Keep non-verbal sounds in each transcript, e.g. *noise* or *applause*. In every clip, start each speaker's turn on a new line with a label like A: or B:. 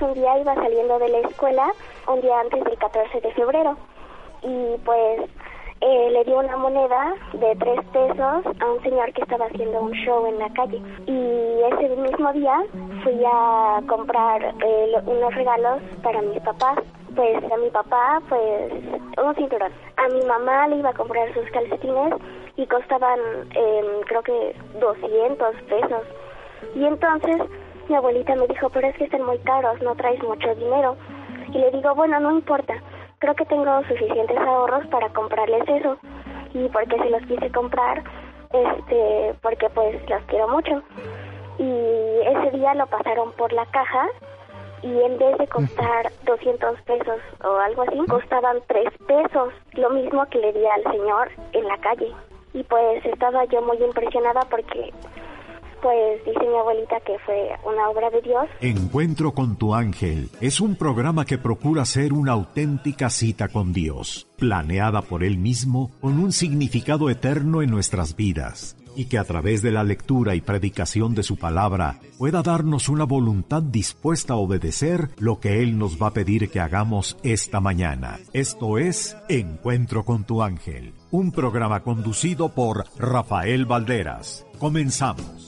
A: Un día iba saliendo de la escuela, un día antes del 14 de febrero, y pues eh, le dio una moneda de tres pesos a un señor que estaba haciendo un show en la calle. Y ese mismo día fui a comprar eh, unos regalos para mis papás. Pues a mi papá, pues un cinturón. A mi mamá le iba a comprar sus calcetines y costaban, eh, creo que 200 pesos. Y entonces mi abuelita me dijo, pero es que están muy caros, no traes mucho dinero. Y le digo, bueno, no importa, creo que tengo suficientes ahorros para comprarles eso. Y porque se los quise comprar, este, porque pues los quiero mucho. Y ese día lo pasaron por la caja y en vez de costar *laughs* 200 pesos o algo así, costaban 3 pesos, lo mismo que le di al señor en la calle. Y pues estaba yo muy impresionada porque pues dice mi abuelita que fue una obra de Dios.
B: Encuentro con tu ángel es un programa que procura ser una auténtica cita con Dios, planeada por Él mismo con un significado eterno en nuestras vidas y que a través de la lectura y predicación de su palabra pueda darnos una voluntad dispuesta a obedecer lo que Él nos va a pedir que hagamos esta mañana. Esto es Encuentro con tu ángel, un programa conducido por Rafael Valderas. Comenzamos.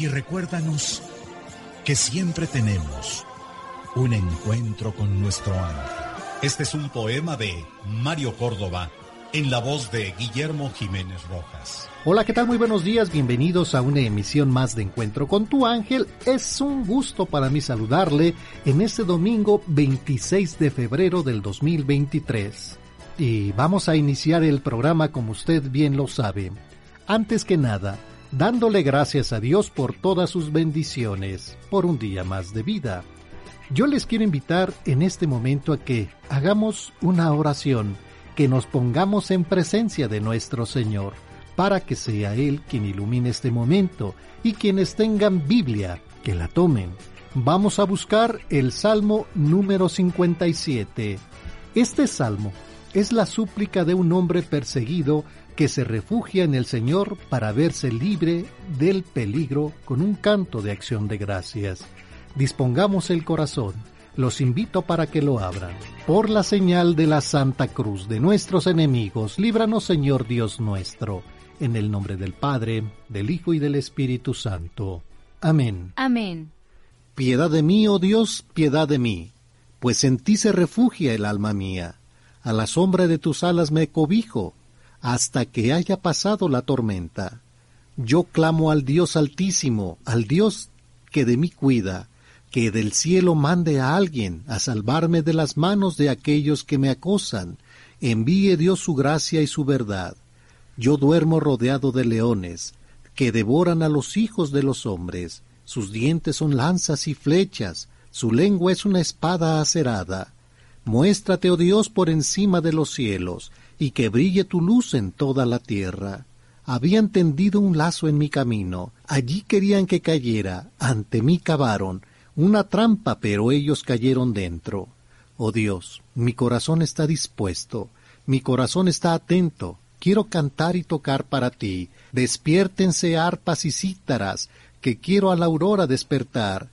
C: y recuérdanos que siempre tenemos un encuentro con nuestro ángel. Este es un poema de Mario Córdoba en la voz de Guillermo Jiménez Rojas.
D: Hola, ¿qué tal? Muy buenos días, bienvenidos a una emisión más de Encuentro con tu ángel. Es un gusto para mí saludarle en este domingo 26 de febrero del 2023. Y vamos a iniciar el programa como usted bien lo sabe. Antes que nada, dándole gracias a Dios por todas sus bendiciones, por un día más de vida. Yo les quiero invitar en este momento a que hagamos una oración, que nos pongamos en presencia de nuestro Señor, para que sea Él quien ilumine este momento y quienes tengan Biblia, que la tomen. Vamos a buscar el Salmo número 57. Este salmo es la súplica de un hombre perseguido que se refugia en el Señor para verse libre del peligro con un canto de acción de gracias. Dispongamos el corazón. Los invito para que lo abran. Por la señal de la Santa Cruz de nuestros enemigos, líbranos Señor Dios nuestro, en el nombre del Padre, del Hijo y del Espíritu Santo. Amén.
E: Amén.
D: Piedad de mí, oh Dios, piedad de mí, pues en ti se refugia el alma mía. A la sombra de tus alas me cobijo, hasta que haya pasado la tormenta. Yo clamo al Dios altísimo, al Dios que de mí cuida, que del cielo mande a alguien a salvarme de las manos de aquellos que me acosan. Envíe Dios su gracia y su verdad. Yo duermo rodeado de leones, que devoran a los hijos de los hombres. Sus dientes son lanzas y flechas, su lengua es una espada acerada. Muéstrate, oh Dios, por encima de los cielos, y que brille tu luz en toda la tierra. Habían tendido un lazo en mi camino. Allí querían que cayera. Ante mí cavaron. Una trampa, pero ellos cayeron dentro. Oh Dios, mi corazón está dispuesto. Mi corazón está atento. Quiero cantar y tocar para ti. Despiértense arpas y cítaras, que quiero a la aurora despertar.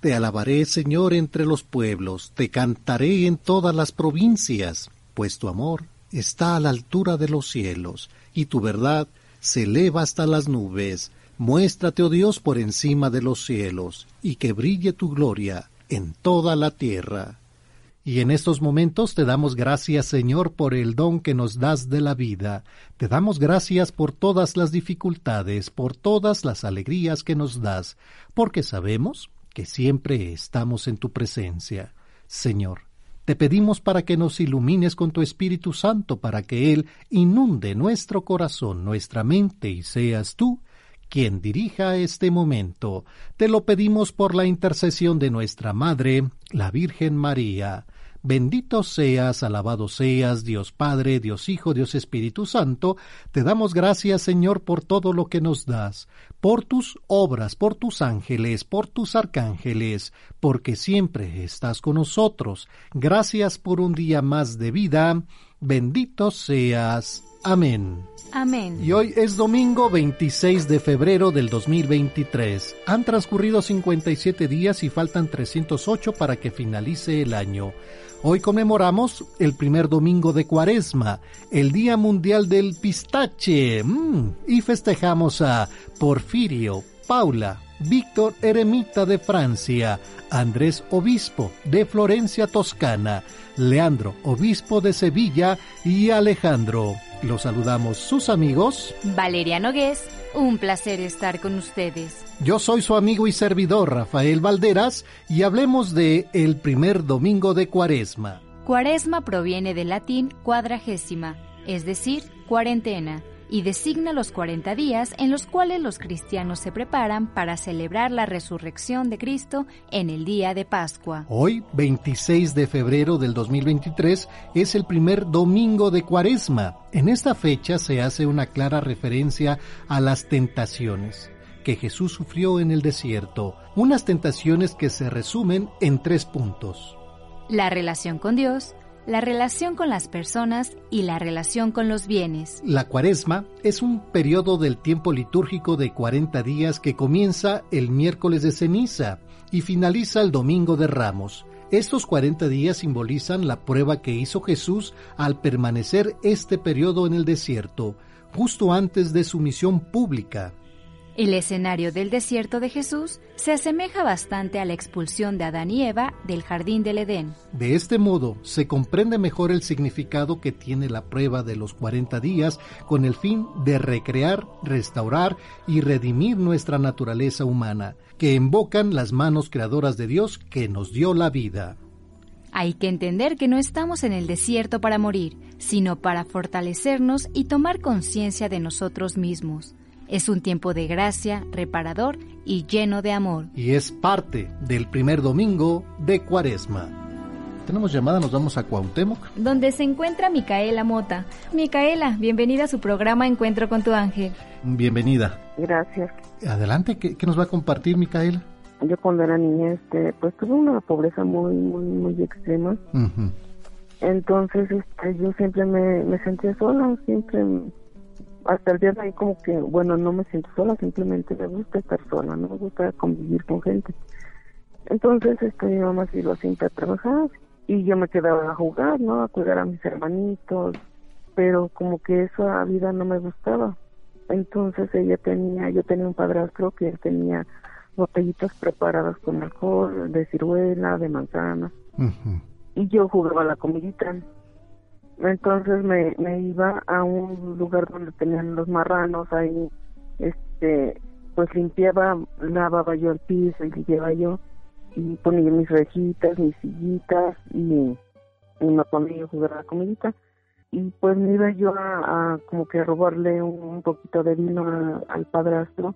D: Te alabaré, Señor, entre los pueblos, te cantaré en todas las provincias, pues tu amor está a la altura de los cielos, y tu verdad se eleva hasta las nubes. Muéstrate, oh Dios, por encima de los cielos, y que brille tu gloria en toda la tierra. Y en estos momentos te damos gracias, Señor, por el don que nos das de la vida. Te damos gracias por todas las dificultades, por todas las alegrías que nos das, porque sabemos que siempre estamos en tu presencia. Señor, te pedimos para que nos ilumines con tu Espíritu Santo, para que Él inunde nuestro corazón, nuestra mente, y seas tú quien dirija este momento. Te lo pedimos por la intercesión de nuestra Madre, la Virgen María. Bendito seas, alabado seas, Dios Padre, Dios Hijo, Dios Espíritu Santo. Te damos gracias, Señor, por todo lo que nos das, por tus obras, por tus ángeles, por tus arcángeles, porque siempre estás con nosotros. Gracias por un día más de vida. Bendito seas. Amén.
E: Amén.
D: Y hoy es domingo 26 de febrero del 2023. Han transcurrido 57 días y faltan 308 para que finalice el año. Hoy conmemoramos el primer domingo de Cuaresma, el Día Mundial del Pistache, mm, y festejamos a Porfirio, Paula, Víctor Eremita de Francia, Andrés Obispo de Florencia Toscana, Leandro Obispo de Sevilla y Alejandro. Los saludamos sus amigos.
E: Valeria Nogués, un placer estar con ustedes.
D: Yo soy su amigo y servidor Rafael Valderas y hablemos de el primer domingo de Cuaresma.
E: Cuaresma proviene del latín cuadragésima, es decir, cuarentena y designa los 40 días en los cuales los cristianos se preparan para celebrar la resurrección de Cristo en el día de Pascua.
D: Hoy, 26 de febrero del 2023, es el primer domingo de Cuaresma. En esta fecha se hace una clara referencia a las tentaciones que Jesús sufrió en el desierto, unas tentaciones que se resumen en tres puntos.
E: La relación con Dios, la relación con las personas y la relación con los bienes.
D: La cuaresma es un periodo del tiempo litúrgico de 40 días que comienza el miércoles de ceniza y finaliza el domingo de ramos. Estos 40 días simbolizan la prueba que hizo Jesús al permanecer este periodo en el desierto, justo antes de su misión pública.
E: El escenario del desierto de Jesús se asemeja bastante a la expulsión de Adán y Eva del jardín del Edén.
D: De este modo, se comprende mejor el significado que tiene la prueba de los 40 días con el fin de recrear, restaurar y redimir nuestra naturaleza humana, que invocan las manos creadoras de Dios que nos dio la vida.
E: Hay que entender que no estamos en el desierto para morir, sino para fortalecernos y tomar conciencia de nosotros mismos. Es un tiempo de gracia, reparador y lleno de amor.
D: Y es parte del primer domingo de Cuaresma. Tenemos llamada, nos vamos a Cuauhtémoc.
E: Donde se encuentra Micaela Mota. Micaela, bienvenida a su programa Encuentro con tu ángel.
D: Bienvenida.
F: Gracias.
D: Adelante, ¿qué, qué nos va a compartir Micaela?
F: Yo cuando era niña, este, pues tuve una pobreza muy, muy, muy extrema. Entonces, este, yo siempre me, me sentía sola, siempre, hasta el día de hoy como que, bueno, no me siento sola, simplemente me gusta estar sola, no me gusta convivir con gente. Entonces, este, mi mamá se iba siempre a trabajar y yo me quedaba a jugar, ¿no? A cuidar a mis hermanitos, pero como que esa vida no me gustaba. Entonces ella tenía, yo tenía un padrastro que tenía botellitas preparadas con alcohol, de ciruela, de manzana, y yo jugaba la comidita. Entonces me, me iba a un lugar donde tenían los marranos, ahí, este, pues limpiaba, lavaba yo el piso y limpiaba yo, y ponía mis rejitas, mis sillitas, y, y me ponía a jugar la comidita. Y pues me iba yo a, a como que a robarle un, poquito de vino al padrastro,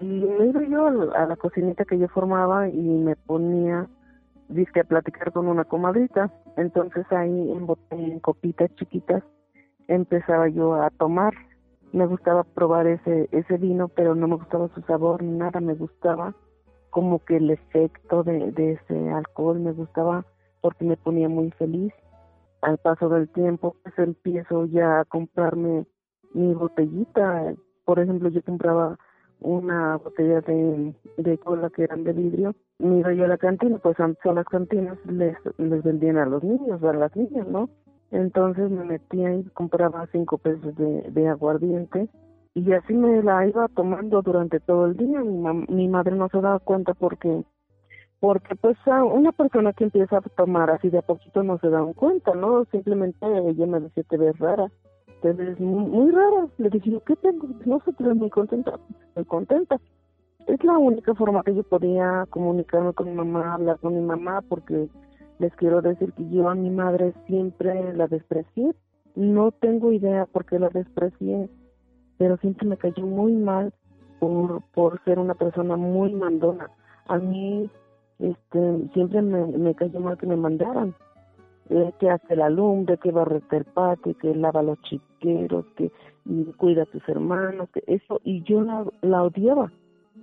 F: y me iba yo a la cocinita que yo formaba y me ponía dizque a platicar con una comadrita. Entonces ahí en, copitas chiquitas empezaba yo a tomar me gustaba probar ese ese vino, pero no me gustaba su sabor nada, me gustaba como que el efecto de, de ese alcohol, me gustaba porque me ponía muy feliz. Al paso del tiempo, pues empiezo ya a comprarme mi botellita. Por ejemplo, yo compraba una botella de, de cola que eran de vidrio. Me iba yo a la cantina, pues a las cantinas les, les vendían a los niños, a las niñas, ¿no? Entonces me metía y compraba cinco pesos de, de aguardiente y así me la iba tomando durante todo el día. Mi, mi madre no se daba cuenta porque porque pues una persona que empieza a tomar así de a poquito no se da cuenta, ¿no? Simplemente ella me decía, te ves rara, te ves muy, rara. Le dije, ¿qué tengo? No sé, ves muy contenta, muy contenta. Es la única forma que yo podía comunicarme con mi mamá, hablar con mi mamá, porque les quiero decir que yo a mi madre siempre la desprecié. No tengo idea por qué la desprecié, pero siempre me cayó muy mal por, por ser una persona muy mandona. A mí este, siempre me, me cayó mal que me mandaran. Eh, que hace la lumbre, que barrete el patio, que lava los chiqueros, que cuida a tus hermanos, que eso, y yo la, la odiaba.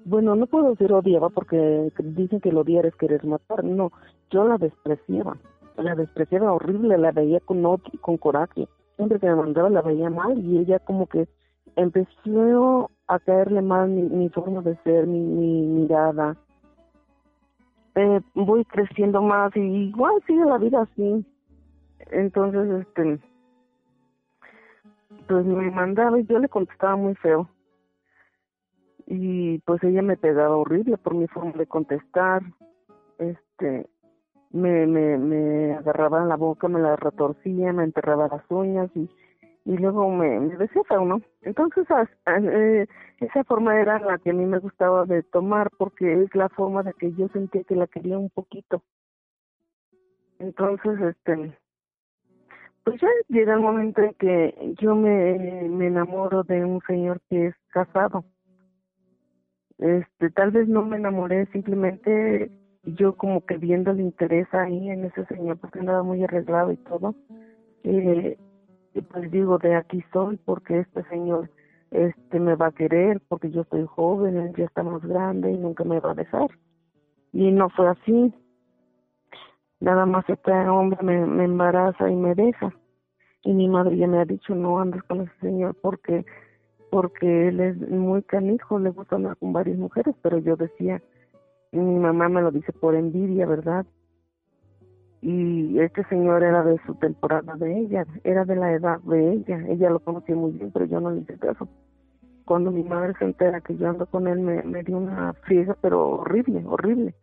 F: Bueno, no puedo decir odiaba porque dicen que el odiar es querer matar. No, yo la despreciaba. La despreciaba horrible, la veía con odio, con coraje. Siempre que me mandaba la veía mal y ella como que empezó a caerle mal mi, mi forma de ser, mi, mi mirada, eh, voy creciendo más y igual sigue la vida así. Entonces, este, pues me mandaba y yo le contestaba muy feo. Y pues ella me pegaba horrible por mi forma de contestar. Este, me, me, me agarraba la boca, me la retorcía, me enterraba las uñas y y luego me, me decía ¿no? Entonces, eh, esa forma era la que a mí me gustaba de tomar porque es la forma de que yo sentía que la quería un poquito. Entonces, este, pues ya llega el momento en que yo me, me enamoro de un señor que es casado. Este, tal vez no me enamoré, simplemente yo como que viendo el interés ahí en ese señor porque andaba muy arreglado y todo. Eh, y pues digo de aquí soy porque este señor este me va a querer porque yo estoy joven él ya está más grande y nunca me va a dejar. Y no fue así. Nada más este hombre me, me embaraza y me deja. Y mi madre ya me ha dicho no andes con ese señor porque porque él es muy canijo le gusta andar con varias mujeres pero yo decía mi mamá me lo dice por envidia verdad y este señor era de su temporada de ella, era de la edad de ella, ella lo conocía muy bien, pero yo no le hice caso. Cuando mi madre se entera que yo ando con él, me, me dio una friega, pero horrible, horrible.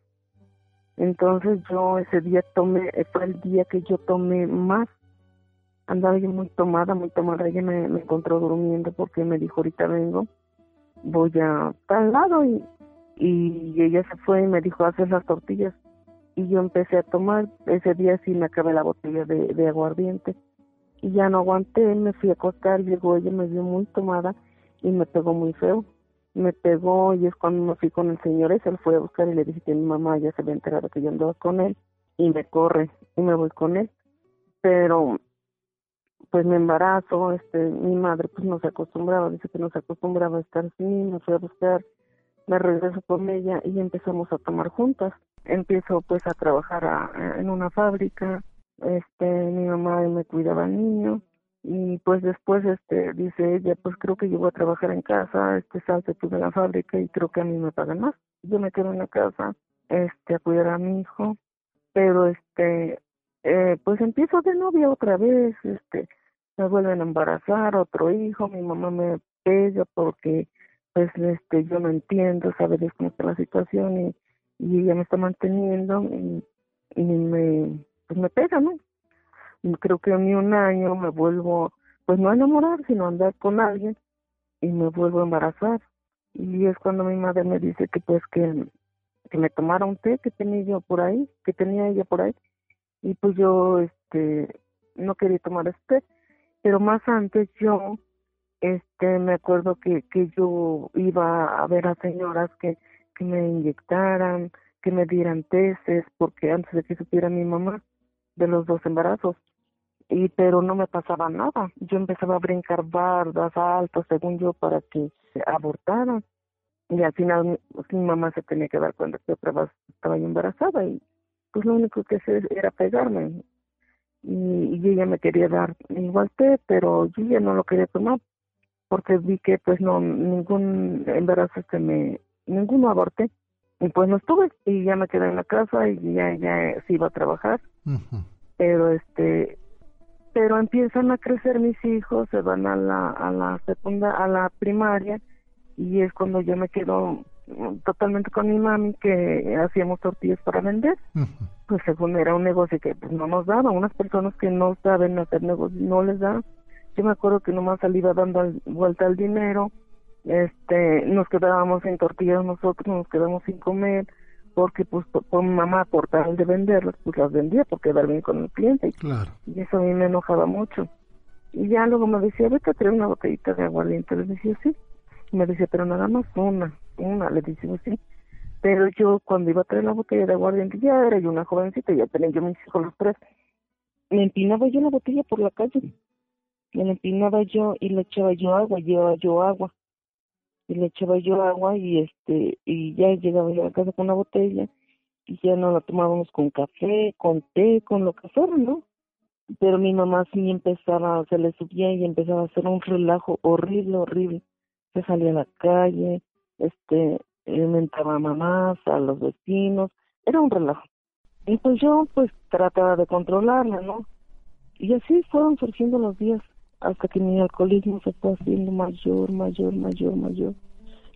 F: Entonces yo ese día tomé, fue el día que yo tomé más. Andaba yo muy tomada, muy tomada. Ella me, me encontró durmiendo porque me dijo, ahorita vengo, voy a tal lado. Y, y ella se fue y me dijo, haces las tortillas y yo empecé a tomar, ese día sí me acabé la botella de, de aguardiente y ya no aguanté, me fui a acostar, llegó ella, me vio muy tomada y me pegó muy feo. Me pegó y es cuando me fui con el señor ese, él fue a buscar y le dije que mi mamá ya se había enterado que yo andaba con él y me corre y me voy con él. Pero pues me embarazo, este, mi madre pues no se acostumbraba, dice que no se acostumbraba a estar sin me fui a buscar, me regreso con ella y empezamos a tomar juntas empiezo pues a trabajar en una fábrica, este, mi mamá me cuidaba al niño y pues después este dice ella pues creo que yo voy a trabajar en casa, este salte tú de la fábrica y creo que a mí me pagan más. Yo me quedo en la casa, este, a cuidar a mi hijo, pero este, eh, pues empiezo de novia otra vez, este, me vuelven a embarazar otro hijo, mi mamá me pega porque pues este yo no entiendo, cómo está la situación y y ella me está manteniendo y, me pues me pega no creo que mí un año me vuelvo pues no a enamorar sino a andar con alguien y me vuelvo a embarazar. Y es cuando mi madre me dice que pues que que me tomara un té que tenía yo por ahí que tenía ella por ahí. Y pues yo este no quería tomar este pero más antes yo este me acuerdo que que yo iba a ver a señoras que que me inyectaran, que me dieran testes, porque antes de que supiera mi mamá de los dos embarazos, y pero no me pasaba nada. Yo empezaba a brincar bardas altos, según yo, para que abortara. Y al final pues, mi mamá se tenía que dar cuenta que otra vez estaba embarazada y pues lo único que hacía era pegarme. Y, y, ella me quería dar igual té, pero yo ya no lo quería tomar porque vi que pues no, ningún embarazo se me, ninguno aborté. Y pues no estuve y ya me quedé en la casa y ya, ya se iba a trabajar. Pero este, pero empiezan a crecer mis hijos, se van a la, a la segunda, a la primaria y es cuando yo me quedo totalmente con mi mami que hacíamos tortillas para vender. Pues según era un negocio que pues no nos daba, unas personas que no saben hacer negocios no les dan. Yo me acuerdo que nomás salía dando vuelta al dinero, este, nos quedábamos en tortillas nosotros, nos quedamos sin comer, porque pues por, mi mamá por tal de venderlas, pues las vendía porque quedar bien con el cliente.
D: Claro.
F: Y eso a mí me enojaba mucho. Y ya luego me decía, vete a traer una botellita de aguardiente. Le decía, sí. Y me decía, pero nada más una, una. Le decía, sí. Pero yo cuando iba a traer la botella de aguardiente, ya era yo una jovencita, ya tenía yo mis hijos los tres. Me empinaba yo la botella por la calle. Me la empinaba yo y le echaba yo agua, llevaba yo agua y le echaba yo agua y este y ya llegaba yo a casa con una botella y ya no la tomábamos con café, con té, con lo que fuera, ¿no? Pero mi mamá sí empezaba, se le subía y empezaba a hacer un relajo horrible, horrible. Se salía a la calle, este, inventaba a mamás, a los vecinos, era un relajo. Y pues yo pues trataba de controlarla, ¿no? Y así fueron surgiendo los días hasta que mi alcoholismo se fue haciendo mayor, mayor, mayor, mayor.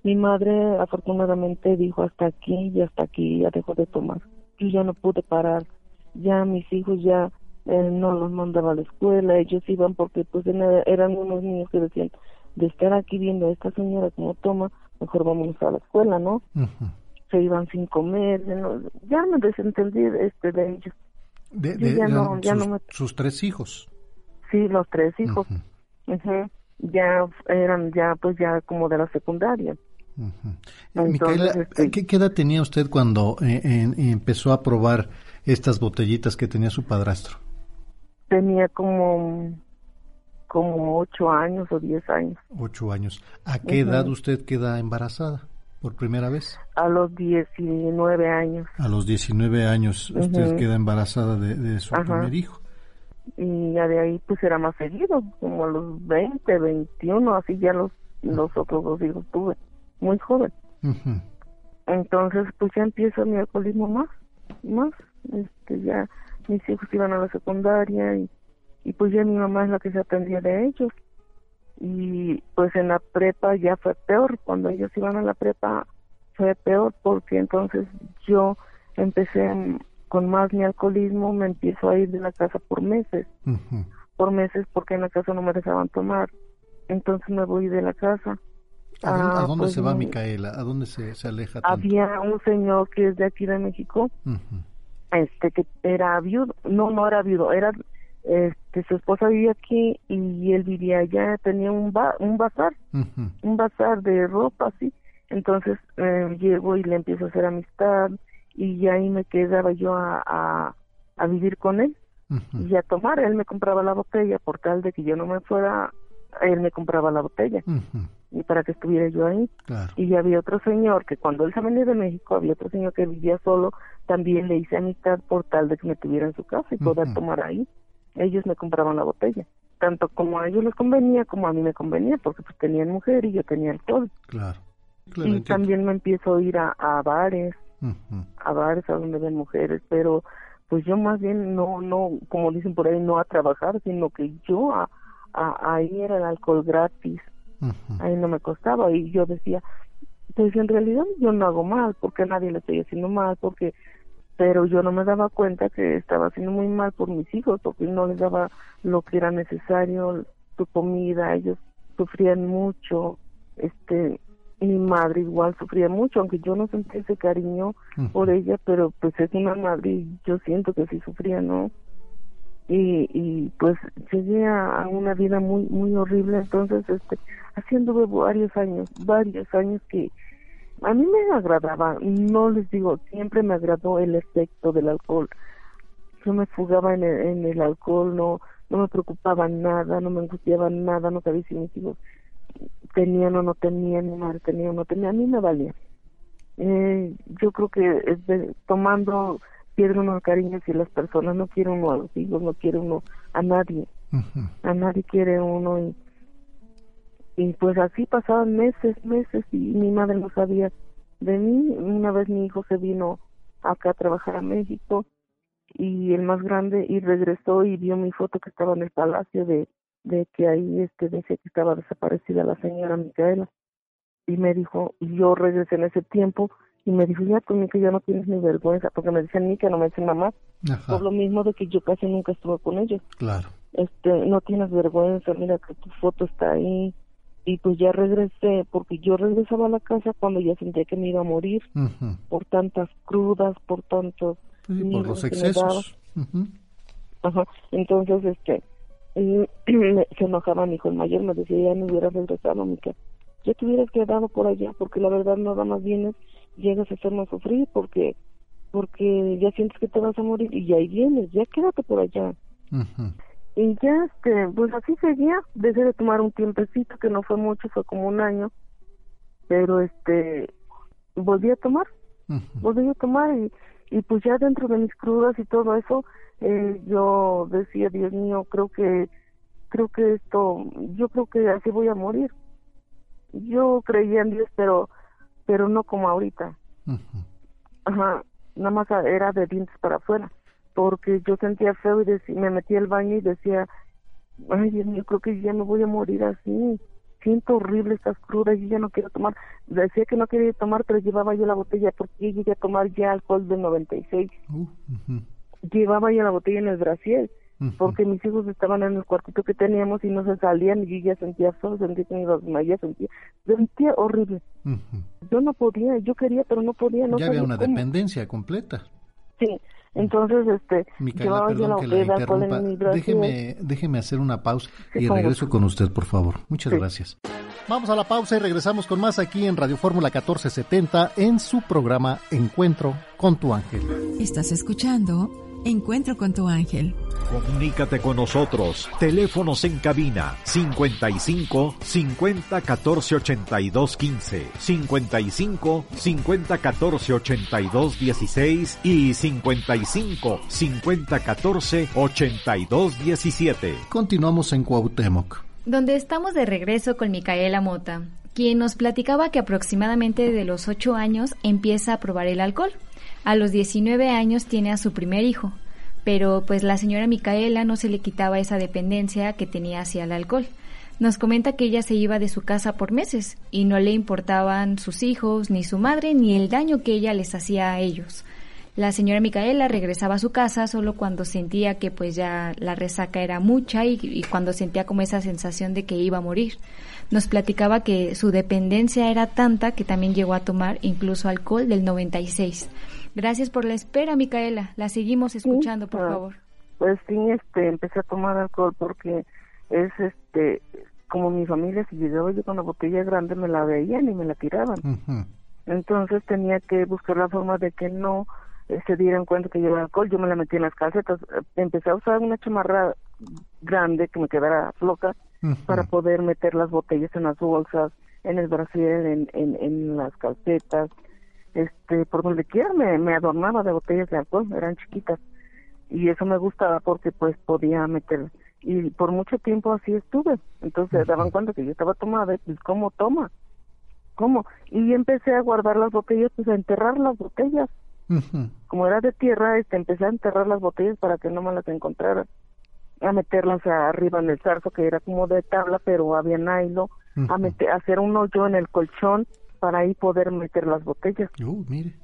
F: Mi madre afortunadamente dijo hasta aquí y hasta aquí ya dejó de tomar. Yo ya no pude parar. Ya mis hijos ya eh, no los mandaba a la escuela, ellos iban porque pues eran unos niños que decían, de estar aquí viendo a esta señora como toma, mejor vámonos a la escuela, ¿no? Se iban sin comer, ya me desentendí este, de ellos.
D: De, ya no, ya no sus tres hijos.
F: Sí, los tres hijos. Ya eran ya pues ya como de la secundaria.
D: Micaela, este ¿qué, edad tenía usted cuando eh, empezó a probar estas botellitas que tenía su padrastro?
F: Tenía como como ocho años o diez años.
D: Ocho años. ¿A qué edad usted queda embarazada por primera vez?
F: A los diecinueve años.
D: A los diecinueve años usted queda embarazada de, su primer hijo
F: y ya de ahí pues era más seguido, como a los 20, 21, así ya los, los otros dos hijos tuve, muy joven. Entonces pues ya empieza mi alcoholismo más, más, este ya mis hijos iban a la secundaria y, y pues ya mi mamá es la que se atendía de ellos. Y pues en la prepa ya fue peor, cuando ellos iban a la prepa fue peor porque entonces yo empecé con más mi alcoholismo me empiezo a ir de la casa por meses, por meses porque en la casa no me dejaban tomar, entonces me voy de la casa.
D: ¿A dónde, ah, pues se va Micaela? ¿A dónde se, se aleja?
F: Había un señor que es de aquí de México, este que era viudo, no, no era viudo, era, este, su esposa vivía aquí y él vivía allá, tenía un, un bazar, un bazar de ropa, así, entonces eh, llego y le empiezo a hacer amistad, y ahí me quedaba yo a, a, vivir con él y a tomar. Él me compraba la botella por tal de que yo no me fuera, él me compraba la botella y para que estuviera yo ahí. Y había otro señor que cuando él se venía de México, había otro señor que vivía solo, también le hice amistad por tal de que me tuviera en su casa y poder tomar ahí. Ellos me compraban la botella. Tanto como a ellos les convenía como a mí me convenía porque pues tenían mujer y yo tenía alcohol.
D: Claro,
F: y también me empiezo a ir a, a bares a bares a donde ven mujeres, pero pues yo más bien no, no, como dicen por ahí, no a trabajar, sino que yo a, a, ahí era el alcohol gratis, ahí no me costaba y yo decía, pues en realidad yo no hago mal, porque a nadie le estoy haciendo mal, porque pero yo no me daba cuenta que estaba haciendo muy mal por mis hijos, porque no les daba lo que era necesario, su comida, ellos sufrían mucho, este, mi madre igual sufría mucho, aunque yo no sentí ese cariño por ella, pero pues es una madre y yo siento que sí sufría, ¿no? Y, y pues llegué a, una vida muy muy horrible, entonces este haciendo varios años, varios años que a mí me agradaba, no les digo, siempre me agradó el efecto del alcohol. yo me fugaba en el, en el alcohol, no no me preocupaba nada, no me angustiaba nada, no sabía si mis hijos tenían o no tenían, mi madre tenía o no tenía, a mí me valía. Eh, yo creo que es de, tomando pierde uno cariño si las personas no quieren uno a los hijos, no quiere uno a nadie, a nadie quiere uno y, y pues así pasaban meses, meses y mi madre no sabía de mí. Una vez mi hijo se vino acá a trabajar a México y el más grande y regresó y vio mi foto que estaba en el palacio de de que ahí este decía que estaba desaparecida la señora Micaela. Y me dijo y yo regresé en ese tiempo y me dijo ya tú que ya no tienes ni vergüenza porque me decían que no me dicen mamá por lo mismo de que yo casi nunca estuve con ellos
D: claro.
F: Este no tienes vergüenza mira que tu foto está ahí y pues ya regresé porque yo regresaba a la casa cuando ya sentía que me iba a morir por tantas crudas por tantos
D: por los excesos.
F: Ajá. Entonces, este, *clears throat* se enojaba mi hijo el mayor, me decía, ya no hubieras regresado, mica. Ya te hubieras quedado por allá, porque la verdad nada más vienes, llegas a hacerme sufrir, porque porque ya sientes que te vas a morir y ahí vienes, ya quédate por allá. Y ya, este, pues así seguía, dejé de tomar un tiempecito, que no fue mucho, fue como un año, pero este, volví a tomar, volví a tomar y y pues ya dentro de mis crudas y todo eso eh, yo decía Dios mío creo que creo que esto yo creo que así voy a morir yo creía en Dios pero pero no como ahorita. Ajá nada más era de dientes para afuera porque yo sentía feo y me metía al baño y decía ay Dios mío creo que ya me voy a morir así siento horrible estas crudas, y ya no quiero tomar. Decía que no quería tomar, pero llevaba yo la botella porque yo llegué a tomar ya alcohol del 96. Uh, Llevaba yo la botella en el brasier porque mis hijos estaban en el cuartito que teníamos y no se salían y yo ya sentía solo, sentía que me iba a sentía, sentía horrible. Yo no podía, yo quería, pero no podía. No
D: ya había una dependencia completa.
F: Sí, entonces, este,
D: Micaela, perdón que la interrumpa. Déjeme, déjeme hacer una pausa y regreso con usted, por favor. Muchas gracias. Vamos a la pausa y regresamos con más aquí en Radio Fórmula 1470 en su programa Encuentro con tu ángel.
G: Estás escuchando Encuentro con tu ángel.
C: Comunícate con nosotros. Teléfonos en cabina 55 50 14 82 15, 55 50 14 82 16 y 55 50 14 82 17.
D: Continuamos en Cuauhtémoc.
E: Donde estamos de regreso con Micaela Mota, quien nos platicaba que aproximadamente de los 8 años empieza a probar el alcohol. A los 19 años tiene a su primer hijo, pero pues la señora Micaela no se le quitaba esa dependencia que tenía hacia el alcohol. Nos comenta que ella se iba de su casa por meses y no le importaban sus hijos, ni su madre, ni el daño que ella les hacía a ellos. La señora Micaela regresaba a su casa solo cuando sentía que pues ya la resaca era mucha y, cuando sentía como esa sensación de que iba a morir. Nos platicaba que su dependencia era tanta que también llegó a tomar incluso alcohol del 96. Gracias por la espera, Micaela. La seguimos escuchando, por ah, favor.
F: Pues sí, este, empecé a tomar alcohol porque es, este, como mi familia, si llegaba yo con la botella grande, me la veían y me la tiraban. Entonces tenía que buscar la forma de que no eh, se dieran cuenta que llevaba alcohol. Yo me la metí en las calcetas. Empecé a usar una chamarra grande que me quedara floca para poder meter las botellas en las bolsas, en el brasier, en, en, en las calcetas este por donde quiera me, me adornaba de botellas de alcohol eran chiquitas. Y eso me gustaba porque pues podía meter y por mucho tiempo así estuve. Entonces se daban cuenta que yo estaba tomada y cómo toma cómo y empecé a guardar las botellas pues a enterrar las botellas. Como era de tierra este empecé a enterrar las botellas para que no me las encontraran a meterlas arriba en el zarzo que era como de tabla pero había nylon a meter a hacer un hoyo en el colchón para ahí poder meter las botellas.
D: Uh, mire.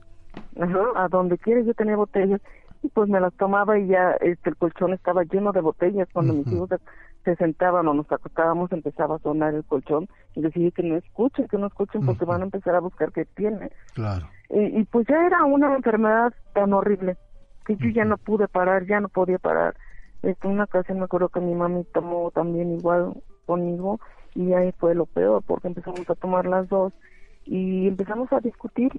F: Ajá, a donde quiera yo tenía botellas y pues me las tomaba y ya este el colchón estaba lleno de botellas. Cuando mis hijos se, sentaban o nos acostábamos empezaba a sonar el colchón y decía que no escuchen que no escuchen porque van a empezar a buscar qué tiene.
D: Claro.
F: Y, pues ya era una enfermedad tan horrible que yo ya no pude parar ya no podía parar. Este una ocasión me acuerdo que mi mami tomó también igual conmigo y ahí fue lo peor porque empezamos a tomar las dos y empezamos a discutir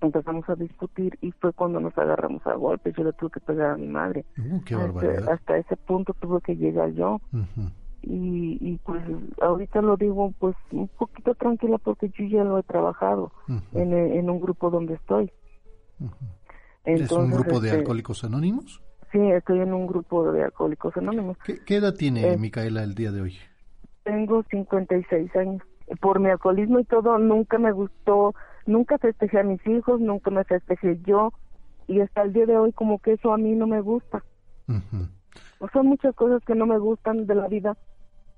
F: empezamos a discutir y fue cuando nos agarramos a golpes. Yo le tuve que pegar a mi madre.
D: Uh, qué
F: hasta,
D: barbaridad.
F: hasta ese punto tuve que llegar yo. Y, y pues ahorita lo digo pues un poquito tranquila porque yo ya lo he trabajado
D: Ujú.
F: en, en un grupo donde estoy.
D: ¿Es un grupo de
F: este,
D: alcohólicos anónimos?
F: Sí, estoy en un grupo de alcohólicos anónimos.
D: ¿Qué, qué edad tiene
F: Eh.
D: Micaela el día de hoy?
F: Tengo 56 años. Por mi alcoholismo y todo, nunca me gustó, nunca festejé a mis hijos, nunca me festejé yo. Y hasta el día de hoy como que eso a mí no me gusta. O son muchas cosas que no me gustan de la vida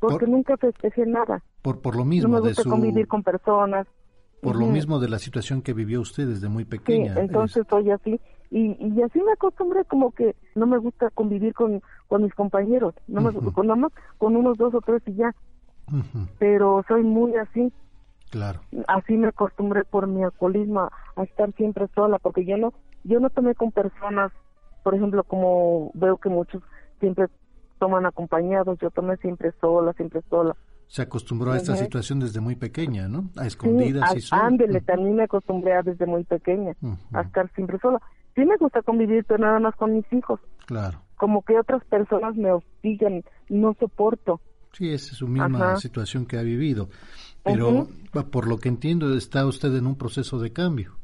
F: porque
D: Por-
F: nunca festejé nada.
D: Por, por lo
F: No
D: mismo
F: me
D: de
F: gusta
D: su...
F: convivir con personas.
D: Por lo mismo de la situación que vivió usted desde muy
F: Sí,
D: pequeña.
F: entonces soy así. Y, y así me acostumbré como que no me gusta convivir con, con mis compañeros. No me
D: Ujú.
F: con nada más con unos dos o tres y ya. Pero soy muy así.
D: Claro.
F: así me acostumbré por mi alcoholismo a, estar siempre sola porque yo no yo no tomé con personas por ejemplo como veo que muchos siempre toman acompañados yo tomé siempre sola siempre sola
D: Se acostumbró a esta situación desde muy pequeña, ¿no? A
F: sí
D: escondidas y sola.
F: ándele
D: Ujú,
F: también me acostumbré a desde muy pequeña a estar siempre sola sí me gusta convivir pero nada más con mis hijos
D: Claro.
F: como que otras personas me hostigan no soporto
D: Sí, esa es su misma
F: Ajá.
D: situación que ha vivido. Pero por lo que entiendo, está usted en un proceso de cambio.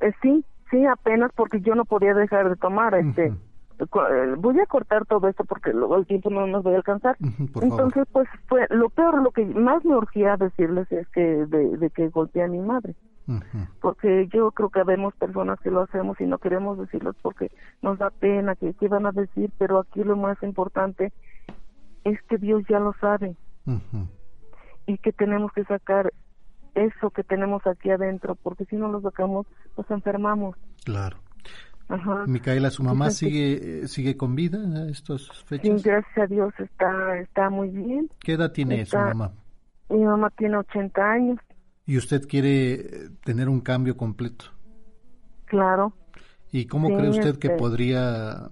F: Eh, sí, sí, apenas porque yo no podía dejar de tomar. Este, eh, voy a cortar todo esto porque luego el tiempo no nos va a alcanzar.
D: Ujú, por favor.
F: Entonces, pues fue lo peor, lo que más me urgía decirles es que de, de que golpeé a mi madre, porque yo creo que vemos personas que lo hacemos y no queremos decirlos porque nos da pena que qué van a decir, pero aquí lo más importante es que Dios ya lo sabe y que tenemos que sacar eso que tenemos aquí adentro, porque si no lo sacamos, nos enfermamos.
D: Claro.
F: Ajá.
D: Micaela, ¿su mamá
F: Entonces,
D: sigue eh, sigue con vida a estas
F: Sí,
D: fechas?
F: gracias a Dios está, está muy bien.
D: ¿Qué edad tiene su mamá?
F: Mi mamá tiene 80 años,
D: Y usted quiere eh, tener un cambio completo.
F: claro.
D: ¿Y cómo
F: Sí,
D: cree usted que
F: este-
D: podría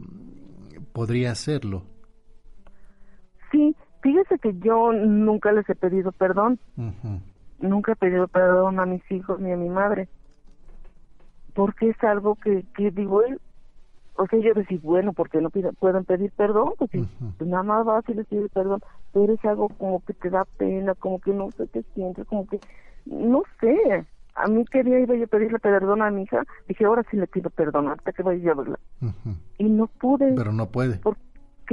D: podría hacerlo?
F: Sí, fíjese que yo nunca les he pedido perdón, nunca he pedido perdón a mis hijos ni a mi madre, porque es algo que, que digo, él, o sea, yo decir, bueno, porque no pueden pedir perdón, pues, pues nada más vas y les pides perdón, pero es algo como que te da pena, como que no sé qué sientes, como que, no sé, a mí quería iba yo a pedirle perdón a mi hija, dije, ahora sí le pido perdón, hasta que vaya a verla, y no pude,
D: Pero no puede.
F: porque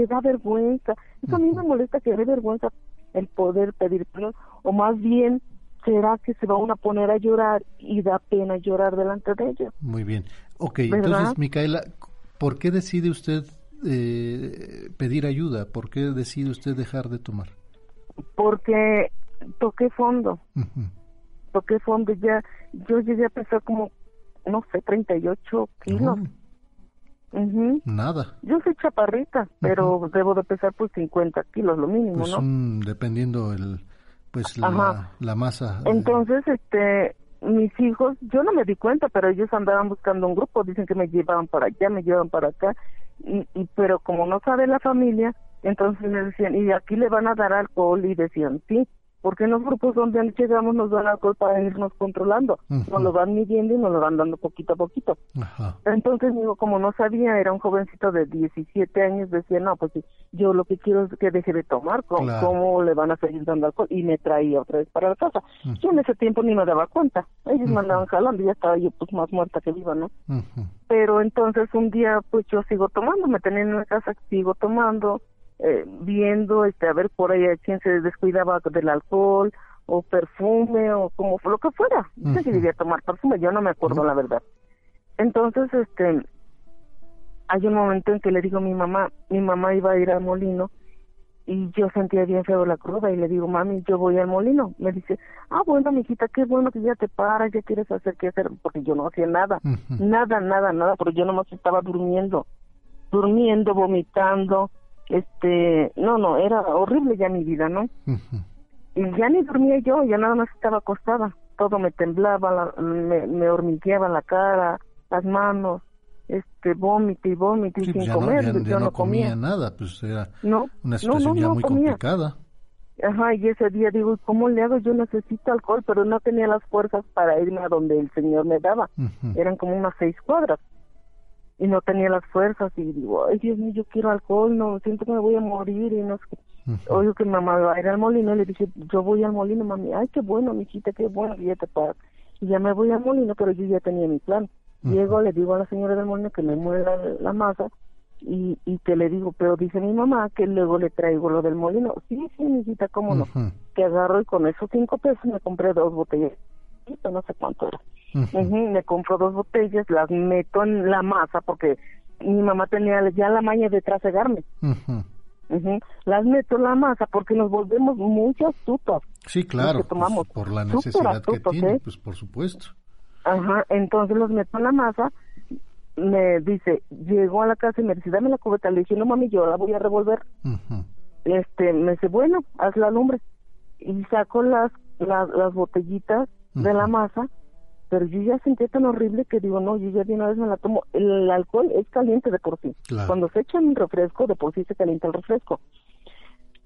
F: da vergüenza. Eso a mí me molesta que dé vergüenza el poder pedir perdón, o más bien, ¿será que se van a poner a llorar y da pena llorar delante de ellos?
D: Muy bien. Ok,
F: ¿Verdad?
D: entonces, Micaela, ¿por qué decide usted eh, pedir ayuda? ¿Por qué decide usted dejar de tomar?
F: Porque toqué fondo, toqué fondo ya, yo llegué a pesar como, no sé, 38 kilos.
D: No,
F: Ujú.
D: nada.
F: Yo soy chaparrita, pero debo de pesar pues 50 kilos, lo mínimo,
D: Pues
F: ¿no?
D: un, dependiendo el, pues la, la masa. eh,
F: Entonces, este, mis hijos, yo no me di cuenta, pero ellos andaban buscando un grupo, dicen que me llevaban para allá, me llevaban para acá, y, y pero como no sabe la familia, entonces me decían, y aquí le van a dar alcohol, y decían, sí, porque en los grupos donde llegamos nos dan alcohol para irnos controlando, nos lo van midiendo y nos lo van dando poquito a poquito.
D: Ajá.
F: Entonces, digo, como no sabía, era un jovencito de 17 años, decía, no, pues yo lo que quiero es que deje de tomar, ¿cómo,
D: Claro.
F: cómo le van a seguir dando alcohol? Y me traía otra vez para la casa.
D: Ujú.
F: Yo en ese tiempo ni me daba cuenta. Ellos me andaban jalando y ya estaba yo pues más muerta que viva, ¿no? Pero entonces un día pues yo sigo tomando, me tenían en la casa, sigo tomando, eh, viendo, este, a ver por ahí a quién se descuidaba del alcohol o perfume o como lo que fuera. No sé si
D: Ujú.
F: debía tomar perfume, yo no me acuerdo la verdad. Entonces, este, hay un momento en que le digo a mi mamá, mi mamá iba a ir al molino y yo sentía bien feo la cruda y le digo, mami, yo voy al molino. Me dice, ah, bueno, mijita, qué bueno que ya te paras, ya quieres hacer qué hacer, porque yo no hacía nada, nada, nada, nada, porque yo nomás estaba durmiendo, durmiendo, vomitando, este, no, no, era horrible ya mi vida, ¿no? Y ya ni dormía yo, ya nada más estaba acostada, todo me temblaba, la- me, me hormigueaba la cara, las manos, este, vómito y vómito y
D: Sí,
F: sin
D: pues no,
F: comer,
D: ya-
F: yo no
D: no comía
F: comía,
D: nada, pues era
F: no,
D: una situación
F: no,
D: ya
F: no
D: muy
F: comía.
D: complicada.
F: Ajá, y ese día digo, ¿cómo le hago? Yo necesito alcohol, pero no tenía las fuerzas para irme a donde el señor me daba. Eran como unas seis cuadras. Y no tenía las fuerzas y digo, ay Dios mío, yo quiero alcohol, no, siento que me voy a morir y no sé. Oigo que mi mamá va a ir al molino y le dije, yo voy al molino, mami, ay, qué bueno, mijita, qué bueno, y ya te pagas. Y ya me voy al molino, pero yo ya tenía mi plan. Llego, le digo a la señora del molino que me mueva la masa y, y que le digo, pero dice mi mamá que luego le traigo lo del molino. Sí, sí, necesita, cómo no. Que agarro y con esos cinco pesos me compré dos botellas. No sé cuánto era. me compro dos botellas, las meto en la masa porque mi mamá tenía ya la maña de trasegarme. Las meto en la masa porque nos volvemos muy astutos.
D: Sí, claro.
F: Pues, tomamos.
D: por la necesidad que tiene, ¿eh? pues por supuesto.
F: Ajá, entonces los meto en la masa me dice, llegó a la casa y me dice, dame la cubeta. Le dije, no mami, yo la voy a revolver. Este, me dice, bueno, haz la lumbre. Y saco las, las, las botellitas de la masa, pero yo ya sentí tan horrible que digo, no, yo ya de una vez me la tomo. El alcohol es caliente de por sí. Cuando se echa un refresco, de por sí se calienta el refresco.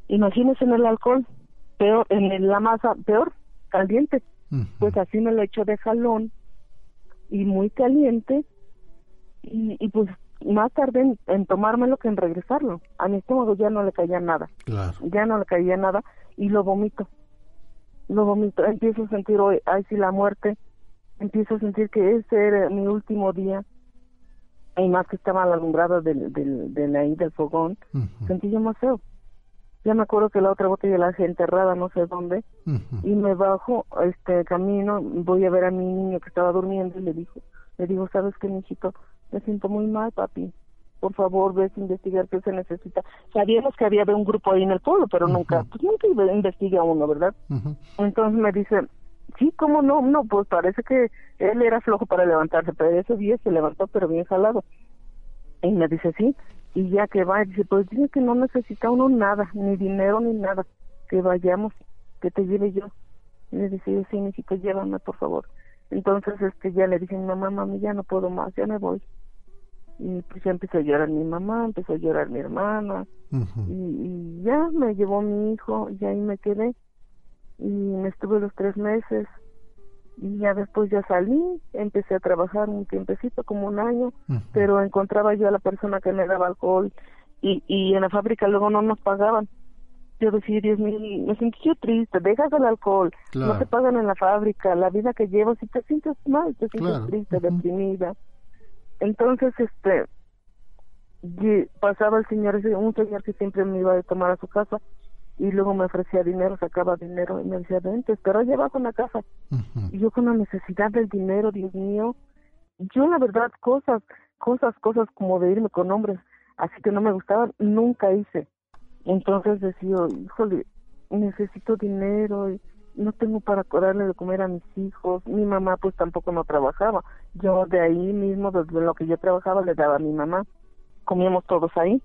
F: Imagínese en el alcohol, peor, en la masa, peor, caliente. Pues así me lo echo de jalón y muy caliente y, pues más tarde en, tomármelo que en regresarlo. A mi estómago ya no le caía nada. Ya no le caía nada y lo vomito. Lo vomito. Empiezo a sentir hoy, ay, sí, la muerte. Empiezo a sentir que ese era mi último día. Y más que estaba alumbrada del, del, del, ahí, del fogón, sentí yo más feo. Ya me acuerdo que la otra botella la dejé enterrada, no sé dónde, y me bajo, este camino, voy a ver a mi niño que estaba durmiendo y le dijo, le digo, ¿sabes qué, mijito? me siento muy mal, papi. Por favor, ves a investigar qué se necesita. Sabíamos que había un grupo ahí en el pueblo, pero nunca, pues nunca investiga uno, ¿verdad? Entonces me dice, sí, ¿cómo no? No, pues parece que él era flojo para levantarse, pero ese día se levantó, pero bien jalado. Y me dice, sí, y ya que va, dice, pues dice que no necesita uno nada, ni dinero ni nada, que vayamos, que te lleve yo. Y le dice, sí, necesito, llévame, por favor. Entonces, este, ya le dije mamá, mami, ya no puedo más, ya me voy. Y pues ya empezó a llorar mi mamá, empezó a llorar mi hermana, y, ya me llevó mi hijo, y ahí me quedé. Y me estuve los tres meses, y ya después ya salí, empecé a trabajar un tiempecito, como un año, pero encontraba yo a la persona que me daba alcohol, y, y en la fábrica luego no nos pagaban. Yo decía, Dios mío, me sentí yo triste, dejas el alcohol, no te pagan en la fábrica, la vida que llevo, si te sientes mal, te sientes triste, deprimida. Entonces, este, pasaba el señor, un señor que siempre me iba a tomar a su casa, y luego me ofrecía dinero, sacaba dinero, y me decía, vente, pero allá abajo en la casa. Y yo con la necesidad del dinero, Dios mío, yo la verdad, cosas, cosas, cosas como de irme con hombres, así que no me gustaban, nunca hice entonces decía, híjole, necesito dinero y no tengo para darle de comer a mis hijos. Mi mamá pues tampoco no trabajaba. Yo de ahí mismo, desde lo que yo trabajaba, le daba a mi mamá. Comíamos todos ahí.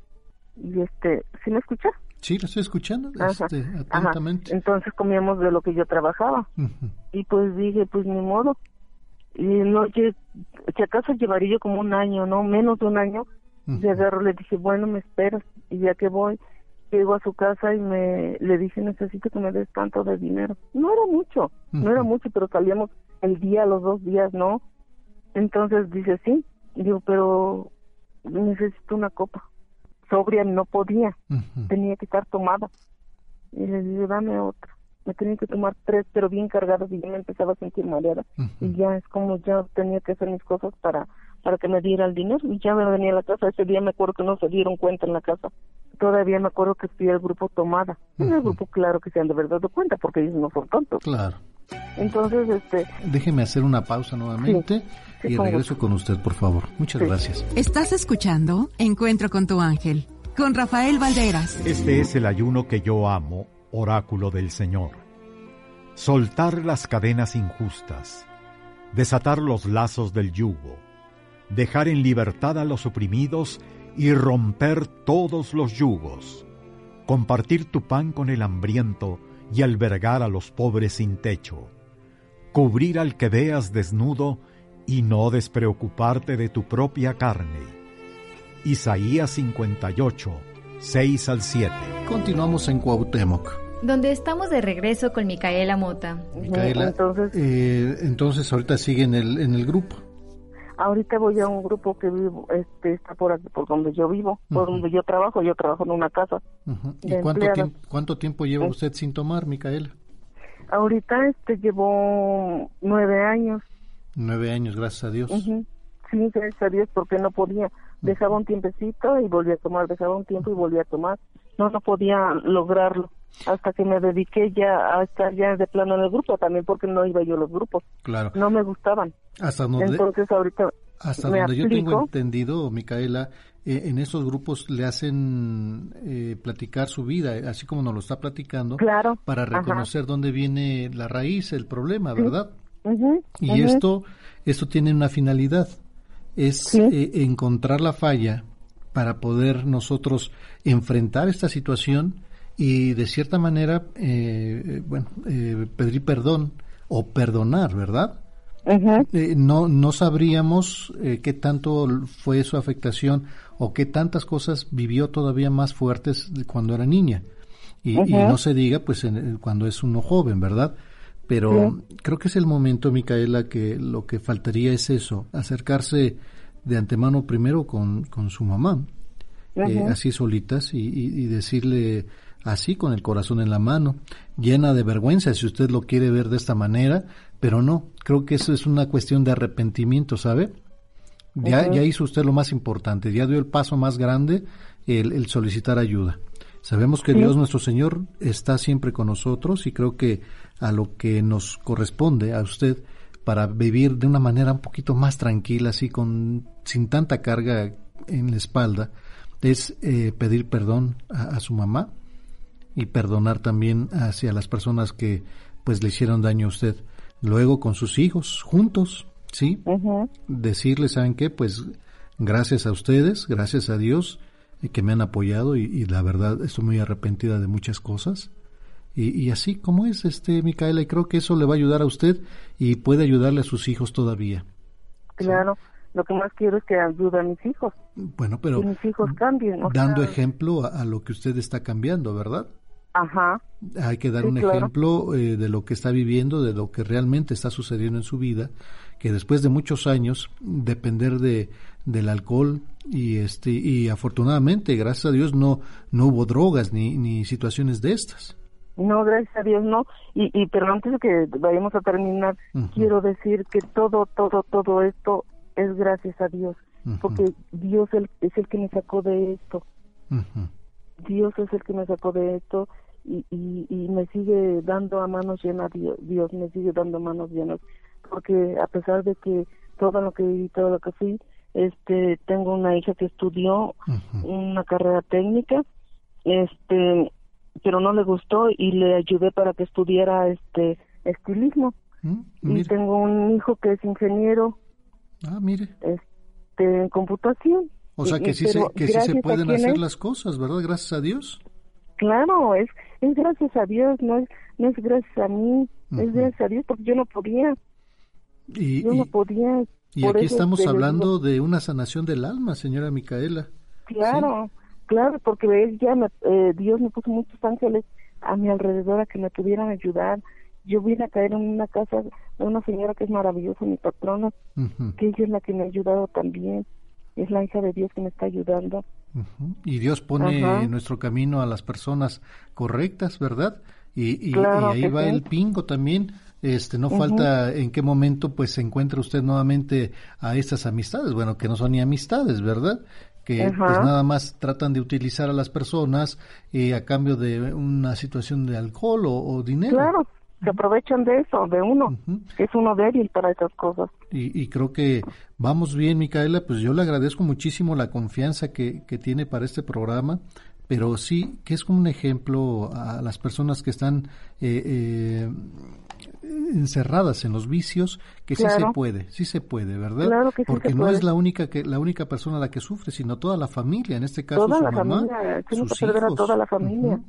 F: Y este, ¿sí me escucha?
D: Sí, lo estoy escuchando este, atentamente.
F: Entonces comíamos de lo que yo trabajaba. Y pues dije, pues ni modo. Y no, que, si acaso llevaría yo como un año, ¿no? Menos de un año. Y agarro, le dije, bueno, me esperas. Y ya que voy, llego a su casa y me le dije necesito que me des tanto de dinero no era mucho no era mucho pero salíamos el día los dos días no entonces dice sí digo pero necesito una copa sobria no podía tenía que estar tomada. Y le digo dame otra me tenía que tomar tres pero bien cargadas y yo me empezaba a sentir mareada. Y ya es como ya tenía que hacer mis cosas para para que me diera el dinero y ya me venía a la casa. Ese día me acuerdo que no se dieron cuenta en la casa todavía me acuerdo que fui al grupo Tomada. En el grupo, claro que se han de haber dado cuenta, porque ellos no son tontos.
D: Claro.
F: Entonces, este...
D: Déjeme hacer una pausa nuevamente y regreso con usted, por favor. Muchas gracias.
G: Estás escuchando Encuentro con tu ángel, con Rafael Valderas.
C: Este es el ayuno que yo amo, oráculo del Señor. Soltar las cadenas injustas, desatar los lazos del yugo, dejar en libertad a los oprimidos y romper todos los yugos, compartir tu pan con el hambriento y albergar a los pobres sin techo, cubrir al que veas desnudo y no despreocuparte de tu propia carne. Isaías 58, 6 al 7.
D: Continuamos en Cuauhtémoc.
E: donde estamos de regreso con Micaela Mota.
D: Micaela, entonces, eh, entonces ahorita sigue en el, en el grupo.
F: Ahorita voy a un grupo que vivo, este, está por aquí, por donde yo vivo, por donde yo trabajo, yo trabajo en una casa.
D: ¿Y cuánto tiempo, cuánto tiempo lleva usted sin tomar, Micaela?
F: Ahorita este llevo nueve años.
D: Nueve años, gracias a Dios.
F: Sí, gracias a Dios, porque no podía. Dejaba un tiempecito y volvía a tomar, dejaba un tiempo y volvía a tomar. No, no podía lograrlo hasta que me dediqué ya a estar ya de plano en el grupo, también porque no iba yo a los grupos.
D: Claro.
F: No me gustaban.
D: Hasta donde,
F: Entonces ahorita
D: hasta donde yo tengo entendido, Micaela, eh, en esos grupos le hacen eh, platicar su vida, así como nos lo está platicando,
F: claro.
D: para reconocer dónde viene la raíz, el problema, ¿verdad? y esto, esto tiene una finalidad, es eh, encontrar la falla para poder nosotros enfrentar esta situación y de cierta manera, eh, bueno, eh, pedir perdón o perdonar, ¿verdad? Eh, no, no sabríamos qué tanto fue su afectación o qué tantas cosas vivió todavía más fuertes cuando era niña. Y, no se diga, pues, cuando es uno joven, ¿verdad? Pero creo que es el momento, Micaela, que lo que faltaría es eso, acercarse de antemano primero con, con su mamá, así solitas, y, y decirle, así con el corazón en la mano, llena de vergüenza si usted lo quiere ver de esta manera, pero no, creo que eso es una cuestión de arrepentimiento, ¿sabe? Ya, ya hizo usted lo más importante, ya dio el paso más grande, el, solicitar ayuda. Sabemos que Dios nuestro Señor está siempre con nosotros y creo que a lo que nos corresponde a usted para vivir de una manera un poquito más tranquila, así con sin tanta carga en la espalda, es eh, pedir perdón a, su mamá, y perdonar también hacia las personas que pues le hicieron daño a usted. Luego con sus hijos, juntos, ¿sí? Decirles, ¿saben qué? Pues gracias a ustedes, gracias a Dios eh, que me han apoyado y, la verdad estoy muy arrepentida de muchas cosas. Y, así como es, este, Micaela, y creo que eso le va a ayudar a usted y puede ayudarle a sus hijos todavía.
F: Claro. Lo que más quiero es que ayude a mis hijos.
D: Bueno, pero
F: que mis hijos cambien.
D: Dando ejemplo a, lo que usted está cambiando, ¿verdad?
F: Ajá.
D: Hay que dar un ejemplo eh, de lo que está viviendo, de lo que realmente está sucediendo en su vida, que después de muchos años depender de del alcohol y este y afortunadamente, gracias a Dios no no hubo drogas ni ni situaciones de estas.
F: No, gracias a Dios no. Y, y pero antes de que vayamos a terminar, quiero decir que todo todo todo esto es gracias a Dios, porque Dios es el que me sacó de esto. Dios es el que me sacó de esto y, y, me sigue dando a manos llenas, Dios, me sigue dando a manos llenas, porque a pesar de que todo lo que viví, todo lo que fui, este, tengo una hija que estudió una carrera técnica, este, pero no le gustó y le ayudé para que estudiara este estilismo. Mm, y tengo un hijo que es ingeniero.
D: Ah, mire.
F: Este, en computación.
D: O sea que sí, se, que sí se pueden hacer las cosas, ¿verdad? Gracias a Dios.
F: Claro, es, es gracias a Dios, no es, no es gracias a mí, es gracias a Dios porque yo no podía.
D: Y,
F: yo no podía.
D: Y aquí estamos hablando de una sanación del alma, señora Micaela.
F: Claro, claro, porque ya eh, Dios me puso muchos ángeles a mi alrededor a que me pudieran ayudar. Yo vine a caer en una casa de una señora que es maravillosa, mi patrona, que ella es la que me ha ayudado también es la hija de Dios que me está ayudando.
D: Y Dios pone en nuestro camino a las personas correctas, ¿verdad? Y, y, ahí va el pingo también. Este, no falta en qué momento pues se encuentra usted nuevamente a estas amistades, bueno, que no son ni amistades, ¿verdad? Que pues nada más tratan de utilizar a las personas eh, a cambio de una situación de alcohol o, o dinero.
F: Claro, se aprovechan de eso, de uno, que es uno débil para esas cosas.
D: Y, y, creo que vamos bien, Micaela, pues yo le agradezco muchísimo la confianza que, que tiene para este programa, pero sí que es como un ejemplo a las personas que están eh, eh, encerradas en los vicios, que sí se puede, sí se puede, ¿verdad?
F: Claro que sí
D: Porque
F: no
D: es la única que la única persona la que sufre, sino toda la familia, en este caso
F: toda
D: su
F: la
D: mamá,
F: familia,
D: sus hijos.
F: toda la familia.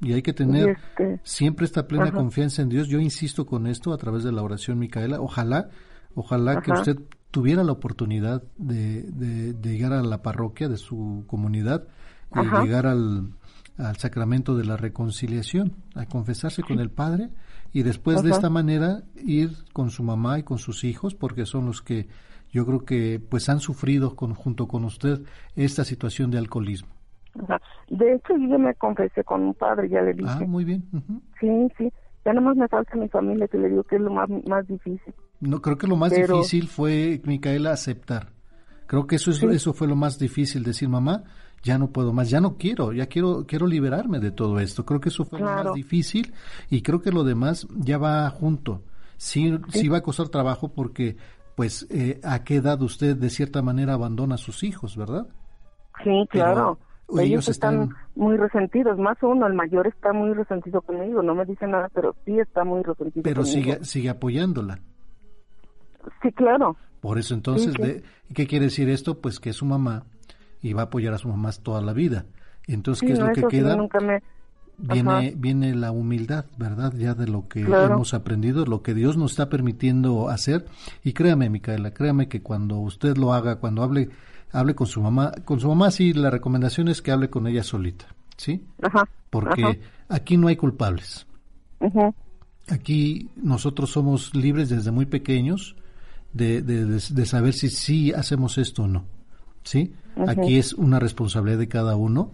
D: Y hay que tener este, siempre esta plena confianza en Dios. Yo insisto con esto a través de la oración, Micaela. Ojalá, ojalá que usted tuviera la oportunidad de, de, llegar a la parroquia de su comunidad y llegar al, al sacramento de la reconciliación, a confesarse con el Padre y después de esta manera ir con su mamá y con sus hijos, porque son los que yo creo que pues han sufrido con, junto con usted esta situación de alcoholismo.
F: De hecho, yo me confesé con un padre, ya le dije.
D: Ah, muy bien.
F: Sí, sí. Ya nomás me falta mi familia, que le digo que es lo más, más difícil.
D: No, creo que lo más difícil fue, Micaela, aceptar. Creo que eso, es, eso fue lo más difícil, decir, mamá, ya no puedo más, ya no quiero, ya quiero, quiero liberarme de todo esto. Creo que eso fue lo más difícil y creo que lo demás ya va junto. Sí, sí, va a costar trabajo porque, pues, eh, ¿a qué edad usted de cierta manera abandona a sus hijos, verdad?
F: Sí, claro. ellos, están, muy resentidos, más uno, el mayor está muy resentido conmigo, no me dice nada, pero sí está muy resentido
D: Pero sigue, sigue apoyándola.
F: Sí, claro.
D: Por eso entonces, ¿qué quiere decir esto? Pues que su mamá y va a apoyar a su mamá toda la vida. Entonces, ¿qué es lo que queda? Viene, viene la humildad, ¿verdad? Ya de lo que hemos aprendido, lo que Dios nos está permitiendo hacer. Y créame, Micaela, créame que cuando usted lo haga, cuando hable, hable con su mamá, con su mamá sí, la recomendación es que hable con ella solita, ¿sí?
F: Ajá.
D: Porque aquí no hay culpables. Aquí nosotros somos libres desde muy pequeños de, de, de, saber si sí hacemos esto o no. ¿Sí? Aquí es una responsabilidad de cada uno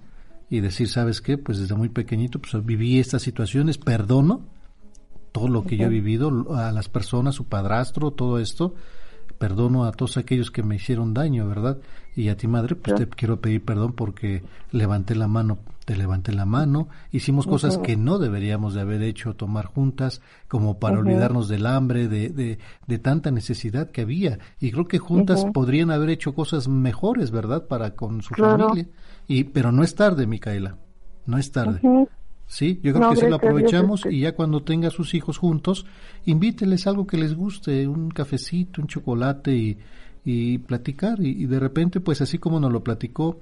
D: y decir, ¿sabes qué? Pues desde muy pequeñito pues viví estas situaciones, perdono todo lo que yo he vivido, a las personas, su padrastro, todo esto, perdono a todos aquellos que me hicieron daño, ¿verdad? Y a ti, madre, pues te quiero pedir perdón porque levanté la mano, te levanté la mano, hicimos cosas que no deberíamos de haber hecho, tomar juntas, como para olvidarnos del hambre, de, de, de, tanta necesidad que había. Y creo que juntas podrían haber hecho cosas mejores, ¿verdad? Para con su familia. Y, pero no es tarde, Micaela, no es tarde. Sí, yo creo que si lo aprovechamos y ya cuando tenga sus hijos juntos, invíteles algo que les guste, un cafecito, un chocolate y, y platicar. Y, de repente, pues así como nos lo platicó,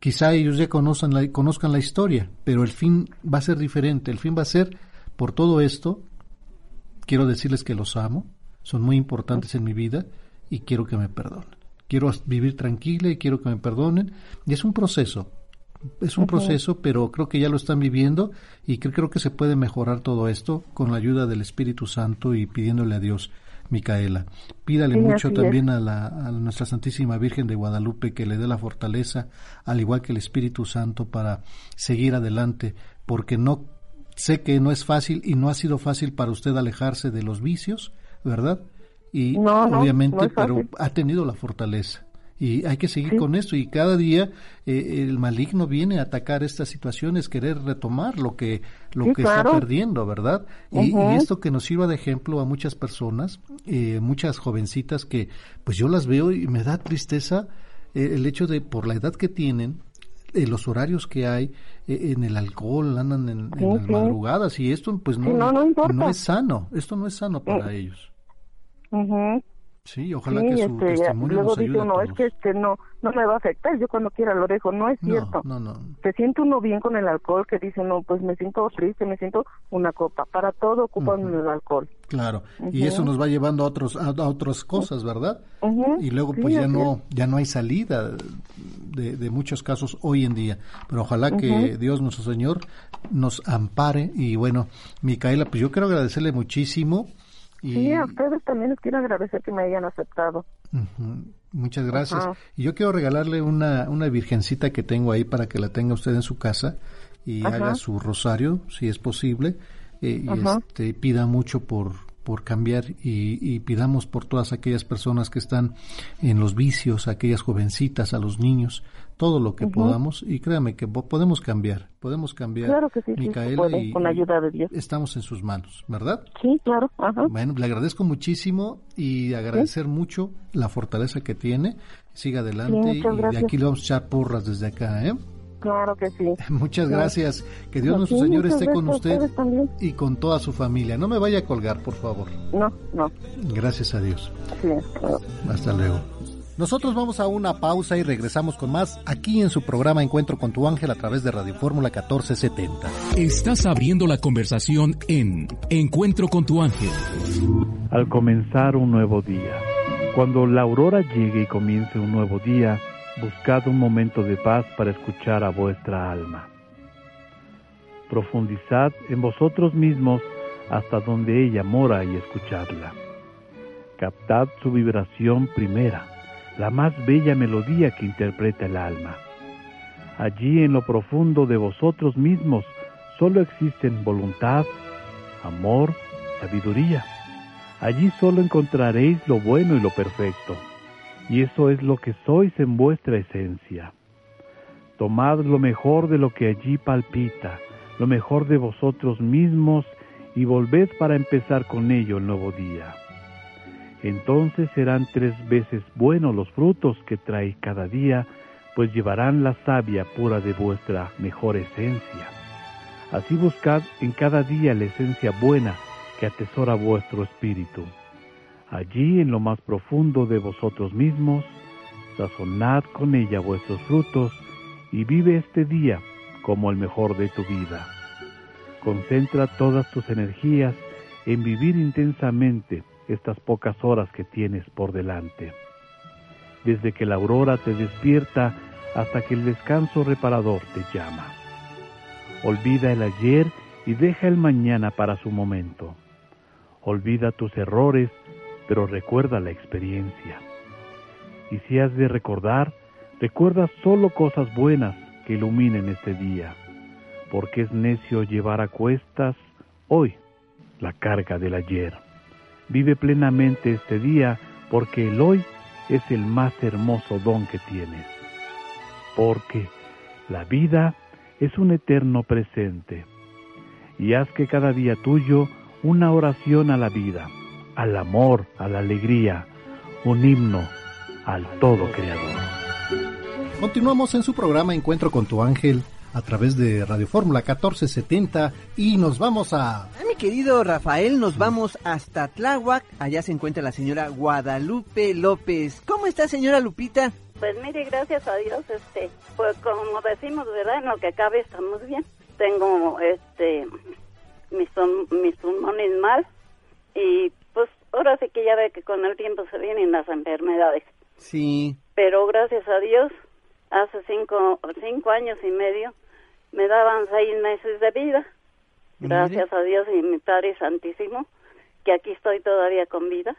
D: quizá ellos ya conozcan la, conozcan la historia, pero el fin va a ser diferente. El fin va a ser, por todo esto, quiero decirles que los amo, son muy importantes en mi vida y quiero que me perdonen. Quiero vivir tranquila y quiero que me perdonen. Y es un proceso, es un proceso, pero creo que ya lo están viviendo y creo que se puede mejorar todo esto con la ayuda del Espíritu Santo y pidiéndole a Dios, Micaela. Pídale mucho también a, la, a nuestra Santísima Virgen de Guadalupe que le dé la fortaleza, al igual que el Espíritu Santo, para seguir adelante, porque no sé que no es fácil y no ha sido fácil para usted alejarse de los vicios, ¿verdad? Y obviamente, pero ha tenido la fortaleza y hay que seguir con esto y cada día eh, el maligno viene a atacar estas situaciones, querer retomar lo que lo que está perdiendo, ¿verdad? y, esto que nos sirva de ejemplo a muchas personas, eh, muchas jovencitas que pues yo las veo y me da tristeza eh, el hecho de por la edad que tienen los horarios que hay en el alcohol, andan en, las madrugadas y esto pues no, no, es sano, esto no es sano para ellos. Sí, ojalá que su este, testimonio
F: luego
D: nos
F: dice uno, es que este no no me va a afectar, yo cuando quiera lo dejo, no es cierto.
D: No, no,
F: Se siente uno bien con el alcohol, que dice no, pues me siento triste, me siento una copa, para todo ocupan el alcohol.
D: Claro, y eso nos va llevando a otros a, otras cosas, ¿verdad? Y luego pues ya no ya no hay salida de, de, muchos casos hoy en día, pero ojalá que Dios nuestro Señor nos ampare. Y bueno, Micaela, pues yo quiero agradecerle muchísimo
F: Sí, a ustedes también les quiero agradecer que me hayan aceptado.
D: Muchas gracias. Y yo quiero regalarle una, una virgencita que tengo ahí para que la tenga usted en su casa y haga su rosario, si es posible, eh, y este, pida mucho por, por cambiar y, pidamos por todas aquellas personas que están en los vicios, aquellas jovencitas, a los niños, todo lo que podamos y créame que podemos cambiar, podemos cambiar.
F: Claro que sí, Micaela, y, con la ayuda de Dios.
D: Estamos en sus manos, ¿verdad?
F: Sí, claro.
D: Bueno, le agradezco muchísimo y agradecer mucho la fortaleza que tiene. Siga adelante y de aquí le vamos a echar porras desde acá, ¿eh?
F: Claro que sí. *laughs*
D: Muchas gracias. Que Dios nuestro Señor esté con usted y con toda su familia. No me vaya a colgar, por favor.
F: No, no.
D: Gracias a Dios.
F: Sí,
D: Hasta luego. Nosotros vamos a una pausa y regresamos con más aquí en su programa Encuentro con tu ángel a través de Radio Fórmula 1470.
H: Estás abriendo la conversación en Encuentro con tu ángel.
I: Al comenzar un nuevo día. Cuando la aurora llegue y comience un nuevo día, buscad un momento de paz para escuchar a vuestra alma. Profundizad en vosotros mismos hasta donde ella mora y escuchadla. Captad su vibración primera, la más bella melodía que interpreta el alma. Allí en lo profundo de vosotros mismos solo existen voluntad, amor, sabiduría. Allí solo encontraréis lo bueno y lo perfecto. Y eso es lo que sois en vuestra esencia. Tomad lo mejor de lo que allí palpita, lo mejor de vosotros mismos y volved para empezar con ello el nuevo día. Entonces serán tres veces buenos los frutos que trae cada día, pues llevarán la savia pura de vuestra mejor esencia. Así buscad en cada día la esencia buena que atesora vuestro espíritu. Allí en lo más profundo de vosotros mismos, sazonad con ella vuestros frutos y vive este día como el mejor de tu vida. Concentra todas tus energías en vivir intensamente estas pocas horas que tienes por delante. Desde que la aurora te despierta hasta que el descanso reparador te llama. Olvida el ayer y deja el mañana para su momento. Olvida tus errores, pero recuerda la experiencia. Y si has de recordar, recuerda solo cosas buenas que iluminen este día porque es necio llevar a cuestas hoy la carga del ayer. Vive plenamente este día porque el hoy es el más hermoso don que tienes. Porque la vida es un eterno presente. Y haz que cada día tuyo una oración a la vida, al amor, a la alegría, un himno al todo creador.
D: Continuamos en su programa Encuentro con tu ángel a través de Radio Fórmula 1470 y nos vamos a...
J: mi querido Rafael, nos vamos hasta Tláhuac. Allá se encuentra la señora Guadalupe López. ¿Cómo está señora Lupita?
K: Pues mire, gracias a Dios, este, pues como decimos, ¿verdad? En lo que cabe estamos bien. Tengo, este, mis, mis pulmones mal y pues ahora sí que ya ve que con el tiempo se vienen las enfermedades.
J: Sí.
K: Pero gracias a Dios, hace cinco, cinco años y medio me daban seis meses de vida. Gracias a Dios y mi Padre Santísimo, que aquí estoy todavía con vida,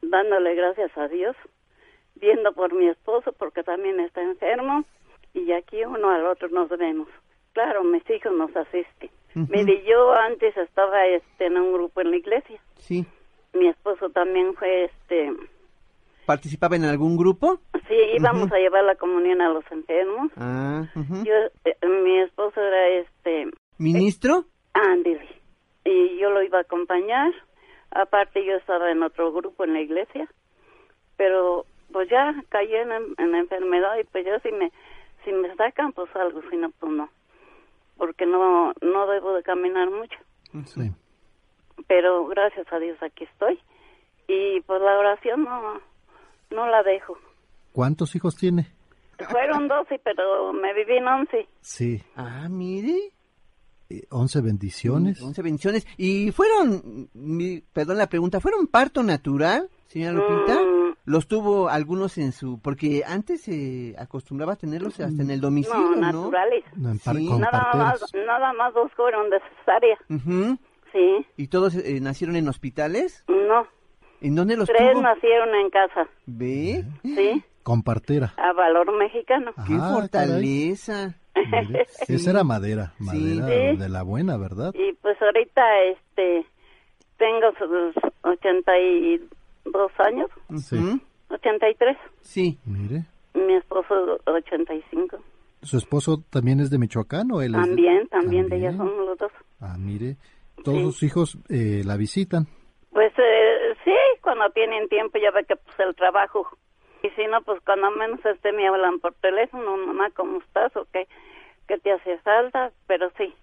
K: dándole gracias a Dios, viendo por mi esposo porque también está enfermo y aquí uno al otro nos vemos. Claro, mis hijos nos asisten. Mire, yo antes estaba este, en un grupo en la iglesia.
J: Sí.
K: Mi esposo también fue este
J: ¿Participaba en algún grupo?
K: Sí, íbamos a llevar la comunión a los enfermos.
J: Ah,
K: yo, eh, mi esposo era este...
J: ¿Ministro?
K: Andy. Y yo lo iba a acompañar. Aparte yo estaba en otro grupo en la iglesia. Pero pues ya caí en, en la enfermedad y pues ya si me, si me sacan pues algo, si no pues no. Porque no, no debo de caminar mucho.
D: Sí.
K: Pero gracias a Dios aquí estoy. Y pues la oración no no la dejo.
D: ¿Cuántos hijos tiene?
K: Fueron doce, pero me viví en once.
D: Sí.
J: Ah, mire.
D: Eh, once bendiciones.
J: Once bendiciones. ¿Y fueron, mi, perdón la pregunta, fueron parto natural, señora Lupita?
K: Mm.
J: ¿Los tuvo algunos en su, porque antes se acostumbraba a tenerlos hasta en el domicilio,
K: No, naturales.
D: No, en par-
J: Sí.
D: con
K: Nada más, nada más dos fueron de cesárea. Sí,
J: ¿Y todos eh, nacieron en hospitales?
K: no.
J: ¿En dónde los
K: Tres
J: tuvo?
K: nacieron en casa.
J: ¿Ve?
K: Sí,
D: Con partera.
K: a valor mexicano.
J: ¡Qué
D: Ah,
J: fortaleza!
D: Mire, *laughs* Esa era madera,
J: Sí.
D: madera
K: Sí.
D: de la buena, ¿verdad?
K: Y pues ahorita, este, tengo sus 82 años,
D: Sí.
J: Ujú.
K: 83.
J: Sí.
D: Mire.
K: Mi esposo 85.
D: ¿Su esposo también es de Michoacán o él es de-
K: También, también de ella
D: También.
K: somos los dos.
D: Ah, mire. Todos
K: Sí.
D: sus hijos eh, la visitan.
K: Pues eh, sí, cuando tienen tiempo ya ve que pues el trabajo. Y si no, pues cuando menos este me hablan por teléfono, mamá, ¿cómo estás? ¿O qué, qué te hace falta? Pero sí,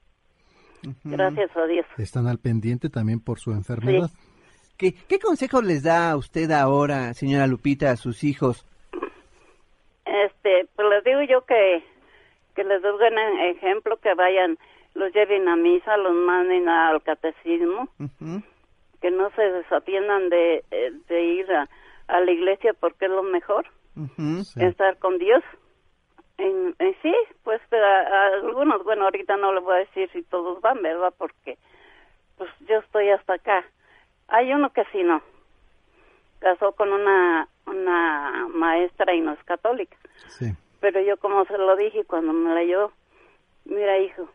K: gracias a Dios.
D: Están al pendiente también por su enfermedad.
J: ¿Qué, ¿Qué consejos les da usted ahora, señora Lupita, a sus hijos?
K: Este, pues les digo yo que, que les doy buen ejemplo, que vayan, los lleven a misa, los manden al catecismo,
J: Ujú.
K: Que no se desatiendan de, eh, de ir a, a la iglesia porque es lo mejor.
D: Sí.
K: estar con Dios En- en sí, pues a- a algunos, bueno, ahorita no le voy a decir si todos van, ¿verdad? Porque pues yo estoy hasta acá. Hay uno que sí no. Casó con una una maestra y no es católica.
D: Sí.
K: Pero yo como se lo dije cuando me la llevó, mira hijo,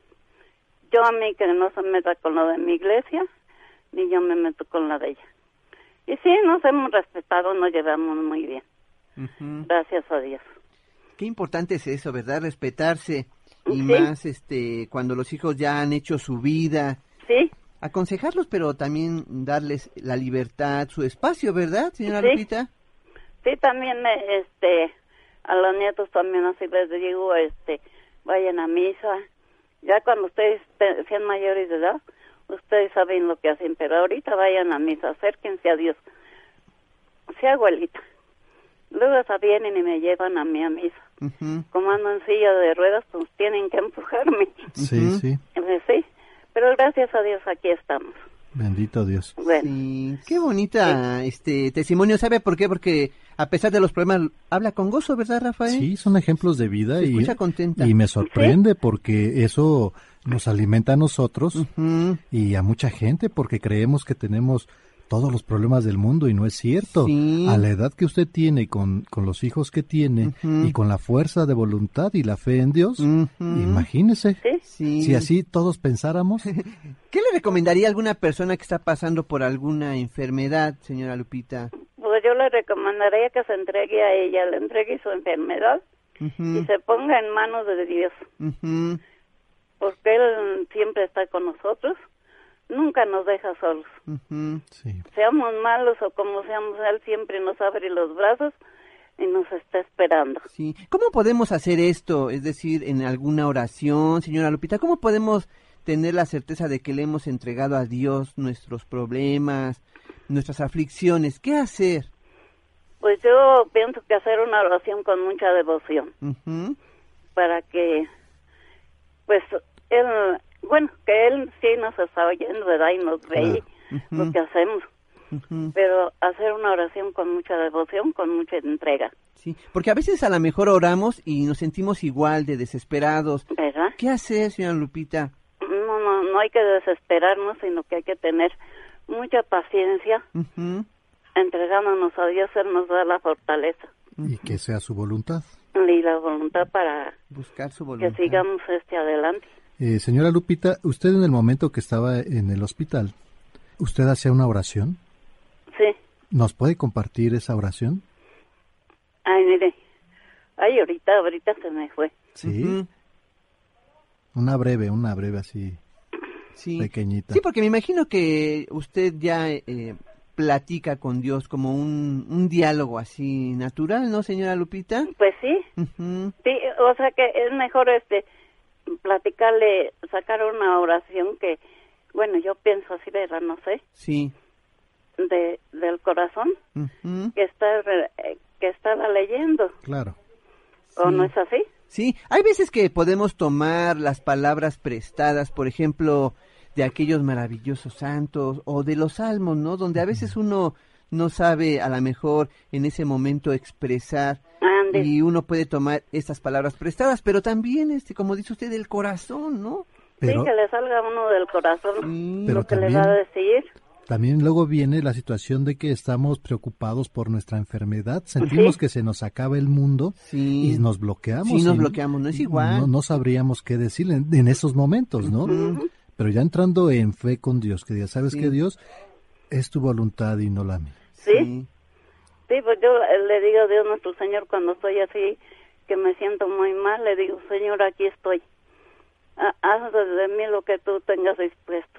K: yo a mí que no se meta con lo de mi iglesia, ni yo me meto con la de ella. Y sí, nos hemos respetado, nos llevamos muy bien. Gracias a Dios.
J: Qué importante es eso, ¿verdad? Respetarse y
K: Sí.
J: más este cuando los hijos ya han hecho su vida.
K: Sí.
J: Aconsejarlos, pero también darles la libertad, su espacio, ¿verdad, señora
K: Sí.
J: Lupita?
K: Sí, también eh, este a los nietos también así les digo, este, vayan a misa. Ya cuando ustedes te- sean mayores de edad, ustedes saben lo que hacen, pero ahorita vayan a misa, acérquense a Dios. Sea abuelita. Luego hasta vienen y me llevan a mí a misa.
J: Ujú.
K: Como ando en silla de ruedas, pues tienen que empujarme.
D: Sí, sí.
K: Eh, Sí, pero gracias a Dios aquí estamos.
D: Bendito Dios.
K: Bueno,
J: Sí, qué bonita este testimonio, ¿sabe por qué? Porque a pesar de los problemas habla con gozo, ¿verdad, Rafael?
D: Sí, son ejemplos de vida
J: Se
D: y,
J: contenta.
D: y me sorprende porque eso nos alimenta a nosotros y a mucha gente porque creemos que tenemos todos los problemas del mundo y no es cierto.
J: Sí.
D: A la edad que usted tiene, con, con los hijos que tiene y con la fuerza de voluntad y la fe en Dios, imagínese.
K: sí,
J: Sí.
D: Si así todos pensáramos, *laughs*
J: ¿Qué le recomendaría a alguna persona que está pasando por alguna enfermedad, señora Lupita?
K: Pues yo le recomendaría que se entregue a ella, le entregue su enfermedad y se ponga en manos de Dios, porque Él siempre está con nosotros, nunca nos deja solos.
D: Sí.
K: Seamos malos o como seamos, Él siempre nos abre los brazos y nos está esperando.
J: Sí. ¿Cómo podemos hacer esto? Es decir, en alguna oración, señora Lupita, ¿cómo podemos tener la certeza de que le hemos entregado a Dios nuestros problemas, nuestras aflicciones? ¿Qué hacer?
K: Pues yo pienso que hacer una oración con mucha devoción para que, pues, Él, bueno, que Él sí nos está oyendo, ¿verdad? Y nos ve lo que hacemos. Pero hacer una oración con mucha devoción, con mucha entrega,
J: Sí, porque a veces a lo mejor oramos y nos sentimos igual de desesperados.
K: ¿verdad?
J: ¿Qué hacer, señora Lupita?
K: No, no, no hay que desesperarnos, sino que hay que tener mucha paciencia, entregándonos a Dios, Él nos da la fortaleza
D: y que sea su voluntad.
K: y la voluntad para
J: Buscar su
K: que
J: voluntad.
K: sigamos este adelante.
D: Eh, señora Lupita, usted en el momento que estaba en el hospital, ¿usted hacía una oración?
K: Sí,
D: ¿Nos puede compartir esa oración?
K: ay, mire, ay, ahorita, ahorita se me fue.
D: Sí. Una breve, una breve así,
J: Sí.
D: pequeñita.
J: Sí, porque me imagino que usted ya eh, platica con Dios como un, un diálogo así natural, ¿no, señora Lupita?
K: Pues sí, sí, o sea que es mejor este platicarle, sacar una oración que, bueno, yo pienso así, ¿verdad? No sé,
J: Sí.
K: de, del corazón
J: Ujú.
K: que está re- eh, que estaba leyendo
D: Claro.
K: o
J: Sí.
K: no es así
J: Sí, hay veces que podemos tomar las palabras prestadas, por ejemplo, de aquellos maravillosos santos o de los salmos, ¿no? Donde a veces uno no sabe a lo mejor en ese momento expresar y uno puede tomar estas palabras prestadas, pero también, este, como dice usted, del corazón, ¿no?
D: Pero
K: sí que le salga a uno del corazón.
D: Pero
K: lo que le
D: también-
K: va a decir
D: también luego viene la situación de que estamos preocupados por nuestra enfermedad, sentimos
K: Sí.
D: que se nos acaba el mundo
J: Sí.
D: y nos bloqueamos.
J: Sí, nos
D: y
J: bloqueamos, no es igual.
D: No, no sabríamos qué decir en, en esos momentos, ¿no? Pero ya entrando en fe con Dios, que ya sabes
J: Sí.
D: que Dios es tu voluntad y no la mía.
K: sí sí. Pues yo le digo a Dios nuestro Señor cuando estoy así que me siento muy mal le digo Señor aquí estoy. Ha- haz de mí lo que tú tengas dispuesto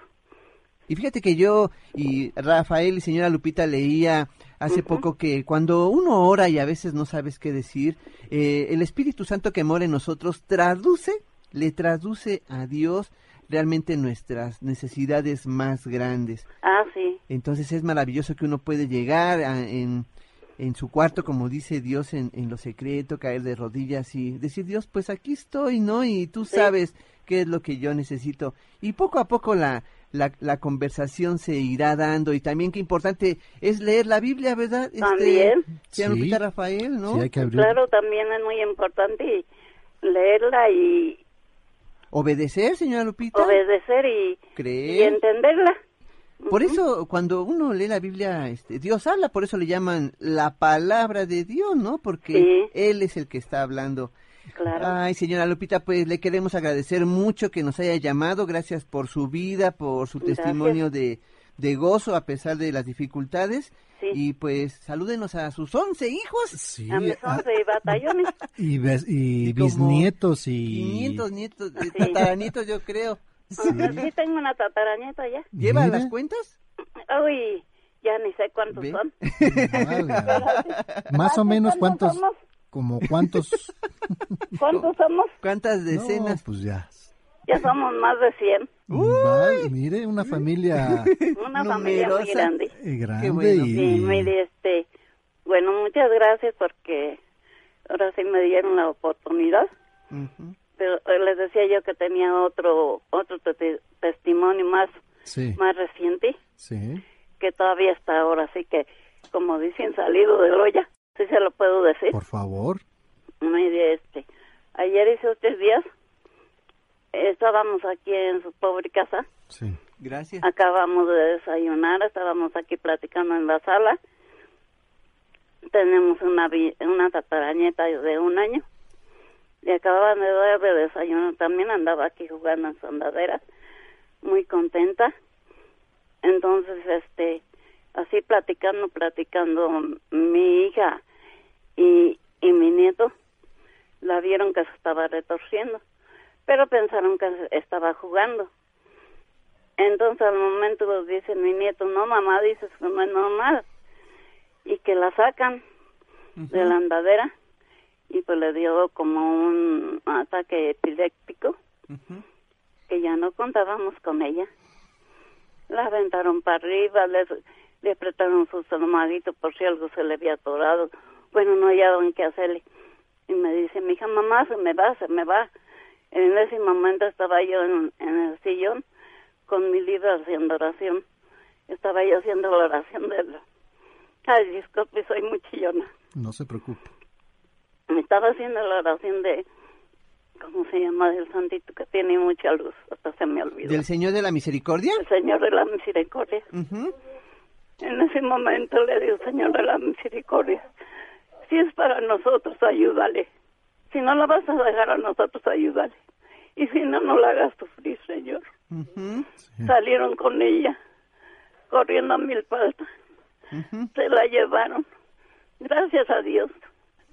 J: Y fíjate que yo y Rafael y señora Lupita leía hace poco que cuando uno ora y a veces no sabes qué decir, eh, el Espíritu Santo que mora en nosotros traduce, le traduce a Dios realmente nuestras necesidades más grandes.
K: ah sí
J: Entonces es maravilloso que uno puede llegar a- en, en su cuarto, como dice Dios, en, en lo secreto, caer de rodillas y decir, Dios, pues aquí estoy, ¿no? Y tú
K: Sí.
J: sabes qué es lo que yo necesito. Y poco a poco la, la, la conversación se irá dando y también qué importante es leer la Biblia, ¿verdad? Este,
K: También.
J: señora
D: Sí.
J: Rafael, ¿no?
D: Sí, hay que abrir.
K: Claro, también es muy importante leerla y
J: Obedecer, señora Lupita.
K: obedecer y, y entenderla.
J: Por eso, cuando uno lee la Biblia, este, Dios habla, por eso le llaman la palabra de Dios, ¿no? Porque
K: Sí.
J: Él es el que está hablando.
K: Claro.
J: Ay, señora Lupita, pues le queremos agradecer mucho que nos haya llamado. Gracias por su vida, por su
K: Gracias.
J: testimonio de, de gozo a pesar de las dificultades.
K: Sí.
J: Y pues salúdenos a sus once hijos.
D: Sí,
K: a mis
D: ah,
K: 11 batallones. *laughs*
D: y, ves- y
J: Y
D: bisnietos y...
J: 500 nietos,
K: Sí.
J: tataranietos, yo creo. *laughs*
D: Sí.
K: Sí, tengo una tatarañeta ya.
J: ¿Lleva
D: Mire.
J: las cuentas?
K: Uy, ya ni sé cuántos
J: ¿Ve?
K: son.
D: Válgame. *laughs* Más o menos cuántos,
K: somos?
D: como cuántos,
K: ¿Cuántos somos?
J: ¿Cuántas
D: no,
J: decenas?
D: pues ya.
K: Ya somos más de 100.
D: Vale, mire, una familia *laughs*
K: Una familia muy
J: Numerosa.
K: grande.
D: eh, grande
J: bueno.
D: y...
K: Sí, mire, este, bueno, muchas gracias porque ahora sí me dieron la oportunidad.
J: Ujú.
K: Pero eh, les decía yo que tenía otro otro te- testimonio más
D: Sí,
K: más reciente
D: sí.
K: que todavía está ahora, así que como dicen salido del olla, sí se lo puedo decir.
D: Por favor.
K: Mire, este, ayer hice tres días, estábamos aquí en su pobre casa,
D: Sí.
J: Gracias.
K: acabamos de desayunar, estábamos aquí platicando en la sala, tenemos una una tatarañeta de un año, y acababan de dar de desayunar, también andaba aquí jugando en su andadera, muy contenta, entonces, este, así platicando, platicando, mi hija y, y mi nieto la vieron que se estaba retorciendo, pero pensaron que estaba jugando. Entonces al momento pues, dice mi nieto, no mamá, dices que no es normal, y que la sacan de la andadera y pues le dio como un ataque epiléptico que ya no contábamos con ella. La aventaron para arriba, le, le apretaron sus almohaditos por si algo se le había atorado. Bueno, no hallaban qué hacerle. Y me dice, mi hija, mamá, se me va, se me va. En ese momento estaba yo en, en el sillón con mi libro haciendo oración. Estaba yo haciendo la oración del... Ay, disculpe, soy muy chillona.
D: No se preocupe.
K: Me estaba haciendo la oración de... ¿Cómo se llama? Del santito que tiene mucha luz. Hasta se me olvidó.
J: ¿Del Señor de la Misericordia?
K: El Señor de la Misericordia. En ese momento le digo, Señor de la Misericordia, si es para nosotros, ayúdale. Si no la vas a dejar a nosotros, ayúdale. Y si no, no la hagas sufrir, Señor. Salieron con ella, corriendo a mil patas.
J: Ujú.
K: Se la llevaron. Gracias a Dios.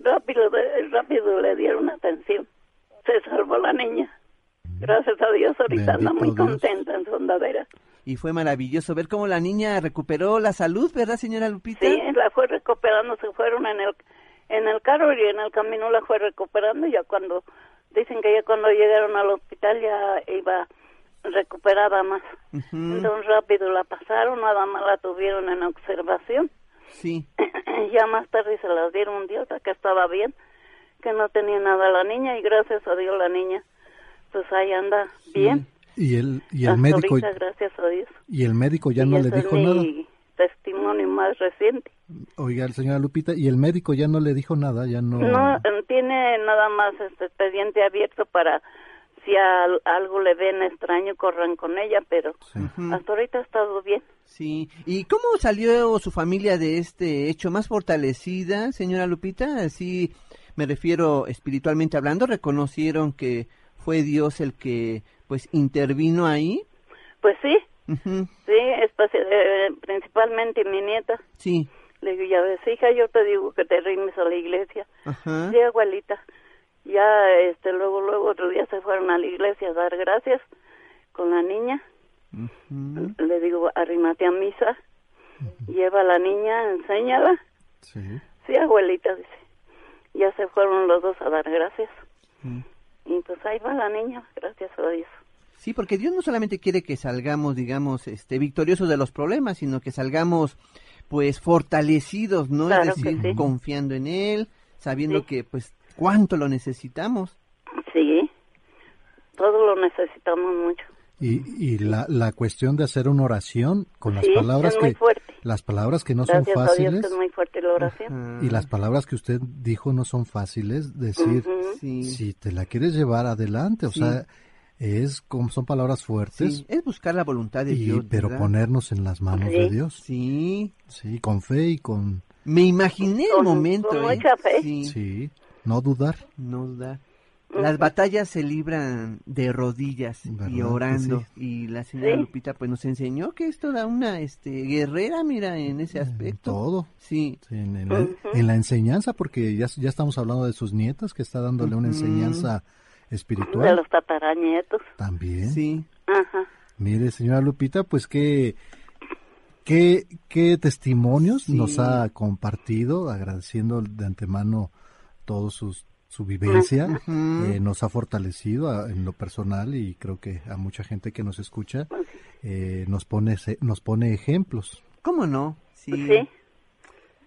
K: Rápido, rápido le dieron atención. Se salvó la niña. Gracias a Dios, ahorita anda muy
D: Bendito Dios.
K: contenta en su andadera.
J: Y fue maravilloso ver cómo la niña recuperó la salud, ¿verdad, señora Lupita?
K: Sí, la fue recuperando, se fueron en el en el carro y en el camino la fue recuperando. Ya cuando dicen que ya cuando llegaron al hospital ya iba recuperada más.
J: Ujú.
K: Entonces rápido la pasaron, nada más la tuvieron en observación.
J: Sí. *clears throat*
K: ya más tarde se las dieron un día que estaba bien, que no tenía nada la niña y gracias a Dios la niña pues ahí anda bien.
D: Y el, y el
K: Hasta
D: médico,
K: ahorita, gracias a Dios.
D: y el médico ya
K: Y
D: no le
K: ese es
D: dijo
K: mi
D: nada.
K: testimonio más reciente.
D: Oiga, señora Lupita, y el médico ya no le dijo nada, ya no.
K: No, eh, tiene nada más este expediente abierto para si al- algo le ven extraño corran con ella, pero hasta ahorita ha estado bien.
J: Sí. ¿Y cómo salió su familia de este hecho? ¿Más fortalecida, señora Lupita? Así me refiero espiritualmente hablando. ¿Reconocieron que fue Dios el que pues intervino ahí?
K: Pues sí,
J: Ujú.
K: sí, especi- eh, principalmente mi nieta.
J: Sí.
K: Le digo, ya ves, hija, yo te digo que te rimes a la iglesia.
J: Ajá.
K: Sí, abuelita. Ya, este, luego, luego, otro día se fueron a la iglesia a dar gracias con la niña. Le digo, arrímate a misa, lleva a la niña, enséñala.
D: Sí.
K: Sí, abuelita, dice. Ya se fueron los dos a dar gracias.
J: Mm.
K: Y pues ahí va la niña, gracias a Dios.
J: Sí, porque Dios no solamente quiere que salgamos, digamos, este, victoriosos de los problemas, sino que salgamos, pues, fortalecidos, ¿no?
K: Claro
J: es decir,
K: sí.
J: confiando en Él, sabiendo
K: Sí.
J: que, pues, cuánto lo necesitamos.
K: Sí, todos lo necesitamos mucho.
D: Y, y la, la cuestión de hacer una oración con las
K: sí,
D: palabras
K: es muy
D: que,
K: fuerte.
D: Las palabras que no
K: Gracias
D: son
K: a Dios
D: fáciles
K: que es muy fuerte la oración.
D: y las palabras que usted dijo no son fáciles, decir,
K: Ujú.
J: Sí.
D: si te la quieres llevar adelante, o
J: Sí.
D: sea, es como son palabras fuertes,
J: Sí, es buscar la voluntad de
D: y-
J: Dios.
D: pero
J: ¿verdad?
D: ponernos en las manos
K: Sí.
D: de Dios.
J: Sí.
D: Sí, con fe y con
J: Me imaginé el momento.
K: con
J: ¿eh?
K: mucha fe.
J: Sí.
D: sí, no dudar.
J: No duda. Las batallas se libran de rodillas
D: ¿Verdad
J: y orando. Y la señora
K: Sí.
J: Lupita pues nos enseñó que es toda una este, guerrera, mira, en ese
D: En
J: aspecto.
D: todo.
J: Sí.
D: Sí, en, en la, en la enseñanza, porque ya, ya estamos hablando de sus nietas, que está dándole una enseñanza espiritual
K: los tataranietos.
D: también.
J: Sí.
K: Ajá.
D: Mire, señora Lupita, pues qué, qué, qué testimonios
J: Sí.
D: nos ha compartido, agradeciendo de antemano todos sus su vivencia,
J: Ujú.
D: eh, nos ha fortalecido a- en lo personal y creo que a mucha gente que nos escucha eh, nos pone se- nos pone ejemplos.
J: ¿Cómo no? Sí.
K: Sí.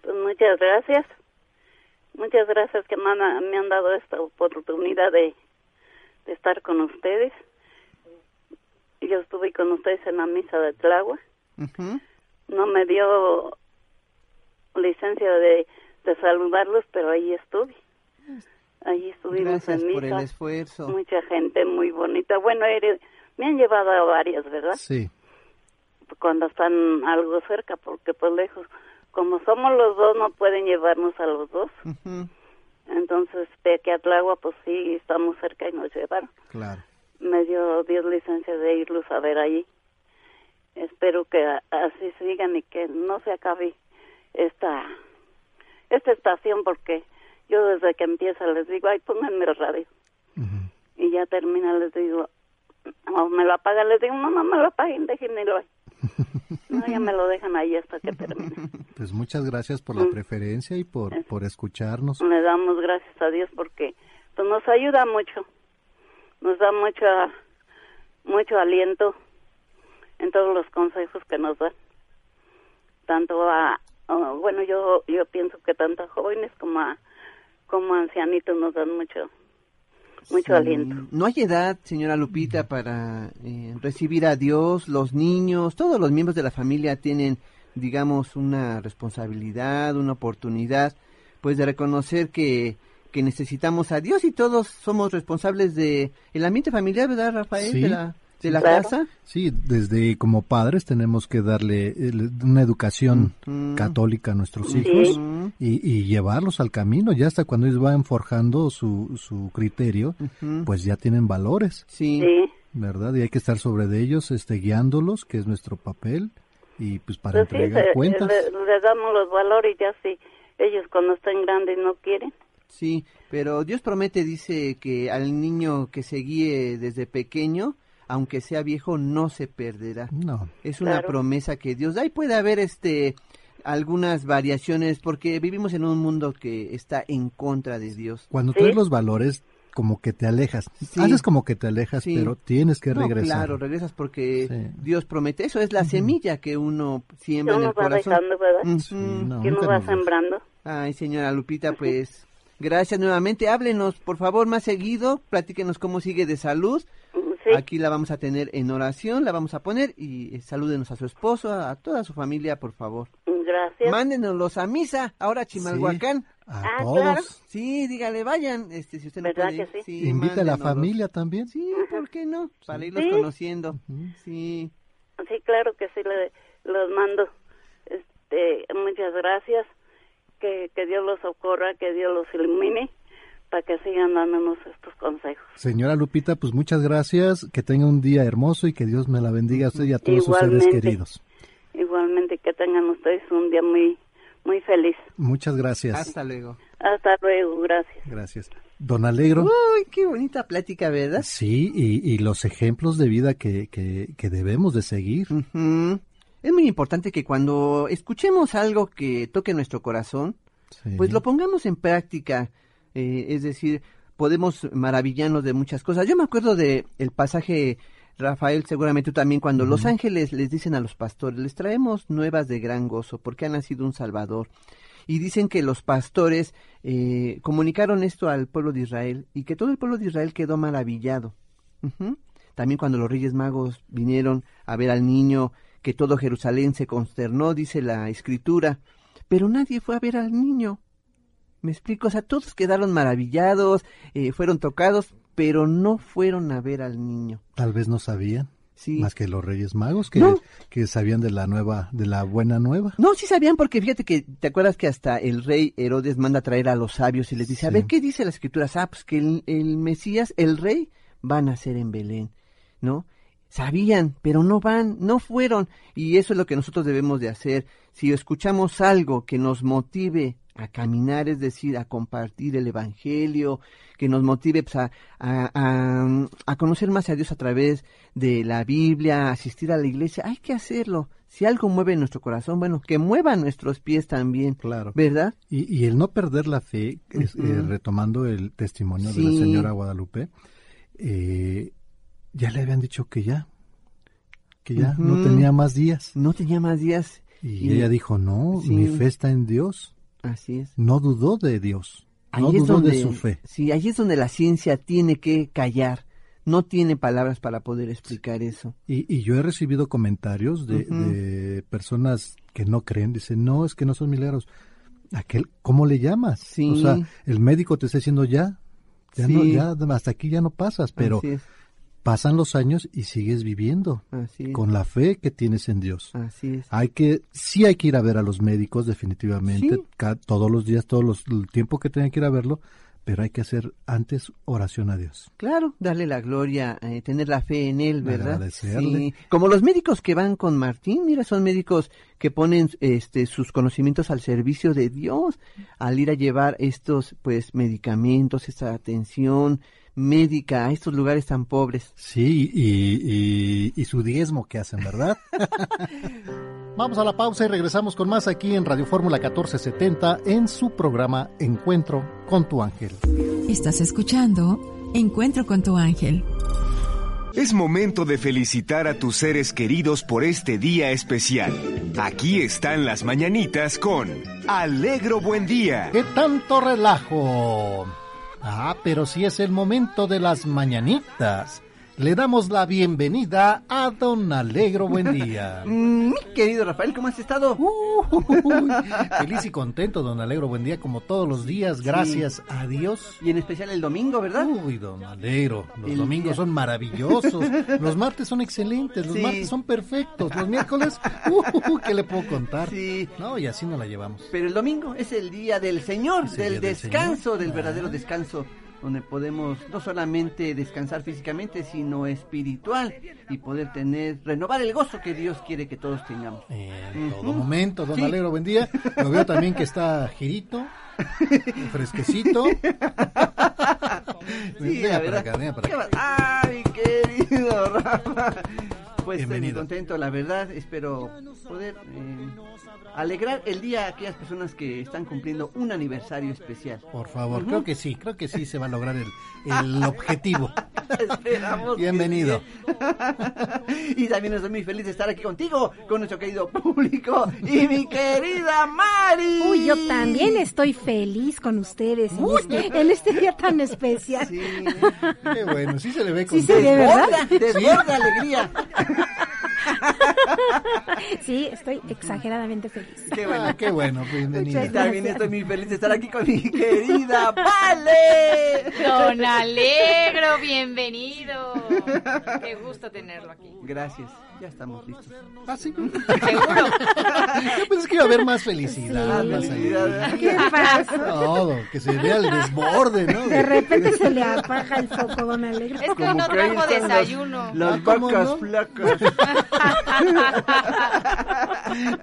K: Pues muchas gracias. Muchas gracias que me han, me han dado esta oportunidad de, de estar con ustedes. Yo estuve con ustedes en la misa de Tlagua. No me dio licencia de, de saludarlos, pero ahí estuve. Ahí estuvimos
J: Gracias
K: en
J: por el
K: misa.
J: esfuerzo.
K: Mucha gente muy bonita. Bueno, me han llevado a varias, ¿verdad?
D: Sí,
K: Cuando están algo cerca, porque pues lejos. Como somos los dos, no pueden llevarnos a los dos. Entonces, de aquí a Tlagua, pues sí, estamos cerca y nos llevaron.
D: claro.
K: Me dio Dios licencia de irlos a ver allí. Espero que así sigan y que no se acabe esta esta estación porque yo desde que empieza les digo, ay, pónganme el radio. Y ya termina, les digo, o me lo apagan, les digo, no, no me lo apaguen, déjenmelo ahí. *laughs* No, ya me lo dejan ahí hasta que termine. *laughs*
D: Pues muchas gracias por la
K: Mm.
D: preferencia y por, por escucharnos.
K: Le damos gracias a Dios porque pues, nos ayuda mucho, nos da mucho, mucho aliento en todos los consejos que nos dan. Tanto a, a- bueno, yo yo pienso que tanto a jóvenes como a, como a ancianitos nos dan mucho, mucho
J: Sí.
K: aliento.
J: No hay edad, señora Lupita, para eh, recibir a Dios. Los niños, todos los miembros de la familia tienen, digamos, una responsabilidad, una oportunidad, pues de reconocer que, que necesitamos a Dios y todos somos responsables de el ambiente familiar, ¿verdad, Rafael?
D: Sí.
J: De la, de la
K: Claro.
J: casa.
D: Sí, desde como padres tenemos que darle el- una educación
J: Ujú.
D: católica a nuestros
K: Sí.
D: hijos
J: Ujú.
D: y, y llevarlos al camino. Ya hasta cuando ellos van forjando su, su criterio, pues ya tienen valores,
J: Sí.
K: Sí,
D: ¿verdad? Y hay que estar sobre de ellos, este, guiándolos, que es nuestro papel, y pues para
K: pues sí,
D: entregar
K: se-
D: cuentas.
K: le- les damos los valores ya si ellos cuando estén grandes no quieren.
J: Sí, pero Dios promete, dice, que al niño que se guíe desde pequeño, aunque sea viejo, no se perderá.
D: No,
J: Es una
K: Claro.
J: promesa que Dios da y puede haber este algunas variaciones porque vivimos en un mundo que está en contra de Dios.
D: cuando
K: Sí.
D: traes los valores, como que te alejas.
J: Sí.
D: Haces como que te alejas,
J: Sí.
D: pero tienes que
J: No,
D: regresar.
J: claro, regresas porque
D: Sí.
J: Dios promete. Eso es la semilla que uno siembra en el
K: va
J: corazón.
K: dejando, ¿verdad?
J: Ujú.
D: Sí, no,
K: que uno
D: nunca
K: va sembrando.
J: Ay, señora Lupita, pues gracias nuevamente. Háblenos, por favor, más seguido. Platíquenos cómo sigue de salud.
K: Sí,
J: Aquí la vamos a tener en oración, la vamos a poner y eh, salúdenos a su esposo, a, a toda su familia, por favor.
K: gracias.
J: Mándenoslos a misa, ahora a Chimalhuacán.
D: A
K: Ah,
D: todos.
K: claro.
J: Sí, dígale, vayan, este, si usted no
K: ¿Verdad
J: puede.
K: que sí?
D: Invita a la familia también.
J: Sí, ¿por qué no? Para irlos
K: Sí.
J: conociendo. Sí.
K: Sí, claro que sí, le, los mando. Este, muchas gracias. Que, que Dios los socorra, que Dios los ilumine para que sigan dándonos estos consejos.
D: Señora Lupita, pues muchas gracias, que tenga un día hermoso y que Dios me la bendiga a usted y a todos sus
K: Igualmente.
D: seres queridos.
K: Igualmente que tengan ustedes un día muy muy feliz.
D: Muchas gracias.
J: Hasta luego.
K: Hasta luego, gracias.
D: Gracias. Don Alegro.
J: Uy, qué bonita plática, ¿verdad?
D: Sí, y, y los ejemplos de vida que, que, que debemos de seguir.
J: Ujú. Es muy importante que cuando escuchemos algo que toque nuestro corazón,
D: Sí.
J: pues lo pongamos en práctica. Eh, es decir, podemos maravillarnos de muchas cosas. Yo me acuerdo de el pasaje, Rafael, seguramente tú también, cuando los ángeles les dicen a los pastores, les traemos nuevas de gran gozo, porque ha nacido un Salvador. Y dicen que los pastores eh, comunicaron esto al pueblo de Israel y que todo el pueblo de Israel quedó maravillado. También cuando los Reyes Magos vinieron a ver al niño que todo Jerusalén se consternó, dice la escritura, pero nadie fue a ver al niño. Me explico, o sea, todos quedaron maravillados, eh, fueron tocados, pero no fueron a ver al niño.
D: Tal vez no sabían.
J: Sí.
D: Más que los Reyes Magos que,
J: No.
D: que sabían de la nueva, de la buena nueva.
J: No, sí sabían porque fíjate que te acuerdas que hasta el rey Herodes manda a traer a los sabios y les dice, a ver, ¿qué dice la escritura? Ah, pues que el, el Mesías, el rey, va a nacer en Belén, ¿no? Sabían, pero no van, no fueron. Y eso es lo que nosotros debemos de hacer. Si escuchamos algo que nos motive a caminar, es decir, a compartir el Evangelio, que nos motive pues, a, a- a- conocer más a Dios a través de la Biblia, a asistir a la iglesia, hay que hacerlo. Si algo mueve nuestro corazón, bueno, que mueva nuestros pies también,
D: Claro.
J: ¿verdad?
D: Y, y el no perder la fe, es, eh, retomando el testimonio de la señora Guadalupe, eh, ya le habían dicho que ya, que ya no tenía más días.
J: No tenía más días.
D: Y, ella dijo, no,
J: Sí.
D: mi fe está en Dios.
J: Así es.
D: No dudó de Dios, no
J: Ahí
D: dudó
J: donde,
D: de su fe.
J: Sí, ahí es donde la ciencia tiene que callar. No tiene palabras para poder explicar eso.
D: Y, y yo he recibido comentarios de, personas que no creen, dicen, no, es que no son milagros. Aquel, ¿Cómo le llamas?
J: Sí.
D: O sea, el médico te está diciendo ya, ya no, ya, hasta aquí ya no pasas, pero
J: Así es.
D: Pasan los años y sigues viviendo
J: Así
D: con la fe que tienes en Dios.
J: Así es.
D: Hay que, sí hay que ir a ver a los médicos definitivamente,
J: Sí.
D: ca- todos los días, todos los, el tiempo que tengan que ir a verlo, pero hay que hacer antes oración a Dios.
J: Claro, darle la gloria, eh, tener la fe en él, ¿verdad?
D: Agradecerle.
J: Sí. Como los médicos que van con Martín, mira, son médicos que ponen este sus conocimientos al servicio de Dios al ir a llevar estos pues medicamentos, esta atención médica a estos lugares tan pobres.
D: Sí, y, y, y su diezmo que hacen, ¿verdad? *laughs* Vamos a la pausa y regresamos con más aquí en Radio Fórmula 1470 en su programa Encuentro con tu ángel.
G: Estás escuchando Encuentro con tu ángel.
L: Es momento de felicitar a tus seres queridos por este día especial. Aquí están las mañanitas con Alegro Buen Día.
D: ¿Qué tanto relajo? Ah, pero si es el momento de las mañanitas. Le damos la bienvenida a Don Alegro Buen Día. *laughs*
J: Mi querido Rafael, ¿cómo has estado?
D: Feliz y contento, Don Alegro Buen Día, como todos los días, gracias a Dios.
J: Y en especial el domingo, ¿verdad?
D: Uy, Don Alegro, los
J: El
D: domingos
J: día.
D: son maravillosos, los martes son excelentes, los
J: Sí.
D: martes son perfectos, los miércoles, uh, ¿qué le puedo contar?
J: Sí.
D: No, y así nos la llevamos.
J: Pero el domingo es el día del Señor, del
D: día del
J: descanso,
D: Señor.
J: del
D: Ah.
J: verdadero descanso, donde podemos no solamente descansar físicamente, sino espiritual y poder tener, renovar el gozo que Dios quiere que todos tengamos.
D: En todo momento, Don
J: Sí.
D: Buen día. Lo veo también que está girito, *laughs* fresquecito.
J: Sí, la
D: para
J: verdad.
D: acá, para
J: ¿Qué
D: acá.
J: ¡Ay, querido Rafa! Pues estoy muy contento, la verdad. Espero poder eh, alegrar el día a aquellas personas que están cumpliendo un aniversario especial.
D: Por favor, creo que sí, creo que sí se va a lograr el, el *laughs* objetivo.
J: Esperamos.
D: Bienvenido.
J: sí. *laughs* y también estoy muy feliz de estar aquí contigo, con nuestro querido público y *laughs* mi querida Mari.
M: Uy, yo también estoy feliz con ustedes en, este, en este día tan especial.
J: Sí,
D: Qué bueno, sí se le ve
M: Sí
D: contento.
M: se ve, ¿verdad?
J: desborda, desborda alegría. *laughs*
M: Sí, estoy exageradamente feliz.
J: Qué bueno.
D: Qué bueno, bienvenido.
M: Muchas
J: Y también estoy muy feliz de estar aquí con mi querida Vale.
E: Don Alegro, bienvenido. Qué gusto tenerlo aquí.
J: Gracias, ya estamos listos.
D: Ah, sí. *laughs*
E: Seguro.
D: Yo pensé que iba a haber más felicidad,
M: Sí.
D: más alegría.
M: ¿Qué pasa?
D: Todo, que se vea el desborde, ¿no?
M: De repente se le apaga el foco, don Alegre.
E: Es que no trajo desayuno.
J: Las
D: ¿cómo
J: vacas
D: no?
J: flacas. *laughs*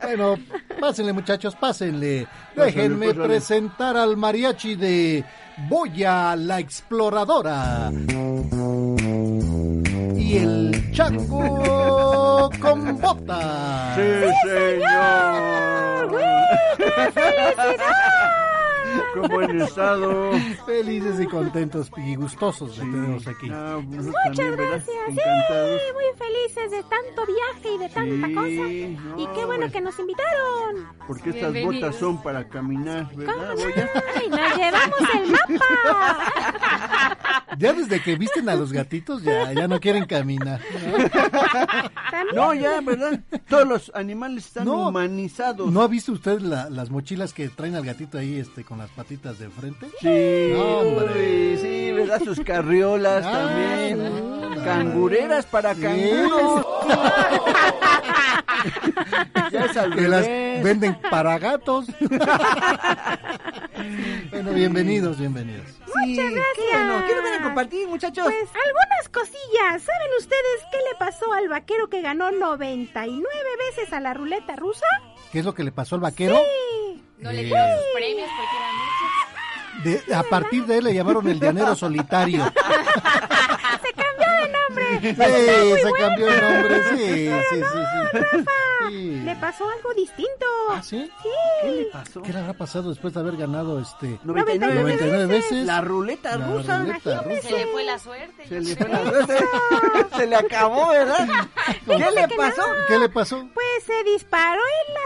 D: Bueno, pásenle muchachos, pásenle. Déjenme presentar al mariachi de Boya la Exploradora. Y el Chaco con bota.
J: señor. ¿Cómo han estado?
D: Felices y contentos y gustosos de tenerlos aquí.
J: Ah,
M: Muchas
J: también,
M: gracias.
J: Encantados.
M: Sí, muy felices de tanto viaje y de tanta
J: Sí,
M: cosa.
J: no,
M: y qué bueno
J: pues,
M: que nos invitaron.
J: Porque estas
E: Bienvenidos.
J: botas son para caminar, ¿verdad, Boya?
M: Ay, nos llevamos el mapa. *laughs*
D: Ya desde que visten a los gatitos ya, ya no quieren caminar.
J: No, ya, ¿verdad? Todos los animales están
D: No.
J: humanizados.
D: ¿No ha visto usted la- las mochilas que traen al gatito ahí este con las patitas de frente?
J: Sí,
D: hombre.
J: sí, ¿verdad? Sus carriolas
D: Ah,
J: también.
D: no, no.
J: Cangureras para canguros. *laughs* ya es al
D: Que las venden para gatos. *laughs* bueno, bienvenidos, bienvenidos.
M: Muchas gracias.
J: Bueno, ¿qué nos van a compartir, muchachos?
M: Pues algunas cosillas. ¿Saben ustedes qué le pasó al vaquero que ganó 99 veces a la ruleta rusa?
D: ¿Qué es lo que le pasó al vaquero?
M: Sí.
E: No le
D: Eh,
E: dieron sus premios porque eran muchos.
D: de- a partir de él le llamaron el llanero solitario. *laughs*
M: Se cambió de nombre.
D: Sí,
M: Está muy
D: se cambió el nombre, sí,
M: Pero
D: sí,
M: no,
D: sí, sí.
M: Rafa,
D: Sí.
M: le pasó algo distinto.
D: ¿Ah, sí?
M: Sí.
J: ¿Qué le pasó?
D: ¿Qué le habrá pasado después de haber ganado este
J: 99,
D: 99 veces?
J: La ruleta
D: La
J: rusa.
D: ruleta rusa.
E: Se le fue la suerte.
J: Se le fue la suerte. *laughs* Se le acabó, ¿verdad? *laughs* ¿Qué le pasó?
D: ¿Qué le pasó?
M: Pues se disparó en la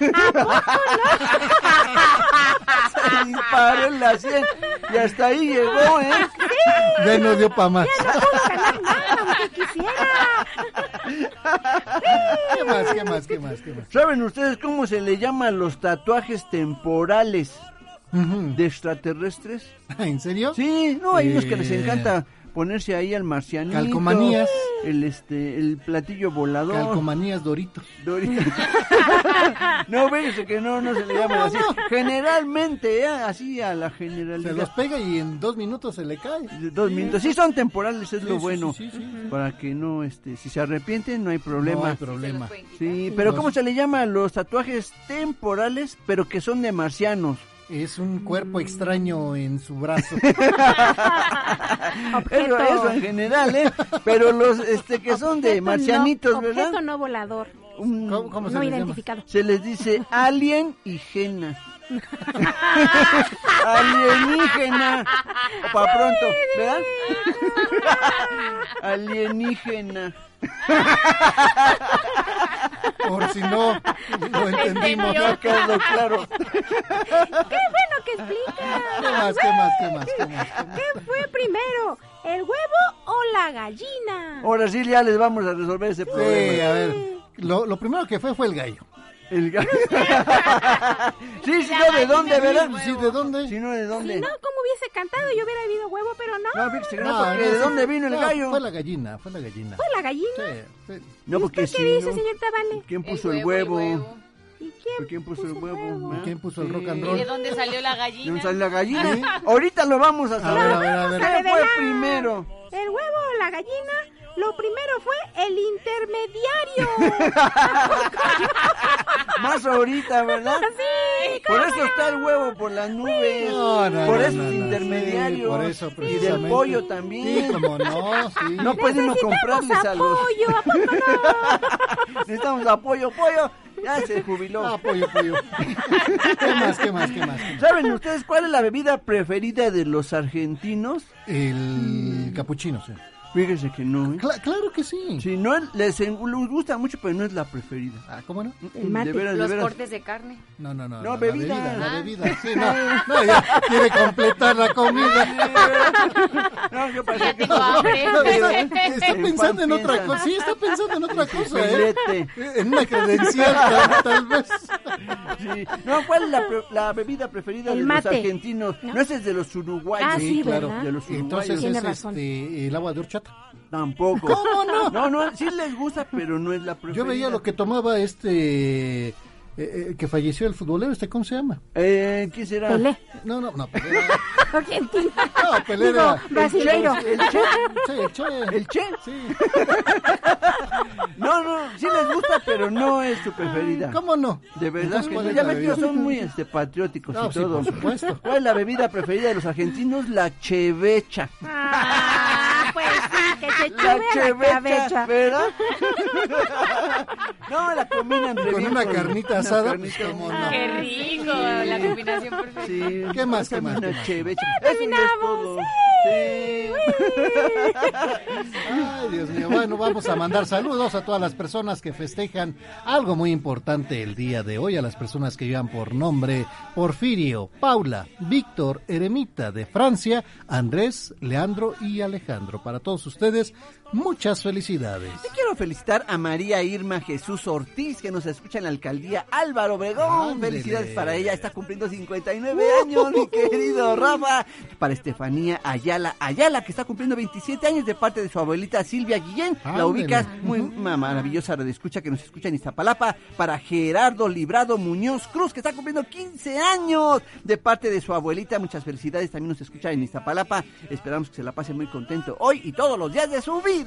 M: 100. ¿A poco *laughs*
J: Se disparó en la 100 y hasta ahí llegó, ¿eh?
D: Ya no dio pa' más.
M: No? No pudo ganar nada, aunque quisiera.
D: ¿Qué más, qué más, qué más, qué más?
J: ¿Saben ustedes cómo se le llama a los tatuajes temporales de extraterrestres? *laughs*
D: ¿En serio?
J: Sí, no, hay unos que les
D: Eh,
J: encanta ponerse ahí al marcianito.
D: Calcomanías.
J: El, este, el platillo volador.
D: Calcomanías Doritos.
J: Doritos. *laughs* no, fíjese que no, no se le llaman así. Generalmente, ¿eh? así a la
D: Se
J: generalidad.
D: los pega y en dos minutos se le cae.
J: Dos minutos. Sí son temporales, es
D: Sí,
J: lo bueno.
D: sí, sí, sí.
J: Para que no, este, si se arrepienten, no hay
D: No
J: problema.
D: hay problema.
J: Sí, pero
D: Los-
J: ¿cómo se le llama a los tatuajes temporales, pero que son de marcianos?
D: Es un cuerpo extraño en su brazo. *laughs*
J: Eso, eso en general, ¿eh? Pero los este que son de marcianitos,
M: no,
J: ¿verdad?
M: Objeto no volador.
J: Un-
D: ¿Cómo, cómo se
M: No
D: llama?
M: identificado.
J: se les dice alien y gena. *laughs* Alienígena. Para pronto, ¿verdad? Alienígena. *laughs*
D: Por si no lo entendimos.
J: Ya quedó claro.
M: ¡Qué bueno que explica!
D: ¿Qué más, qué más, qué más, qué más?
M: ¿Qué fue primero? ¿El huevo o la gallina?
J: Ahora sí ya les vamos a resolver ese
D: Sí,
J: problema.
D: a ver. Lo, lo primero que fue fue el gallo.
J: El gallo. *laughs* sí, sí, no, ¿de dónde, verdad?
D: Sí, ¿de dónde?
J: Sí, no, ¿de
M: Si
J: dónde?
M: no, ¿cómo hubiese cantado? Yo hubiera habido huevo, pero no.
J: No, fíjese no,
D: No,
J: porque ¿de dónde vino el gallo?
D: Fue la gallina, fue la gallina.
M: ¿Fue la gallina?
D: Sí, sí.
J: No, porque
M: ¿Usted
J: si
M: qué dice, señor Tabale?
J: ¿Quién puso el
E: huevo, el huevo.
M: ¿Y quién,
J: ¿Quién puso el huevo?
D: ¿Y quién puso el rock and
E: ¿Y
D: roll?
E: de dónde salió la
J: ¿De
E: gallina?
J: dónde sale la gallina? Ahorita lo vamos a
D: A
J: saber.
D: ver, a ver, a ver.
M: Vamos a
J: ¿Qué fue primero?
M: ¿El huevo o la gallina? Lo primero fue el intermediario. *laughs*
J: Más ahorita, ¿verdad?
M: Sí,
J: Por eso está el huevo por las nubes.
D: No, no,
J: por
D: no,
J: eso
D: no,
J: es
D: no,
J: intermediario.
D: sí, por eso,
J: y del pollo también.
D: Sí, como no, sí.
J: No podemos comprarles a los.
M: apoyo, ¿a poco no?
J: Necesitamos apoyo, pollo. Ya se jubiló.
D: Ah, pollo, pollo. *laughs* ¿Qué más, qué más, qué más?
J: ¿Saben ustedes cuál es la bebida preferida de los argentinos?
D: El capuchino, sí.
J: Fíjense que no, ¿eh?
D: Cla- claro que sí.
J: Sí, no es- les, les gusta mucho, pero no es la preferida.
D: Ah, ¿cómo no?
M: El mate.
J: De veras, de
E: Los
J: veras.
E: cortes de carne.
D: No, no, no.
J: No,
D: la
J: bebida.
D: La
E: Ah.
D: bebida, sí, no. *laughs* No, ya quiere completar la comida. *laughs*
J: No, yo pensé que.
D: No, *laughs* está, pensando en otra cosa. Sí, está pensando en otra cosa, ¿eh? En una credencial, tal, tal vez.
J: Sí. No, ¿cuál es la, pre- la bebida preferida
M: El
J: de
M: mate.
J: los argentinos? No, ese es de los uruguayos.
M: Ah, sí,
D: claro.
J: De los uruguayos.
D: Entonces es este, el agua de horchata.
J: Tampoco.
D: ¿Cómo no?
J: No, no, sí les gusta, pero no es la preferida.
D: Yo veía lo que tomaba este... eh, eh, que falleció el futbolero, este, ¿cómo se llama?
J: Eh, ¿Quién será?
M: Pelé.
D: No, no, no, Pelé *laughs*
M: Argentina.
D: No, Pelé
M: Digo,
D: era-
M: brasileiro.
J: El Che. *laughs*
D: Sí, el Che.
J: ¿El Che?
D: Sí. *laughs*
J: No, no, sí les gusta, pero no es su preferida.
D: ¿Cómo no?
J: De verdad que
D: ¿cuál
J: no.
D: es
J: Ya ven que son muy este, patrióticos
D: No,
J: y
D: sí,
J: todo.
D: por supuesto.
J: ¿Cuál es la bebida preferida de los argentinos? La chevecha.
M: Ah, pues sí, se
J: La chevecha. ¿verdad? *laughs* no, la combinan
D: Con
J: bien
D: una carnita
J: una
D: asada,
J: carnita.
D: pues, no.
E: Qué rico, la combinación perfecta.
J: Sí,
D: ¿Qué más, qué más,
J: Una chevecha. Eso no es todo. Sí. *laughs*
D: Ay, Dios mío. Bueno, vamos a mandar saludos a todas las personas que festejan algo muy importante el día de hoy, a las personas que llevan por nombre Porfirio, Paula, Víctor, Eremita de Francia, Andrés, Leandro y Alejandro. Para todos ustedes, muchas felicidades.
J: Yo quiero felicitar a María Irma Jesús Ortiz, que nos escucha en la alcaldía Álvaro Obregón.
D: Ándele.
J: Felicidades para ella, está cumpliendo 59 años, mi querido Rafa. Para Estefanía Ayala Ayala, que está cumpliendo 27 años de parte de su abuelita Silvia Guillén. La ubicas muy ma- maravillosa de escucha que nos escucha en Iztapalapa. Para Gerardo Librado Muñoz Cruz, que está cumpliendo 15 años de parte de su abuelita. Muchas felicidades, también nos escucha en Iztapalapa. Esperamos que se la pase muy contento hoy y todos los días de su vida.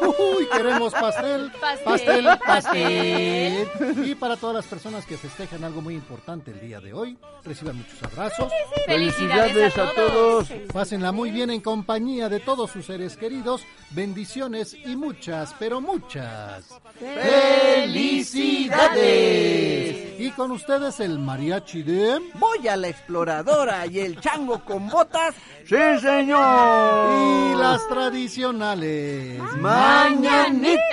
D: Uy, queremos *laughs* pastel, pastel, pastel. Y para todas las personas que festejan algo muy importante el día de hoy, reciban muchos abrazos.
J: Felicidades a todos.
D: Pásenla muy bien en compañía de todos sus seres queridos. Bendiciones y muchas, pero muchas.
J: ¡Felicidades!
D: Y con ustedes el mariachi de...
J: Voy a la exploradora y el chango con botas. ¡Sí, señor!
D: Y las tradicionales.
J: Mañanitas.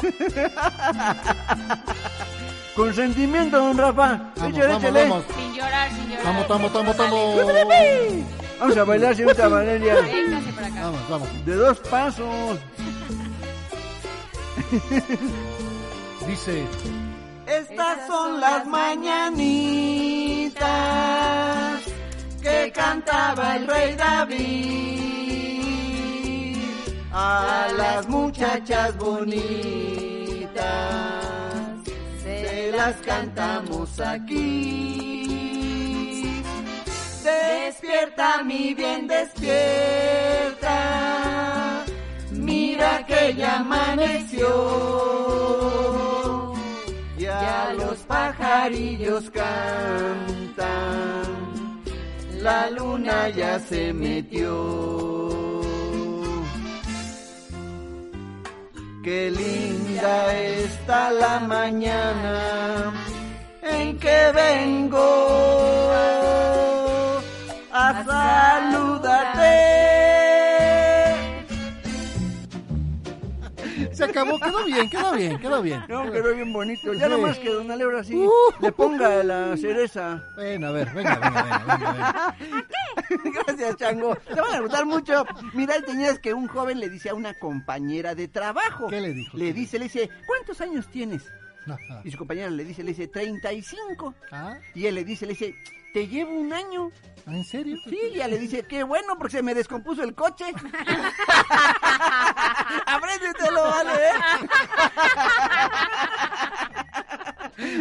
J: *laughs* Con sentimiento, don Rafa.
D: Vamos,
J: Échale,
D: vamos,
J: échale.
D: vamos.
N: Sin llorar, sin llorar.
D: Vamos, vamos, vamos, vamos.
J: Vamos a bailar, señorita Valeria.
N: Véngase para acá.
D: Vamos, vamos.
J: De dos pasos. *laughs*
D: Dice...
J: Estas son las mañanitas que cantaba el rey David a las muchachas bonitas. Se las cantamos aquí. Despierta, mi bien, despierta. Mira que ya amaneció. Ya los pajarillos cantan, la luna ya se metió. Qué linda está la mañana en que vengo a saludarte. *laughs*
D: Se acabó, quedó bien, quedó bien, quedó bien.
J: No, quedó bien bonito. Ya
D: Sí.
J: nomás que Don Alebra así le ponga la cereza.
D: Bueno, a ver, venga, venga, venga, venga, venga. *laughs*
J: Gracias, Chango. Te van a gustar mucho. Mira, tenías que un joven le dice a una compañera de trabajo.
D: ¿Qué le dijo?
J: Le dice, le dice, ¿cuántos años tienes?
D: Ajá. *laughs*
J: Y su compañera le dice, le dice, 35.
D: ¿Ah?
J: Y él le dice, le dice, te llevo un año.
D: ¿Ah, ¿En serio?
J: Sí, y ella le dice, qué bueno, porque se me descompuso el coche. *laughs* Apréndetelo, vale, ¿eh?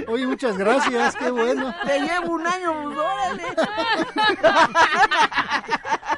D: Oye, muchas gracias, qué bueno.
J: Te llevo un año, pues, órale. *laughs*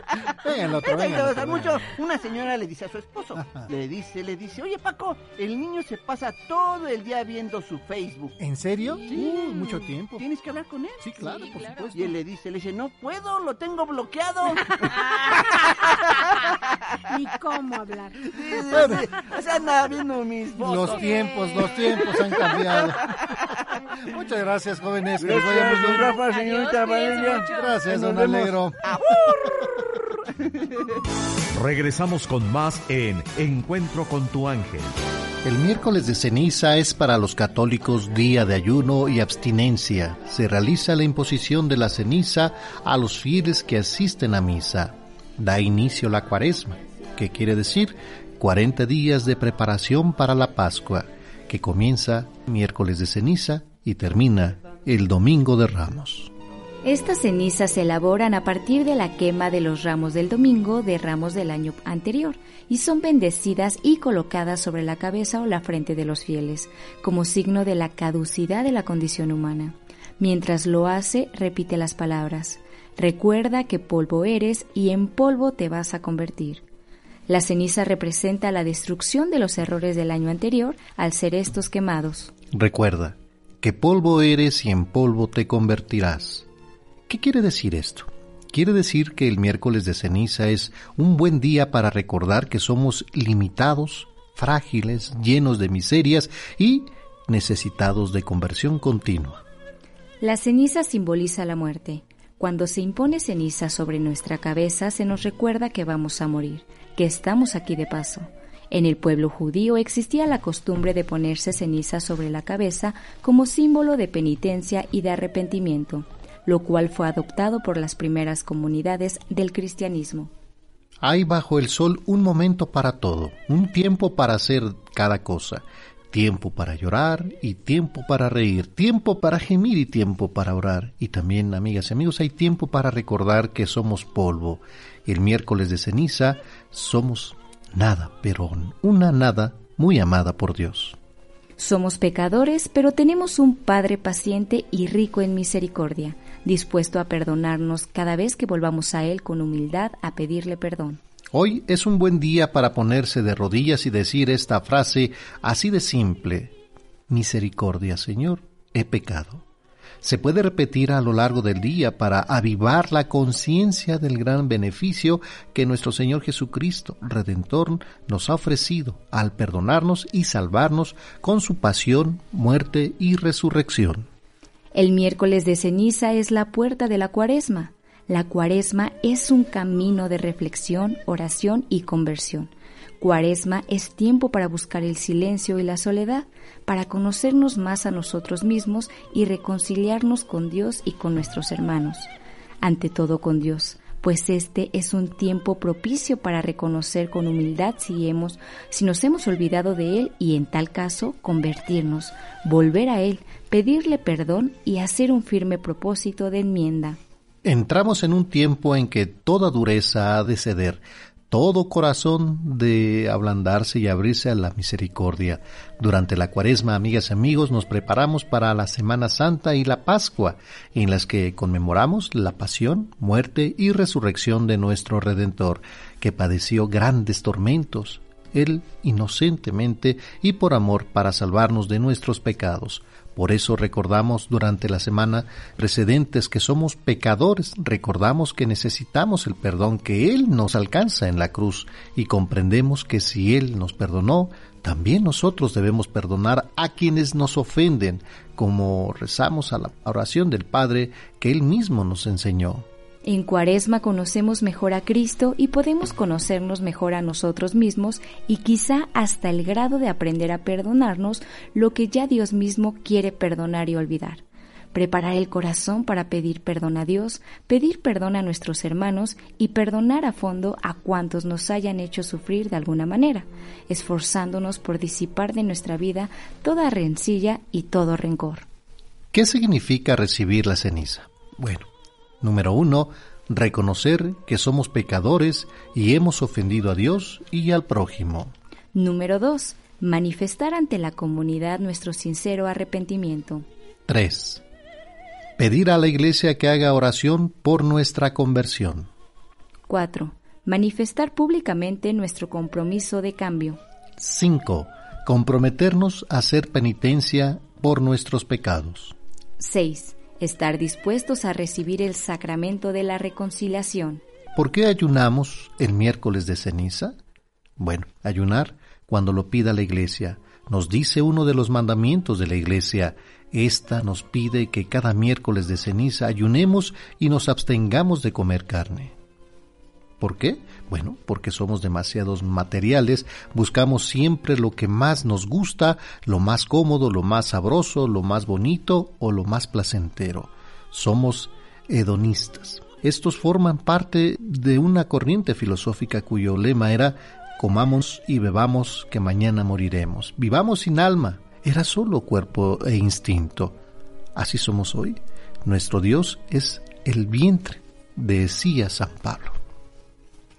D: Otro,
J: mucho. Una señora le dice a su esposo,
D: Ajá.
J: le dice, le dice, oye Paco, el niño se pasa todo el día viendo su Facebook.
D: ¿En serio? Uh, mucho tiempo.
J: Tienes que hablar con él.
D: Sí, claro, por supuesto.
J: Y él le dice, le dice, no puedo, lo tengo bloqueado. *laughs*
M: Ni cómo hablar.
J: Sí, sí, sí. O sea, anda viendo mis fotos.
D: Los tiempos, los tiempos han cambiado. *laughs* *laughs* Muchas gracias, jóvenes. que muy
J: Gracias, don. Rafa, señorita Valeria.
D: Gracias, don. Alegro. *laughs*
C: Regresamos con más en Encuentro con tu ángel.
D: El miércoles de ceniza es para los católicos día de ayuno y abstinencia. Se realiza la imposición de la ceniza a los fieles que asisten a misa. Da inicio la cuaresma, que quiere decir 40 días de preparación para la Pascua, que comienza miércoles de ceniza y termina el domingo de Ramos.
E: Estas cenizas se elaboran a partir de la quema de los ramos del domingo de ramos del año anterior y son bendecidas y colocadas sobre la cabeza o la frente de los fieles, como signo de la caducidad de la condición humana. Mientras lo hace, repite las palabras, Recuerda que polvo eres y en polvo te vas a convertir. La ceniza representa la destrucción de los errores del año anterior al ser estos quemados.
D: Recuerda que polvo eres y en polvo te convertirás. ¿Qué quiere decir esto? Quiere decir que el miércoles de ceniza es un buen día para recordar que somos limitados, frágiles, llenos de miserias y necesitados de conversión continua.
E: La ceniza simboliza la muerte. Cuando se impone ceniza sobre nuestra cabeza se nos recuerda que vamos a morir, que estamos aquí de paso. En el pueblo judío existía la costumbre de ponerse ceniza sobre la cabeza como símbolo de penitencia y de arrepentimiento, lo cual fue adoptado por las primeras comunidades del cristianismo.
D: Hay bajo el sol un momento para todo, un tiempo para hacer cada cosa, tiempo para llorar y tiempo para reír, tiempo para gemir y tiempo para orar. Y también, amigas y amigos, hay tiempo para recordar que somos polvo. El miércoles de ceniza somos nada, pero una nada muy amada por Dios.
E: Somos pecadores, pero tenemos un Padre paciente y rico en misericordia, dispuesto a perdonarnos cada vez que volvamos a Él con humildad a pedirle perdón.
D: Hoy es un buen día para ponerse de rodillas y decir esta frase así de simple. Misericordia, Señor, he pecado. Se puede repetir a lo largo del día para avivar la conciencia del gran beneficio que nuestro Señor Jesucristo, Redentor, nos ha ofrecido al perdonarnos y salvarnos con su pasión, muerte y resurrección.
E: El miércoles de ceniza es la puerta de la cuaresma la cuaresma es un camino de reflexión, oración y conversión. Cuaresma es tiempo para buscar el silencio y la soledad, para conocernos más a nosotros mismos y reconciliarnos con Dios y con nuestros hermanos. Ante todo con Dios, pues este es un tiempo propicio para reconocer con humildad si hemos, si nos hemos olvidado de Él y en tal caso convertirnos, volver a Él, pedirle perdón y hacer un firme propósito de enmienda.
D: Entramos en un tiempo en que toda dureza ha de ceder, todo corazón de ablandarse y abrirse a la misericordia. Durante la cuaresma, amigas y amigos, nos preparamos para la Semana Santa y la Pascua, en las que conmemoramos la pasión, muerte y resurrección de nuestro Redentor, que padeció grandes tormentos, él inocentemente y por amor para salvarnos de nuestros pecados. Por eso recordamos durante la semana precedentes que somos pecadores, recordamos que necesitamos el perdón que Él nos alcanza en la cruz y comprendemos que si Él nos perdonó, también nosotros debemos perdonar a quienes nos ofenden, como rezamos a la oración del Padre que Él mismo nos enseñó.
E: En Cuaresma conocemos mejor a Cristo y podemos conocernos mejor a nosotros mismos y quizá hasta el grado de aprender a perdonarnos lo que ya Dios mismo quiere perdonar y olvidar. Preparar el corazón para pedir perdón a Dios, pedir perdón a nuestros hermanos y perdonar a fondo a cuantos nos hayan hecho sufrir de alguna manera, esforzándonos por disipar de nuestra vida toda rencilla y todo rencor.
D: ¿Qué significa recibir la ceniza? Bueno, Número uno, reconocer que somos pecadores y hemos ofendido a Dios y al prójimo.
E: Número dos, manifestar ante la comunidad nuestro sincero arrepentimiento.
D: 3. Pedir a la Iglesia que haga oración por nuestra conversión.
E: 4. Manifestar públicamente nuestro compromiso de cambio.
D: 5. Comprometernos a hacer penitencia por nuestros pecados.
E: 6 estar dispuestos a recibir el sacramento de la reconciliación.
D: ¿Por qué ayunamos el miércoles de ceniza? Bueno, ayunar cuando lo pida la Iglesia. Nos dice uno de los mandamientos de la Iglesia. Esta nos pide que cada miércoles de ceniza ayunemos y nos abstengamos de comer carne. ¿Por qué? Bueno, porque somos demasiados materiales, buscamos siempre lo que más nos gusta, lo más cómodo, lo más sabroso, lo más bonito o lo más placentero. Somos hedonistas. Estos forman parte de una corriente filosófica cuyo lema era comamos y bebamos que mañana moriremos. Vivamos sin alma. Era solo cuerpo e instinto. Así somos hoy. Nuestro Dios es el vientre, decía San Pablo.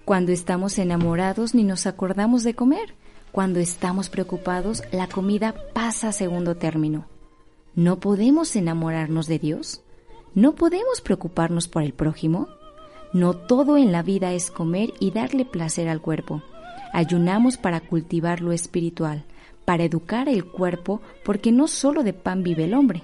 E: Cuando estamos enamorados ni nos acordamos de comer. Cuando estamos preocupados, la comida pasa a segundo término. ¿No podemos enamorarnos de Dios? ¿No podemos preocuparnos por el prójimo? No todo en la vida es comer y darle placer al cuerpo. Ayunamos para cultivar lo espiritual, para educar el cuerpo, porque no solo de pan vive el hombre,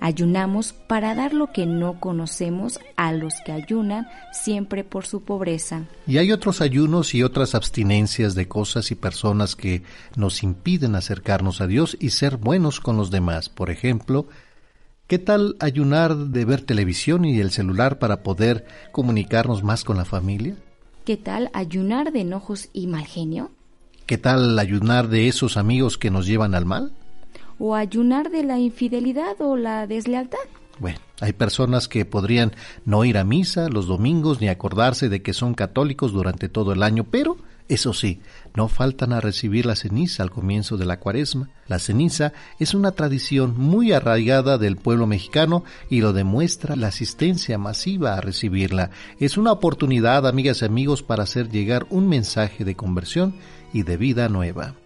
E: Ayunamos para dar lo que no conocemos a los que ayunan siempre por su pobreza.
D: Y hay otros ayunos y otras abstinencias de cosas y personas que nos impiden acercarnos a Dios y ser buenos con los demás. Por ejemplo, ¿Qué tal ayunar de ver televisión y el celular para poder comunicarnos más con la familia?
E: ¿Qué tal ayunar de enojos y mal genio?
D: ¿Qué tal ayunar de esos amigos que nos llevan al mal?
E: ¿O ayunar de la infidelidad o la deslealtad?
D: Bueno, hay personas que podrían no ir a misa los domingos ni acordarse de que son católicos durante todo el año, pero eso sí, no faltan a recibir la ceniza al comienzo de la cuaresma. La ceniza es una tradición muy arraigada del pueblo mexicano y lo demuestra la asistencia masiva a recibirla. Es una oportunidad, amigas y amigos, para hacer llegar un mensaje de conversión y de vida nueva.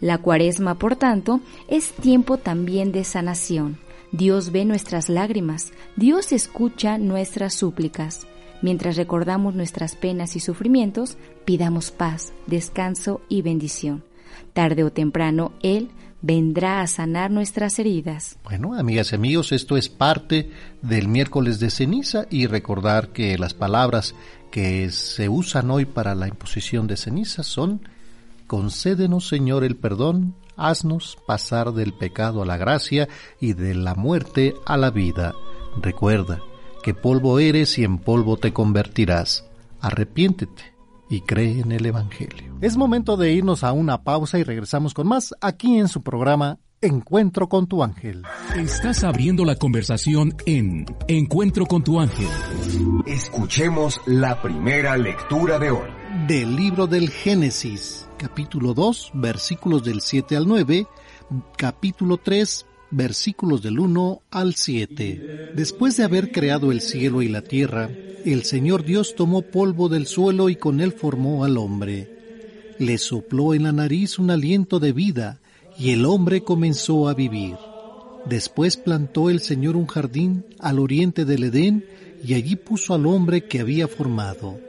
E: La cuaresma, por tanto, es tiempo también de sanación. Dios ve nuestras lágrimas, Dios escucha nuestras súplicas. Mientras recordamos nuestras penas y sufrimientos, pidamos paz, descanso y bendición. Tarde o temprano, Él vendrá a sanar nuestras heridas.
D: Bueno, amigas y amigos, esto es parte del miércoles de ceniza y recordar que las palabras que se usan hoy para la imposición de ceniza son concédenos Señor el perdón, haznos pasar del pecado a la gracia y de la muerte a la vida. Recuerda, que polvo eres y en polvo te convertirás. Arrepiéntete y cree en el Evangelio. Es momento de irnos a una pausa y regresamos con más aquí en su programa Encuentro con tu ángel.
N: Estás abriendo la conversación en Encuentro con tu ángel.
L: Escuchemos la primera lectura de hoy.
D: Del libro del Génesis, capítulo 2, versículos del 7 al 9, capítulo 3, versículos del 1 al 7. Después de haber creado el cielo y la tierra, el Señor Dios tomó polvo del suelo y con él formó al hombre. Le sopló en la nariz un aliento de vida y el hombre comenzó a vivir. Después plantó el Señor un jardín al oriente del Edén y allí puso al hombre que había formado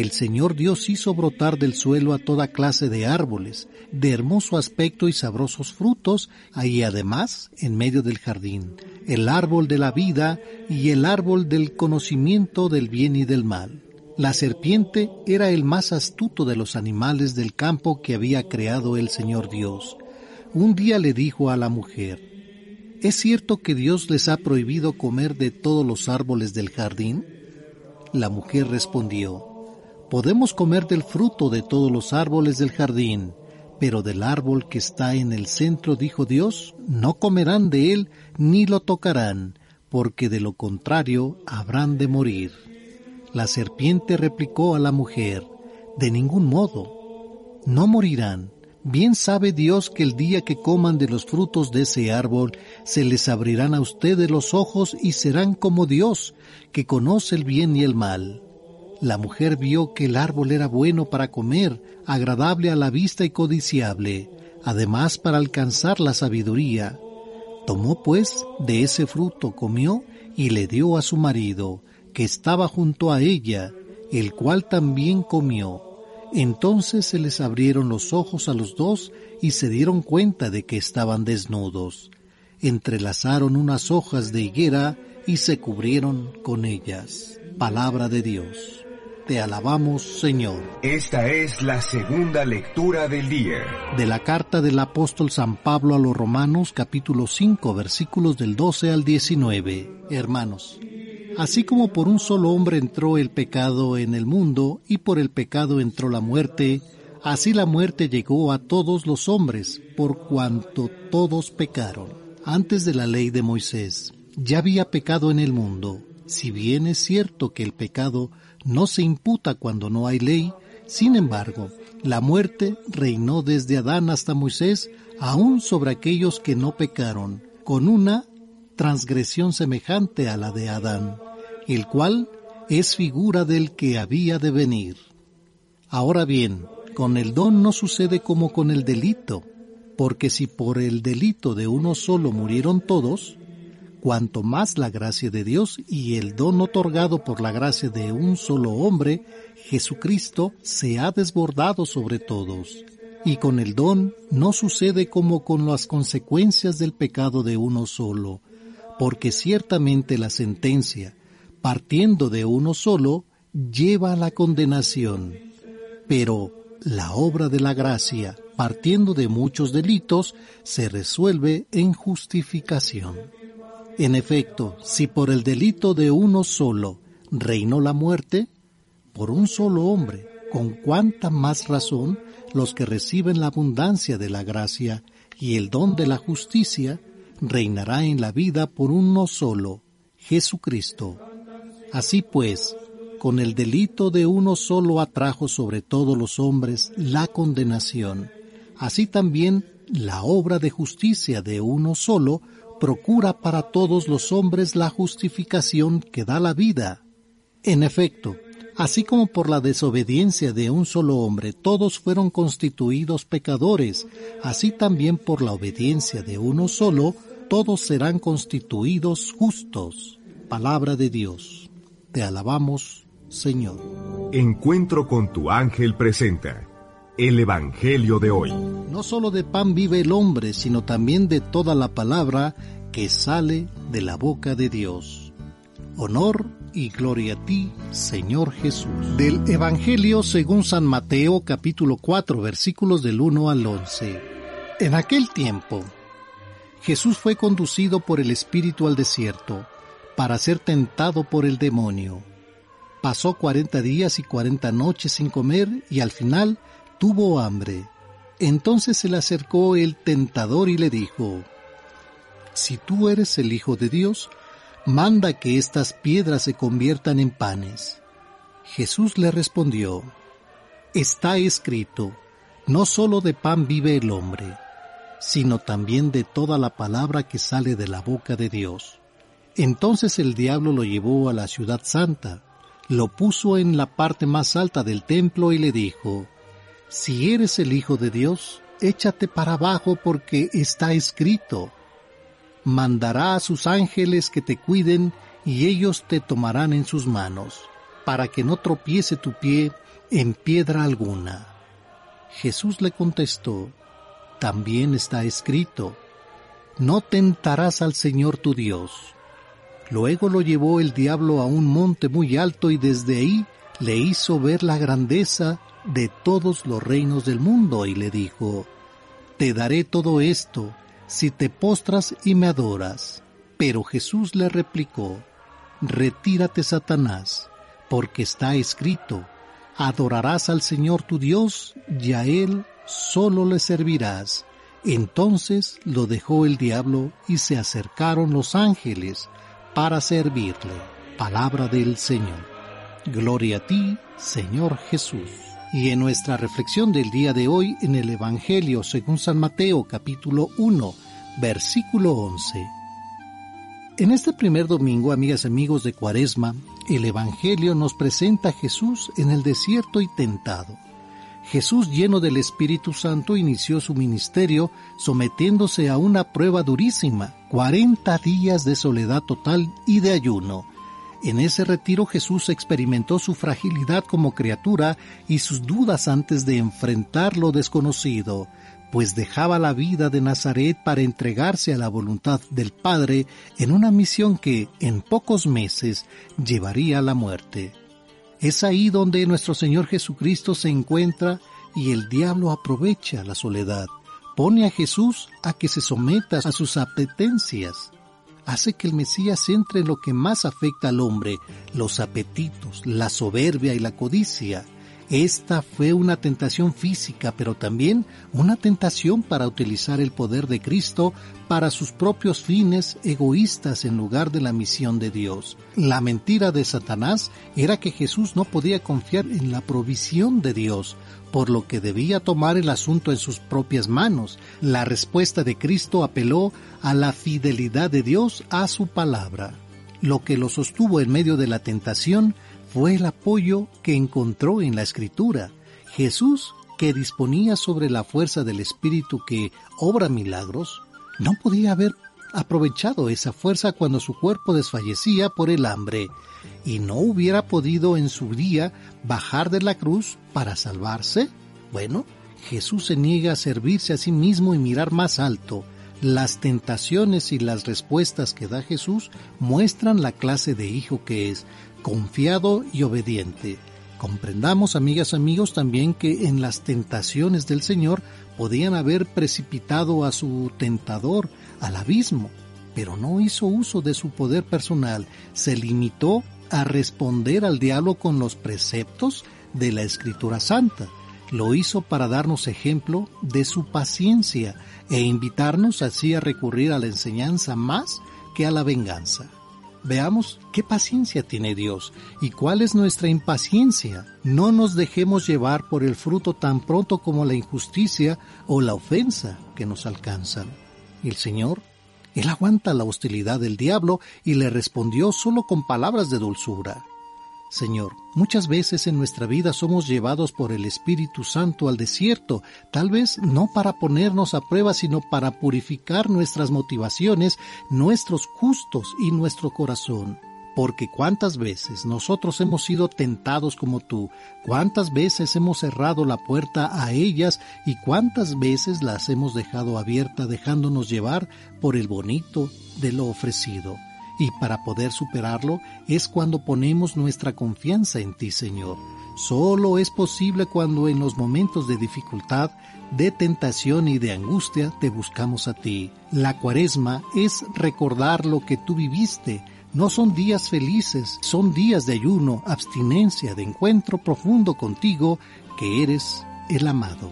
D: el Señor Dios hizo brotar del suelo a toda clase de árboles, de hermoso aspecto y sabrosos frutos, y además, en medio del jardín, el árbol de la vida y el árbol del conocimiento del bien y del mal. La serpiente era el más astuto de los animales del campo que había creado el Señor Dios. Un día le dijo a la mujer, ¿Es cierto que Dios les ha prohibido comer de todos los árboles del jardín? La mujer respondió, Podemos comer del fruto de todos los árboles del jardín, pero del árbol que está en el centro, dijo Dios, no comerán de él ni lo tocarán, porque de lo contrario habrán de morir. La serpiente replicó a la mujer, de ningún modo, no morirán. Bien sabe Dios que el día que coman de los frutos de ese árbol, se les abrirán a ustedes los ojos y serán como Dios, que conoce el bien y el mal. La mujer vio que el árbol era bueno para comer, agradable a la vista y codiciable, además para alcanzar la sabiduría. Tomó pues de ese fruto, comió y le dio a su marido, que estaba junto a ella, el cual también comió. Entonces se les abrieron los ojos a los dos y se dieron cuenta de que estaban desnudos. Entrelazaron unas hojas de higuera y se cubrieron con ellas. Palabra de Dios. Te alabamos, Señor.
L: Esta es la segunda lectura del día.
D: De la carta del apóstol San Pablo a los Romanos, capítulo 5, versículos del 12 al 19. Hermanos, así como por un solo hombre entró el pecado en el mundo y por el pecado entró la muerte, así la muerte llegó a todos los hombres, por cuanto todos pecaron. Antes de la ley de Moisés, ya había pecado en el mundo. Si bien es cierto que el pecado no se imputa cuando no hay ley, sin embargo, la muerte reinó desde Adán hasta Moisés, aún sobre aquellos que no pecaron, con una transgresión semejante a la de Adán, el cual es figura del que había de venir. Ahora bien, con el don no sucede como con el delito, porque si por el delito de uno solo murieron todos, cuanto más la gracia de Dios y el don otorgado por la gracia de un solo hombre, Jesucristo, se ha desbordado sobre todos. Y con el don no sucede como con las consecuencias del pecado de uno solo, porque ciertamente la sentencia, partiendo de uno solo, lleva a la condenación. Pero la obra de la gracia, partiendo de muchos delitos, se resuelve en justificación. En efecto, si por el delito de uno solo reinó la muerte, por un solo hombre, con cuánta más razón los que reciben la abundancia de la gracia y el don de la justicia, reinará en la vida por uno solo, Jesucristo. Así pues, con el delito de uno solo atrajo sobre todos los hombres la condenación. Así también la obra de justicia de uno solo procura para todos los hombres la justificación que da la vida. En efecto, así como por la desobediencia de un solo hombre todos fueron constituidos pecadores, así también por la obediencia de uno solo todos serán constituidos justos. Palabra de Dios. Te alabamos, Señor.
L: Encuentro con tu ángel presenta el Evangelio de hoy.
D: No solo de pan vive el hombre, sino también de toda la palabra que sale de la boca de Dios. Honor y gloria a ti, Señor Jesús. Del Evangelio según San Mateo capítulo 4 versículos del 1 al 11. En aquel tiempo, Jesús fue conducido por el Espíritu al desierto para ser tentado por el demonio. Pasó cuarenta días y cuarenta noches sin comer y al final tuvo hambre. Entonces se le acercó el tentador y le dijo, Si tú eres el Hijo de Dios, manda que estas piedras se conviertan en panes. Jesús le respondió, Está escrito, no solo de pan vive el hombre, sino también de toda la palabra que sale de la boca de Dios. Entonces el diablo lo llevó a la ciudad santa, lo puso en la parte más alta del templo y le dijo, Si eres el Hijo de Dios, échate para abajo porque está escrito, mandará a sus ángeles que te cuiden y ellos te tomarán en sus manos, para que no tropiece tu pie en piedra alguna. Jesús le contestó, también está escrito, no tentarás al Señor tu Dios. Luego lo llevó el diablo a un monte muy alto y desde ahí le hizo ver la grandeza de todos los reinos del mundo y le dijo, Te daré todo esto si te postras y me adoras. Pero Jesús le replicó, Retírate, Satanás, porque está escrito, Adorarás al Señor tu Dios y a Él solo le servirás. Entonces lo dejó el diablo y se acercaron los ángeles para servirle. Palabra del Señor. Gloria a ti, Señor Jesús. Y en nuestra reflexión del día de hoy en el Evangelio según San Mateo capítulo 1, versículo 11. En este primer domingo, amigas y amigos de Cuaresma, el Evangelio nos presenta a Jesús en el desierto y tentado. Jesús, lleno del Espíritu Santo, inició su ministerio sometiéndose a una prueba durísima, 40 días de soledad total y de ayuno. En ese retiro Jesús experimentó su fragilidad como criatura y sus dudas antes de enfrentar lo desconocido, pues dejaba la vida de Nazaret para entregarse a la voluntad del Padre en una misión que, en pocos meses, llevaría a la muerte. Es ahí donde nuestro Señor Jesucristo se encuentra y el diablo aprovecha la soledad. Pone a Jesús a que se someta a sus apetencias. Hace que el Mesías entre en lo que más afecta al hombre, los apetitos, la soberbia y la codicia. Esta fue una tentación física, pero también una tentación para utilizar el poder de Cristo para sus propios fines egoístas en lugar de la misión de Dios. La mentira de Satanás era que Jesús no podía confiar en la provisión de Dios, por lo que debía tomar el asunto en sus propias manos. La respuesta de Cristo apeló a la fidelidad de Dios a su palabra. Lo que lo sostuvo en medio de la tentación fue el apoyo que encontró en la escritura. Jesús, que disponía sobre la fuerza del Espíritu que obra milagros, no podía haber aprovechado esa fuerza cuando su cuerpo desfallecía por el hambre y no hubiera podido en su día bajar de la cruz para salvarse? Bueno, Jesús se niega a servirse a sí mismo y mirar más alto. Las tentaciones y las respuestas que da Jesús muestran la clase de hijo que es, confiado y obediente. Comprendamos, amigas, amigos, también que en las tentaciones del Señor podían haber precipitado a su tentador al abismo. pero no hizo uso de su poder personal, se limitó a responder al diálogo con los preceptos de la Escritura Santa. Lo hizo para darnos ejemplo de su paciencia e invitarnos así a recurrir a la enseñanza más que a la venganza. Veamos qué paciencia tiene Dios y cuál es nuestra impaciencia. No nos dejemos llevar por el fruto tan pronto como la injusticia o la ofensa que nos alcanzan. El Señor, Él aguanta la hostilidad del diablo y le respondió solo con palabras de dulzura. Señor, muchas veces en nuestra vida somos llevados por el Espíritu Santo al desierto, tal vez no para ponernos a prueba, sino para purificar nuestras motivaciones, nuestros gustos y nuestro corazón. Porque cuántas veces nosotros hemos sido tentados como tú, cuántas veces hemos cerrado la puerta a ellas y cuántas veces las hemos dejado abierta dejándonos llevar por el bonito de lo ofrecido. Y para poder superarlo es cuando ponemos nuestra confianza en ti, Señor. Solo es posible cuando en los momentos de dificultad, de tentación y de angustia te buscamos a ti. La cuaresma es recordar lo que tú viviste. No son días felices, son días de ayuno, abstinencia, de encuentro profundo contigo, que eres el amado.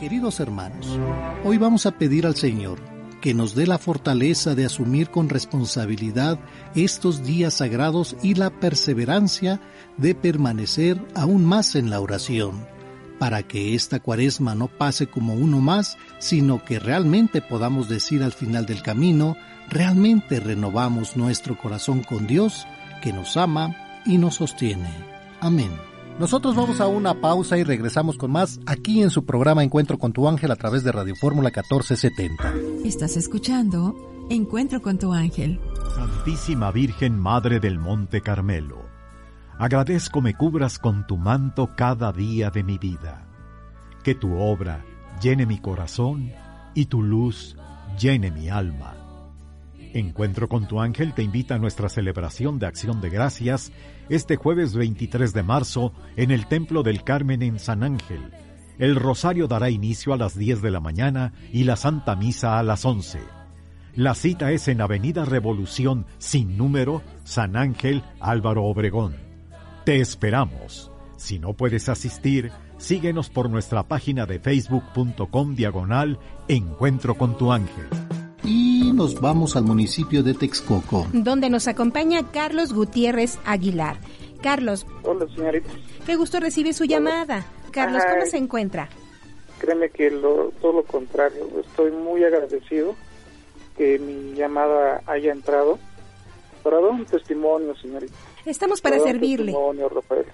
D: Queridos hermanos, hoy vamos a pedir al Señor que nos dé la fortaleza de asumir con responsabilidad estos días sagrados y la perseverancia de permanecer aún más en la oración, para que esta cuaresma no pase como uno más, sino que realmente podamos decir al final del camino, realmente renovamos nuestro corazón con Dios, que nos ama y nos sostiene. Amén. Nosotros vamos a una pausa y regresamos con más aquí en su programa Encuentro con tu ángel a través de Radio Fórmula 1470.
G: Estás escuchando Encuentro con tu ángel.
C: Santísima Virgen Madre del Monte Carmelo, agradezco me cubras con tu manto cada día de mi vida. Que tu obra llene mi corazón y tu luz llene mi alma. Encuentro con tu ángel te invita a nuestra celebración de acción de gracias este jueves 23 de marzo en el Templo del Carmen en San Ángel. El rosario dará inicio a las 10 de la mañana y la Santa Misa a las 11. La cita es en Avenida Revolución sin número, San Ángel, Álvaro Obregón. Te esperamos. Si no puedes asistir, síguenos por nuestra página de facebook.com diagonal Encuentro con tu ángel
D: nos vamos al municipio de Texcoco.
M: Donde nos acompaña Carlos Gutiérrez Aguilar. Carlos.
O: Hola, señorita.
M: Qué gusto recibir su llamada. Carlos, ¿cómo se encuentra?
O: Créeme que lo, todo lo contrario. Estoy muy agradecido que mi llamada haya entrado para dar un testimonio, señorita.
M: Estamos para, servirle.
O: testimonio, Rafael.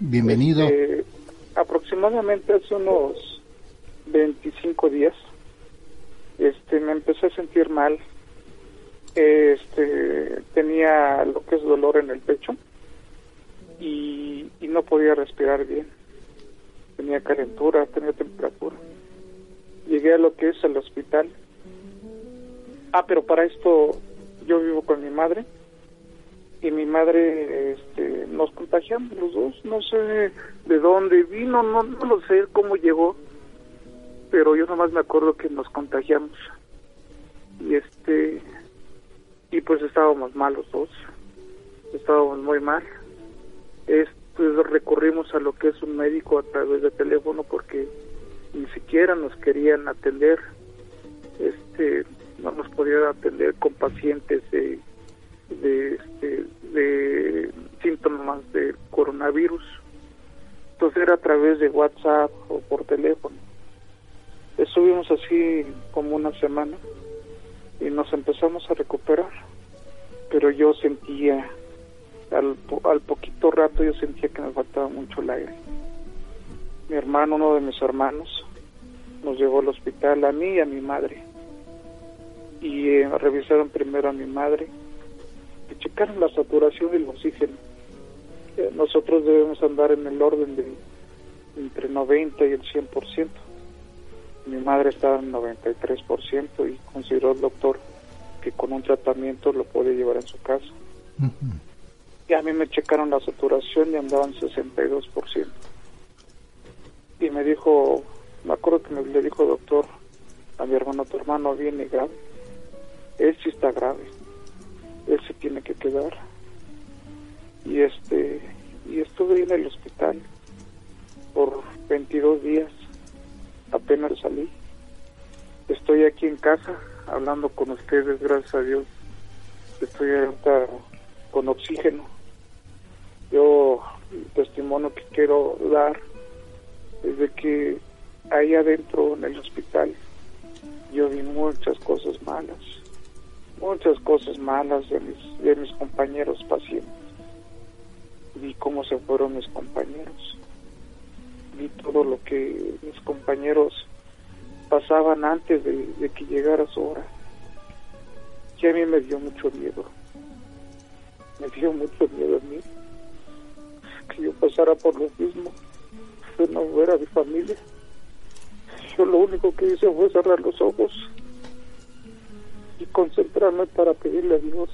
D: Bienvenido.
O: Este, aproximadamente hace unos 25 días este me empecé a sentir mal este tenía lo que es dolor en el pecho y, no podía respirar bien. Tenía calentura tenía temperatura. Llegué a lo que es el hospital. Ah pero para esto yo vivo con mi madre y mi madre este, nos contagiamos los dos. No sé de dónde vino no no lo sé cómo llegó pero yo nomás me acuerdo que nos contagiamos. Y este y pues estábamos mal los dos estábamos muy mal. Pues recurrimos a lo que es un médico a través de teléfono porque ni siquiera nos querían atender. Este no nos podían atender con pacientes de de, este, de síntomas de coronavirus. Entonces era a través de WhatsApp o por teléfono Estuvimos así como una semana y nos empezamos a recuperar, pero yo sentía, al, al poquito rato yo sentía que me faltaba mucho el aire. Mi hermano, uno de mis hermanos, nos llevó al hospital a mí y a mi madre. Y eh, revisaron primero a mi madre y checaron la saturación del oxígeno. Eh, nosotros debemos andar en el orden de entre 90 y el 100% mi madre estaba en 93% y consideró el doctor que con un tratamiento lo puede llevar en su casa. Y a mí me checaron la saturación y andaban 62%. Y me dijo, me acuerdo que me le dijo doctor a mi hermano, tu hermano viene grave. él sí está grave, él se tiene que quedar. Y este, y estuve en el hospital por 22 días, apenas salí. Estoy aquí en casa hablando con ustedes, gracias a Dios. Estoy ahorita con oxígeno. Yo, el testimonio que quiero dar es de que ahí adentro en el hospital yo vi muchas cosas malas, muchas cosas malas de mis, de mis compañeros pacientes. Vi cómo se fueron mis compañeros. Vi todo lo que mis compañeros pasaban antes de, de que llegara su hora. Y a mí me dio mucho miedo. Me dio mucho miedo a mí que yo pasara por lo mismo, que no fuera mi familia. Yo lo único que hice fue cerrar los ojos y concentrarme para pedirle a Dios,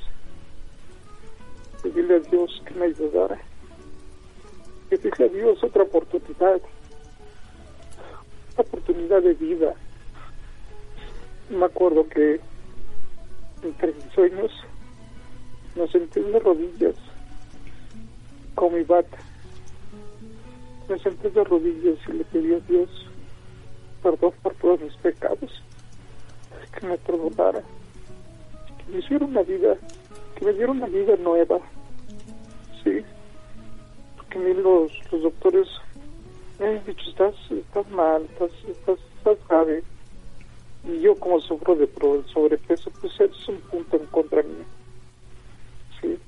O: pedirle a Dios que me ayudara, pedirle a Dios otra oportunidad, oportunidad de vida. Me acuerdo que entre mis sueños me senté de rodillas con mi bata. Me senté de rodillas y le pedí a Dios perdón por todos mis pecados, que me perdonara, que me hiciera una vida, que me diera una vida nueva. Sí, porque a mí los, los doctores me han dicho, estás, estás mal, estás, estás, estás grave. Y yo como sufro de sobrepeso, pues es un punto en contra mío. Sí,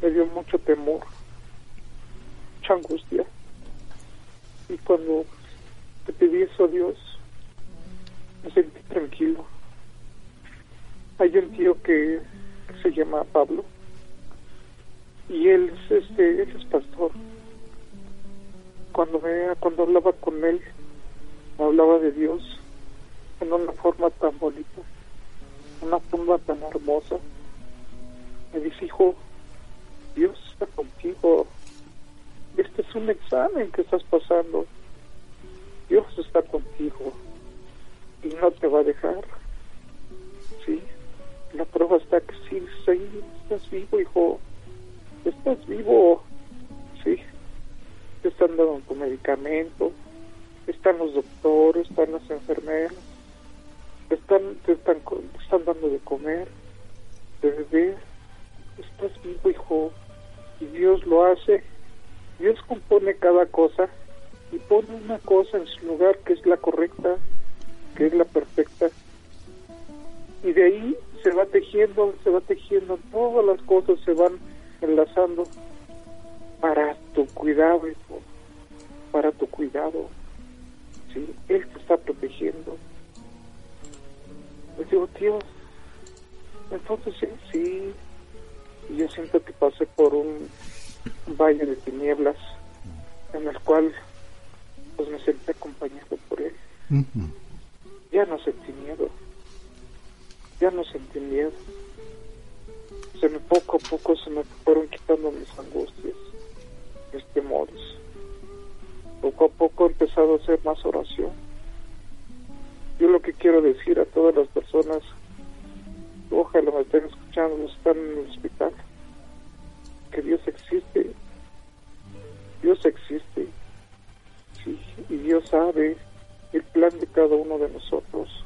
O: me dio mucho temor, mucha angustia. Y cuando te pedí eso a Dios, me sentí tranquilo. Hay un tío que, que se llama Pablo y él es, este, él es pastor. Cuando me, cuando hablaba con él, hablaba de Dios en una forma tan bonita, una forma tan hermosa. Me dice, hijo, Dios está contigo. Este es un examen que estás pasando. Dios está contigo y no te va a dejar. Sí, la prueba está que sí, sí, estás vivo, hijo. Estás vivo. Sí, te están dando tu medicamento, están los doctores, están las enfermeras, están, te, están, te están dando de comer, de beber. Estás vivo, hijo. Y Dios lo hace. Dios compone cada cosa y pone una cosa en su lugar que es la correcta, que es la perfecta. Y de ahí se va tejiendo, se va tejiendo, todas las cosas se van enlazando para tu cuidado, hijo, para tu cuidado. ¿sí? Él te está protegiendo. Le digo, tío, entonces sí, sí. Y yo siento que pasé por un valle de tinieblas en el cual pues me sentí acompañado por él. Ya no sentí miedo. Ya no sentí miedo. Poco a poco se me fueron quitando mis angustias, mis temores. Poco a poco he empezado a hacer más oración. Yo lo que quiero decir a todas las personas, ojalá me estén escuchando, están en el hospital, que Dios existe. Dios existe. Y Dios sabe el plan de cada uno de nosotros.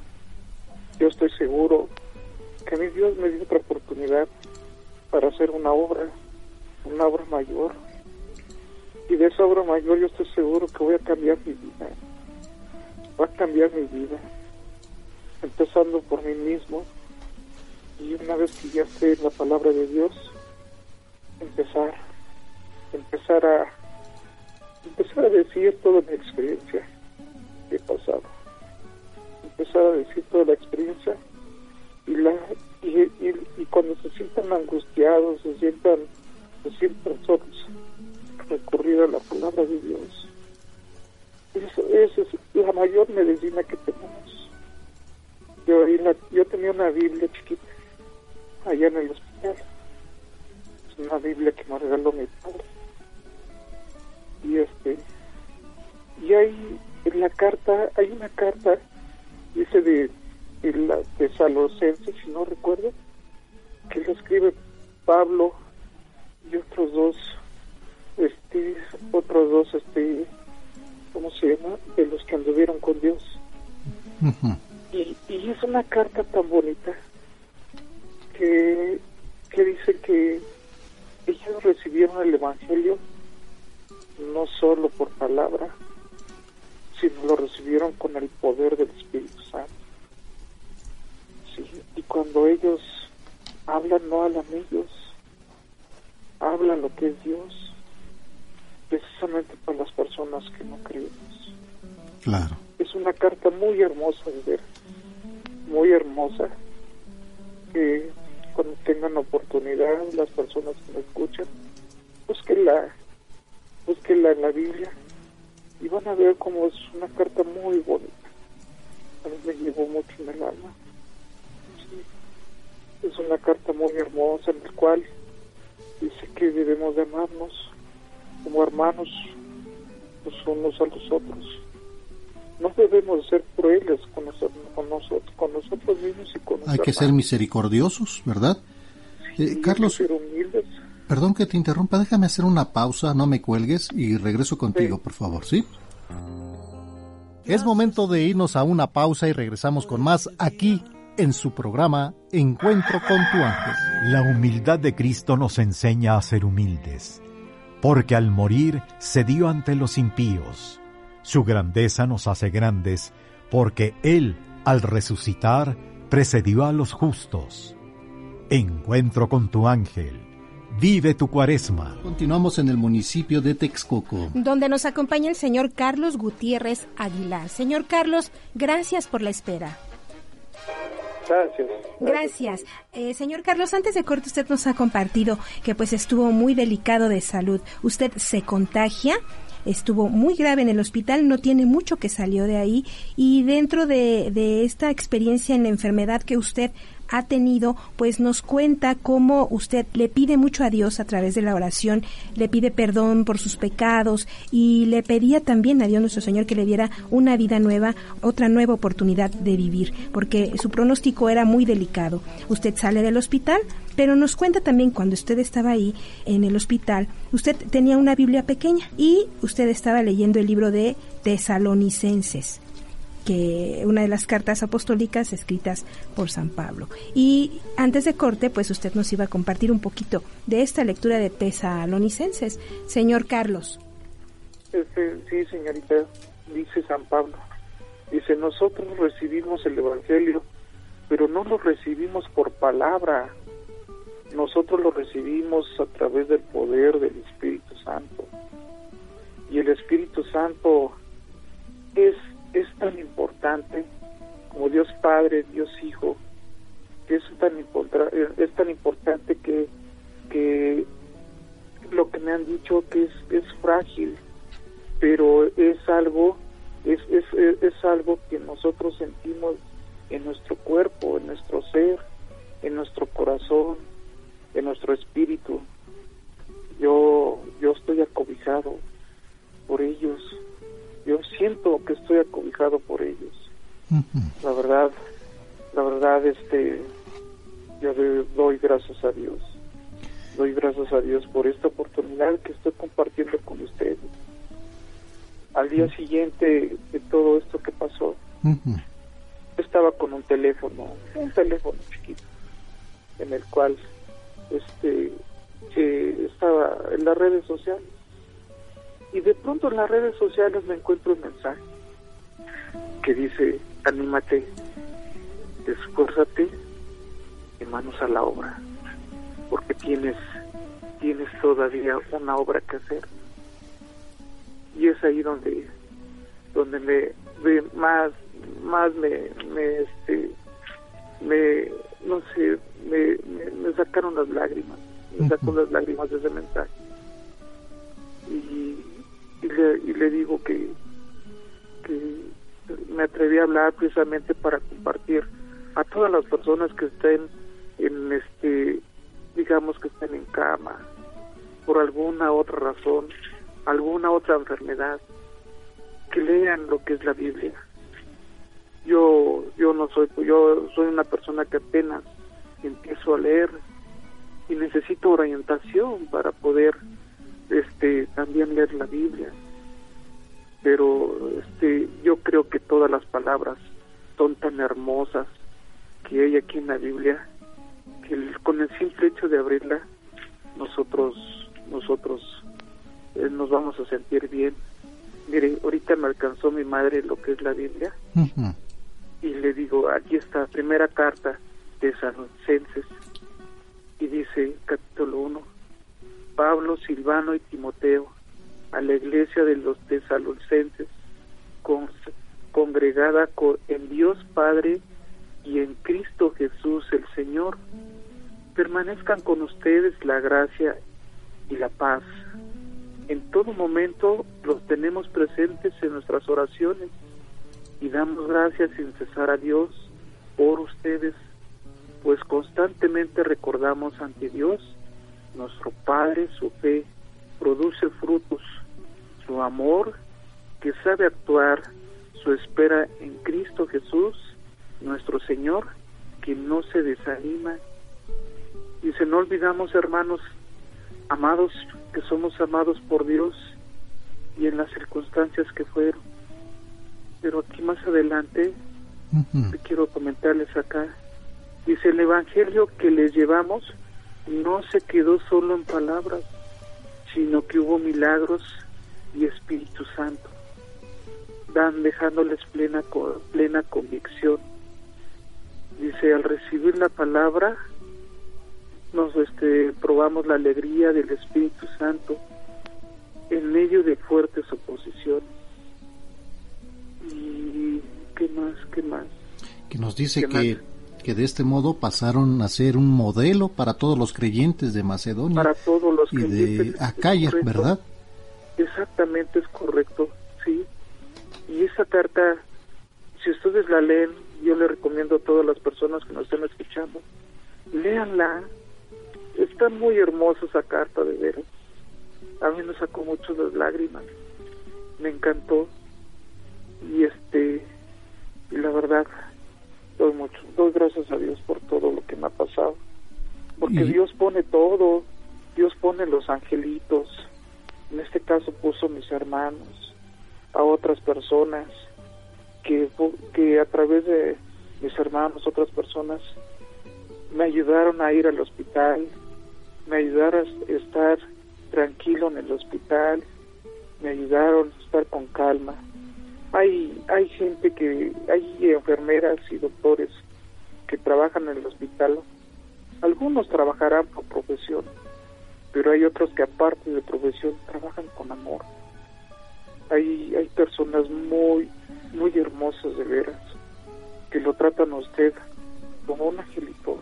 O: Yo estoy seguro que a mí Dios me dio otra oportunidad para hacer una obra, una obra mayor. Y de esa obra mayor yo estoy seguro que voy a cambiar mi vida. Va a cambiar mi vida. Empezando por mí mismo. Y una vez que ya en la palabra de Dios, empezar, empezar a empezar a decir toda mi experiencia que he pasado. Empezar a decir toda la experiencia angustiados, se sientan, se sientan solos, recurrir a la palabra de Dios. Eso, es la mayor medicina que tenemos. Yo, tenía una Biblia chiquita allá en el hospital. Es una Biblia que me regaló mi padre y este y hay en la carta hay una carta dice de la Tesalocense, si no recuerdo, que lo escribe Pablo y otros dos, este, otros dos, este, ¿cómo se llama? De los que anduvieron con Dios. y, y es una carta tan bonita que, que dice que ellos recibieron el Evangelio no solo por palabra, sino lo recibieron con el poder del Espíritu Santo. Sí, y cuando ellos hablan, no hablan ellos, hablan lo que es Dios, precisamente para las personas que no creemos.
D: Claro.
O: Es una carta muy hermosa de ver, muy hermosa, que cuando tengan oportunidad, las personas que me escuchan, búsquenla, búsquenla en la Biblia y van a ver cómo es una carta muy bonita. A mí me llevó mucho en el alma. Sí. Es una carta muy hermosa en la cual dice que debemos de amarnos como hermanos los unos a los otros. No debemos ser crueles con, nosotros, con, nosotros, con nosotros mismos y con
D: Hay que ser misericordiosos, ¿verdad? Eh, Carlos,
O: ser humildes.
D: perdón que te interrumpa, déjame hacer una pausa, no me cuelgues y regreso contigo, por favor, ¿sí? Es momento de irnos a una pausa y regresamos con más aquí en su programa Encuentro con tu ángel.
C: La humildad de Cristo nos enseña a ser humildes, porque al morir se dio ante los impíos. Su grandeza nos hace grandes, porque Él, al resucitar, precedió a los justos. Encuentro con tu ángel. Vive tu cuaresma.
D: Continuamos en el municipio de Texcoco.
M: Donde nos acompaña el señor Carlos Gutiérrez Aguilar. Señor Carlos, gracias por la espera.
O: Gracias.
M: Eh, señor Carlos, antes de corte usted nos ha compartido que pues estuvo muy delicado de salud. Usted se contagia estuvo muy grave en el hospital, no tiene mucho que salió de ahí y dentro de, de esta experiencia en la enfermedad que usted ha tenido, pues nos cuenta cómo usted le pide mucho a Dios a través de la oración, le pide perdón por sus pecados y le pedía también a Dios nuestro Señor que le diera una vida nueva, otra nueva oportunidad de vivir, porque su pronóstico era muy delicado. Usted sale del hospital, pero nos cuenta también cuando usted estaba ahí en el hospital, usted tenía una Biblia pequeña y usted estaba leyendo el libro de Tesalonicenses que una de las cartas apostólicas escritas por San Pablo. Y antes de corte, pues usted nos iba a compartir un poquito de esta lectura de Tesalonicenses. Señor Carlos.
O: Este, sí, señorita, dice San Pablo. Dice, nosotros recibimos el Evangelio, pero no lo recibimos por palabra. Nosotros lo recibimos a través del poder del Espíritu Santo. Y el Espíritu Santo es es tan importante como Dios Padre, Dios Hijo, que es tan, es tan importante que, que lo que me han dicho que es, es frágil, pero es algo, es, es, es algo que nosotros sentimos en nuestro cuerpo, en nuestro ser, en nuestro corazón, en nuestro espíritu. Yo, yo estoy acobijado por ellos yo siento que estoy acobijado por ellos. La verdad, la verdad, este, yo doy gracias a Dios. Doy gracias a Dios por esta oportunidad que estoy compartiendo con ustedes. Al día siguiente de todo esto que pasó, estaba con un teléfono, un teléfono chiquito, en el cual este estaba en las redes sociales y de pronto en las redes sociales me encuentro un mensaje que dice, anímate, esfuérzate y manos a la obra, porque tienes, tienes todavía una obra que hacer. Y es ahí donde, donde me, más, más me, me, este, me, no sé, me, me, sacaron las lágrimas, me sacó las lágrimas de ese mensaje. Y y le, y le digo que, que me atreví a hablar precisamente para compartir a todas las personas que estén en este digamos que estén en cama por alguna otra razón alguna otra enfermedad que lean lo que es la Biblia. Yo yo no soy yo soy una persona que apenas empiezo a leer y necesito orientación para poder este también leer la Biblia. Pero este yo creo que todas las palabras son tan hermosas que hay aquí en la Biblia que con el simple hecho de abrirla nosotros nosotros eh, nos vamos a sentir bien. Mire ahorita me alcanzó mi madre lo que es la Biblia. Y le digo aquí está primera carta de Tesalonicenses y dice capítulo 1 Pablo Silvano y Timoteo a la iglesia de los tesalonicenses con, congregada en Dios Padre y en Cristo Jesús el Señor permanezcan con ustedes la gracia y la paz. En todo momento los tenemos presentes en nuestras oraciones y damos gracias sin cesar a Dios por ustedes, pues constantemente recordamos ante Dios, nuestro Padre, su fe produce frutos, su amor que sabe actuar, su espera en Cristo Jesús, nuestro Señor, que no se desanima. Se no olvidamos, hermanos, amados, que somos amados por Dios y en las circunstancias que fueron. Pero aquí más adelante, quiero comentarles acá, dice el Evangelio que les llevamos no se quedó solo en palabras, sino que hubo milagros y Espíritu Santo, dan dejándoles plena, plena convicción. Dice, al recibir la palabra, nos este, probamos la alegría del Espíritu Santo en medio de fuertes oposiciones. ¿Y qué más? ¿Qué más?
D: Que nos dice que, que de este modo pasaron a ser un modelo para todos los creyentes de Macedonia
O: para todos los
D: y de Acaya, ¿verdad?
O: Exactamente, es correcto, sí. Y esa carta, si ustedes la leen, yo le recomiendo a todas las personas que nos estén escuchando, léanla, Está muy hermosa esa carta de veras. A mí me sacó mucho las lágrimas. Me encantó. Y este, y la verdad, doy mucho, doy gracias a Dios por todo lo que me ha pasado. Porque Dios pone todo. Dios pone los angelitos. En este caso puso mis hermanos, a otras personas que, que a través de mis hermanos, otras personas, me ayudaron a ir al hospital, me ayudaron a estar tranquilo en el hospital, me ayudaron a estar con calma. Hay, hay gente que, hay enfermeras y doctores que trabajan en el hospital. Algunos trabajarán por profesión, pero hay otros que aparte de profesión trabajan con amor. Hay, hay personas muy, muy hermosas de veras, que lo tratan a usted como un angelito,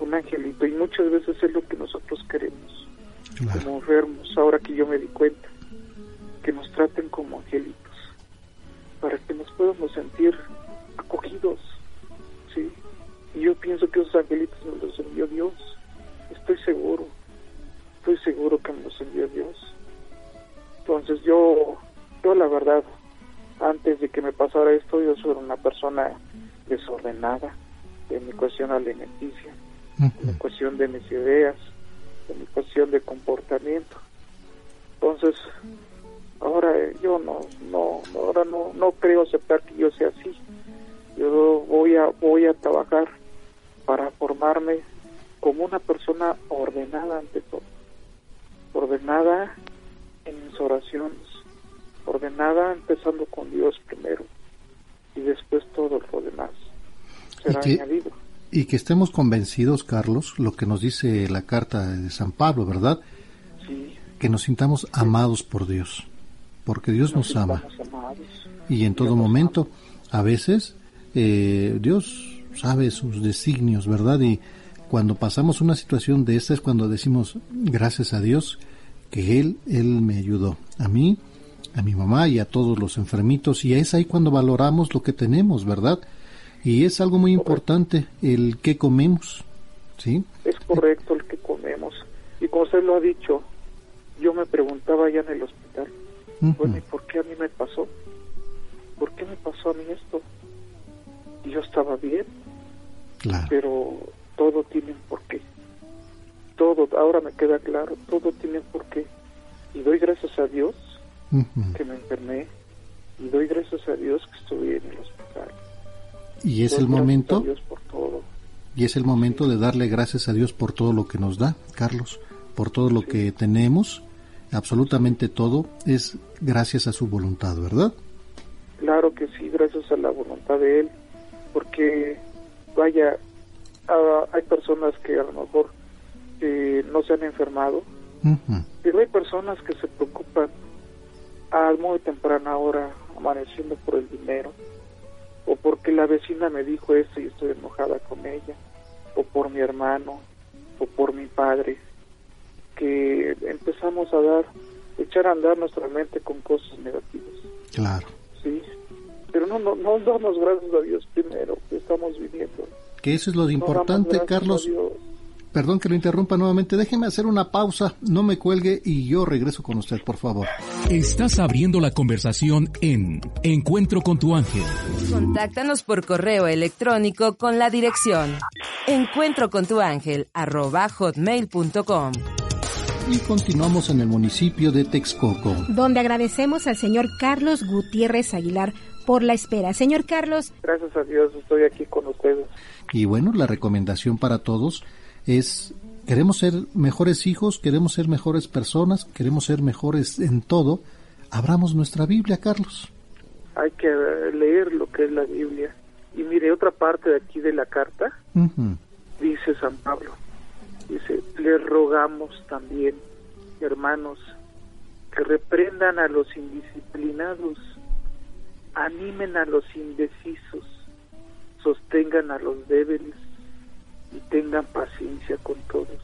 O: un angelito y muchas veces es lo que nosotros queremos como enfermos ahora que yo me di cuenta que nos traten como angelitos para que nos podamos sentir acogidos sí y yo pienso que esos angelitos me los envió Dios. Estoy seguro estoy seguro que me los envió Dios. Entonces yo yo la verdad antes de que me pasara esto yo soy una persona desordenada en mi cuestión alimenticia en cuestión de mis ideas, en cuestión de comportamiento. Entonces, ahora yo no, no, ahora no, no creo aceptar que yo sea así. Yo voy a, voy a trabajar para formarme como una persona ordenada ante todo, ordenada en mis oraciones, ordenada empezando con Dios primero y después todo lo demás será añadido
D: y que estemos convencidos, Carlos, lo que nos dice la carta de San Pablo, ¿verdad?
O: Sí.
D: Que nos sintamos amados por Dios, porque Dios nos, ama. Y en todo momento, a veces, eh, Dios sabe sus designios, ¿verdad? Y cuando pasamos una situación de esta es cuando decimos, gracias a Dios, que Él, Él me ayudó. A mí, a mi mamá y a todos los enfermitos. Y es ahí cuando valoramos lo que tenemos, ¿verdad? Y es algo muy importante el que comemos, ¿sí?
O: Es correcto el que comemos. Y como usted lo ha dicho, yo me preguntaba ya en el hospital, bueno, ¿y por qué a mí me pasó? ¿Por qué me pasó a mí esto? yo estaba bien,
D: Claro.
O: pero todo tiene un porqué. Todo, ahora me queda claro, todo tiene un porqué. Y doy gracias a Dios que me enfermé y doy gracias a Dios que estuve en el hospital.
D: Y es
O: Doy
D: el momento,
O: a Dios por todo.
D: y es el momento de darle gracias a Dios por todo lo que nos da, Carlos, por todo lo que tenemos, absolutamente todo es gracias a su voluntad, ¿verdad?
O: Claro que sí, gracias a la voluntad de Él, porque vaya, ah, hay personas que a lo mejor eh, no se han enfermado,
D: Ujú.
O: pero hay personas que se preocupan a muy temprana hora, amaneciendo por el dinero, o porque la vecina me dijo esto y estoy enojada con ella, o por mi hermano, o por mi padre, que empezamos a dar, echar a andar nuestra mente con cosas negativas.
D: Claro.
O: Sí, pero no, no, no damos gracias a Dios primero, que estamos viviendo.
D: Que eso es lo
O: No
D: importante,
O: gracias
D: Carlos.
O: a Dios.
D: Perdón que lo interrumpa nuevamente, déjeme hacer una pausa, no me cuelgue y yo regreso con usted, por favor.
N: Estás abriendo la conversación en Encuentro con tu ángel.
P: Contáctanos por correo electrónico con la dirección encuentro
D: Y continuamos en el municipio de Texcoco.
M: donde agradecemos al señor Carlos Gutiérrez Aguilar por la espera. Señor Carlos,
O: Gracias a Dios estoy aquí con ustedes.
D: Y bueno, la recomendación para todos es, queremos ser mejores hijos, queremos ser mejores personas, queremos ser mejores en todo, abramos nuestra Biblia, Carlos.
O: Hay que leer lo que es la Biblia. Y mire, otra parte de aquí de la carta dice San Pablo, dice, les rogamos también, hermanos, que reprendan a los indisciplinados, animen a los indecisos, sostengan a los débiles y tengan paciencia con todos.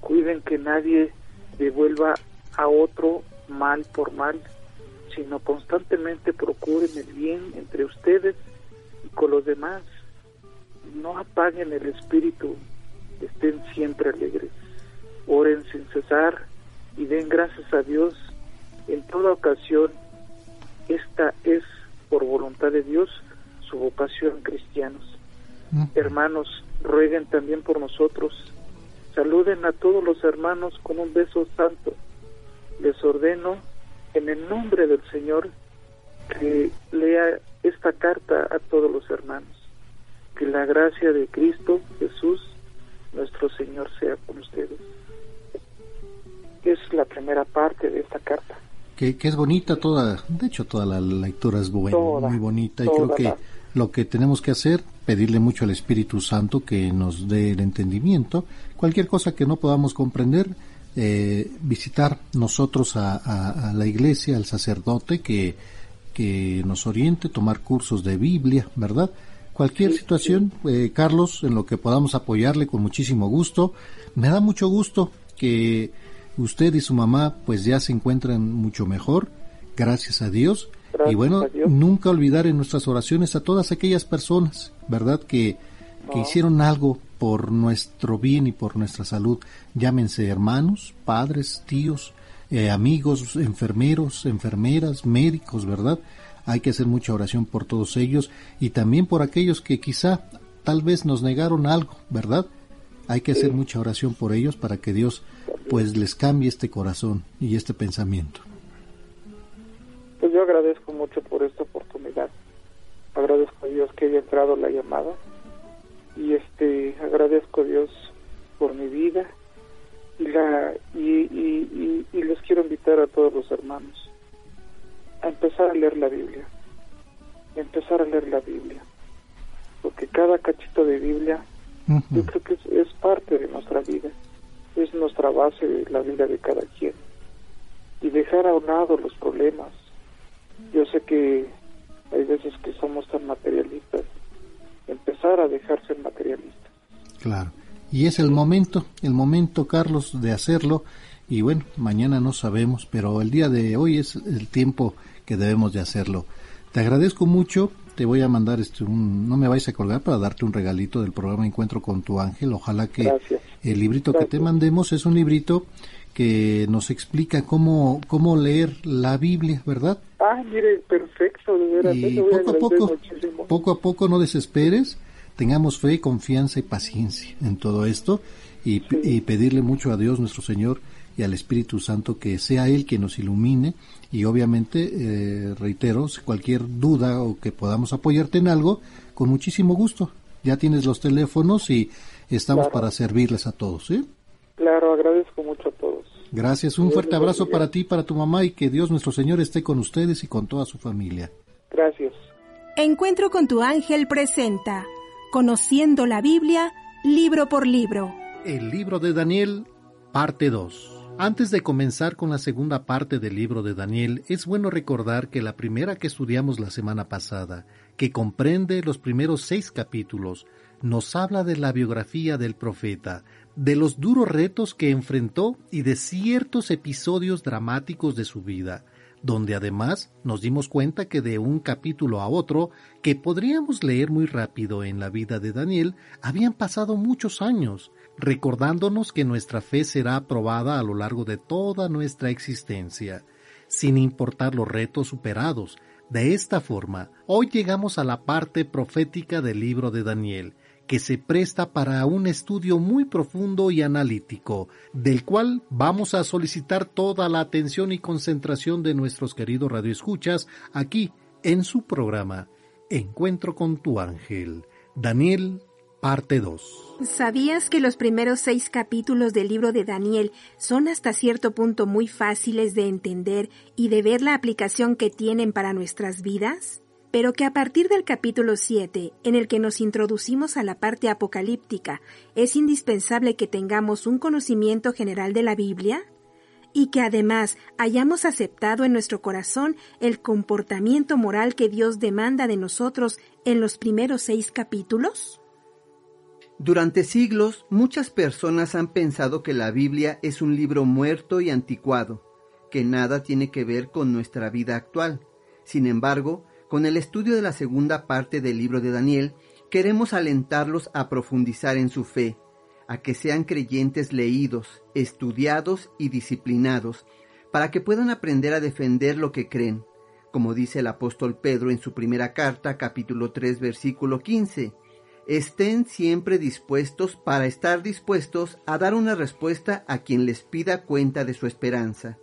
O: Cuiden que nadie devuelva a otro mal por mal, sino constantemente procuren el bien entre ustedes y con los demás. No apaguen el espíritu, estén siempre alegres, oren sin cesar y den gracias a Dios en toda ocasión. Esta es, por voluntad de Dios, su vocación cristianos. Hermanos, rueguen también por nosotros. Saluden a todos los hermanos con un beso santo. Les ordeno, en el nombre del Señor, que lea esta carta a todos los hermanos. Que la gracia de Cristo Jesús, nuestro Señor, sea con ustedes. Es la primera parte de esta carta.
D: Que, que es bonita toda, de hecho toda la lectura es buena,
O: Toda,
D: muy bonita y creo que
O: la-
D: lo que tenemos que hacer, pedirle mucho al Espíritu Santo que nos dé el entendimiento, cualquier cosa que no podamos comprender, eh, visitar nosotros a, a- a la iglesia, al sacerdote que, que nos oriente, tomar cursos de Biblia, ¿verdad? Cualquier situación, eh, Carlos, en lo que podamos apoyarle con muchísimo gusto. Me da mucho gusto que usted y su mamá pues ya se encuentran mucho mejor, gracias a Dios.
O: Gracias
D: y bueno,
O: Dios.
D: nunca olvidar en nuestras oraciones a todas aquellas personas, ¿verdad? Que, que
O: No.
D: hicieron algo por nuestro bien y por nuestra salud. Llámense hermanos, padres, tíos, eh, amigos, enfermeros, enfermeras, médicos, ¿verdad? Hay que hacer mucha oración por todos ellos y también por aquellos que quizá tal vez nos negaron algo, ¿verdad? Hay que hacer mucha oración por ellos para que Dios pues les cambie este corazón y este pensamiento.
O: Pues yo agradezco mucho por esta oportunidad. Agradezco a Dios que haya entrado la llamada y este agradezco a Dios por mi vida y la y, y, y, y les quiero invitar a todos los hermanos a empezar a leer la Biblia, empezar a leer la Biblia, porque cada cachito de Biblia yo creo que es, es parte de nuestra vida, es nuestra base de la vida de cada quien y dejar a un lado los problemas. Yo sé que hay veces que somos tan materialistas, empezar a dejar ser materialistas.
D: Claro. Y es el momento, el momento, Carlos, de hacerlo. Y bueno, mañana no sabemos, pero el día de hoy es el tiempo que debemos de hacerlo. Te agradezco mucho. Te voy a mandar este un, no me vais a colgar para darte un regalito del programa Encuentro con tu ángel. Ojalá que
O: Gracias.
D: el librito que te mandemos es un librito que nos explica cómo, cómo leer la Biblia, ¿verdad?
O: Ah, mire, perfecto, de veras.
D: Y
O: voy
D: poco a poco,
O: muchísimo.
D: poco a poco no desesperes, tengamos fe, confianza y paciencia en todo esto y, y pedirle mucho a Dios nuestro Señor y al Espíritu Santo que sea Él quien nos ilumine y obviamente, eh, reitero, si cualquier duda o que podamos apoyarte en algo, con muchísimo gusto. Ya tienes los teléfonos y estamos
O: Claro.
D: para servirles a todos. ¿sí?
O: Claro, agradezco mucho a todos.
D: Gracias, un
O: Dios
D: fuerte abrazo
O: bendiga.
D: para ti, para tu mamá y que Dios nuestro Señor esté con ustedes y con toda su familia.
O: Gracias.
M: Encuentro con tu ángel presenta Conociendo la Biblia, libro por libro.
D: El libro de Daniel, parte 2. Antes de comenzar con la segunda parte del libro de Daniel, es bueno recordar que la primera que estudiamos la semana pasada, que comprende los primeros seis capítulos, nos habla de la biografía del profeta, de los duros retos que enfrentó y de ciertos episodios dramáticos de su vida, donde además nos dimos cuenta que de un capítulo a otro, que podríamos leer muy rápido en la vida de Daniel, habían pasado muchos años, recordándonos que nuestra fe será aprobada a lo largo de toda nuestra existencia, sin importar los retos superados. De esta forma, hoy llegamos a la parte profética del libro de Daniel, que se presta para un estudio muy profundo y analítico, del cual vamos a solicitar toda la atención y concentración de nuestros queridos radioescuchas aquí en su programa Encuentro con tu ángel. Daniel, parte 2.
M: ¿Sabías que los primeros seis capítulos del libro de Daniel son hasta cierto punto muy fáciles de entender y de ver la aplicación que tienen para nuestras vidas? Pero que a partir del capítulo 7, en el que nos introducimos a la parte apocalíptica, es indispensable que tengamos un conocimiento general de la Biblia? y que además hayamos aceptado en nuestro corazón el comportamiento moral que Dios demanda de nosotros en los primeros seis capítulos?
J: Durante siglos, muchas personas han pensado que la Biblia es un libro muerto y anticuado, que nada tiene que ver con nuestra vida actual. Sin embargo, con el estudio de la segunda parte del libro de Daniel, queremos alentarlos a profundizar en su fe, a que sean creyentes leídos, estudiados y disciplinados, para que puedan aprender a defender lo que creen, como dice el apóstol Pedro en su primera carta, capítulo 3, versículo 15. Estén siempre dispuestos para estar dispuestos a dar una respuesta a quien les pida cuenta de su esperanza.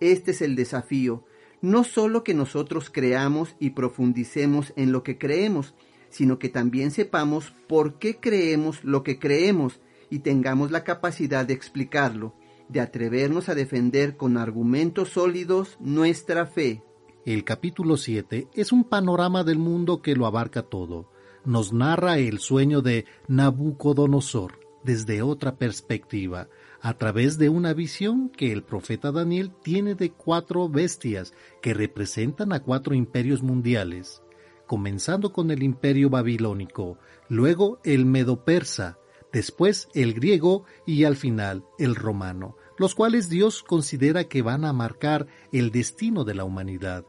J: Este es el desafío, no solo que nosotros creamos y profundicemos en lo que creemos, sino que también sepamos por qué creemos lo que creemos y tengamos la capacidad de explicarlo, de atrevernos a defender con argumentos sólidos nuestra fe.
D: El capítulo 7 es un panorama del mundo que lo abarca todo. Nos narra el sueño de Nabucodonosor desde otra perspectiva, a través de una visión que el profeta Daniel tiene de cuatro bestias que representan a cuatro imperios mundiales, comenzando con el imperio babilónico, luego el medo-persa, después el griego y al final el romano, los cuales Dios considera que van a marcar el destino de la humanidad.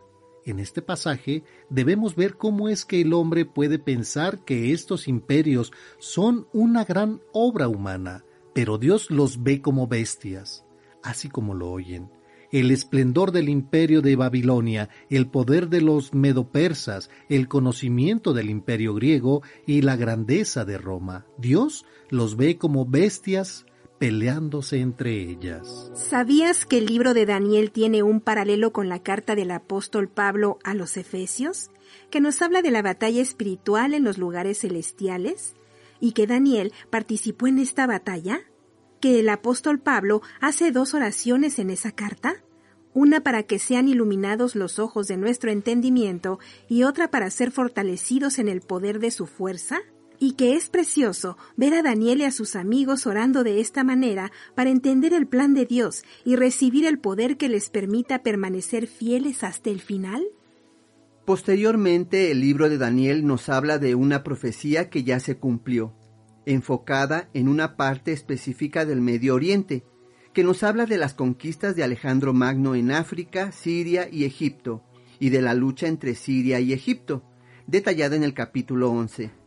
D: En este pasaje debemos ver cómo es que el hombre puede pensar que estos imperios son una gran obra humana, pero Dios los ve como bestias, así como lo oyen. El esplendor del imperio de Babilonia, el poder de los medopersas, el conocimiento del imperio griego y la grandeza de Roma. Dios los ve como bestias peleándose entre ellas.
M: ¿Sabías que el libro de Daniel tiene un paralelo con la carta del apóstol Pablo a los Efesios, que nos habla de la batalla espiritual en los lugares celestiales? ¿Y que Daniel participó en esta batalla? ¿Que el apóstol Pablo hace dos oraciones en esa carta? Una para que sean iluminados los ojos de nuestro entendimiento y otra para ser fortalecidos en el poder de su fuerza? Y que es precioso ver a Daniel y a sus amigos orando de esta manera para entender el plan de Dios y recibir el poder que les permita permanecer fieles hasta el final?
J: Posteriormente, el libro de Daniel nos habla de una profecía que ya se cumplió, enfocada en una parte específica del Medio Oriente, que nos habla de las conquistas de Alejandro Magno en África, Siria y Egipto, y de la lucha entre Siria y Egipto, detallada en el capítulo 11.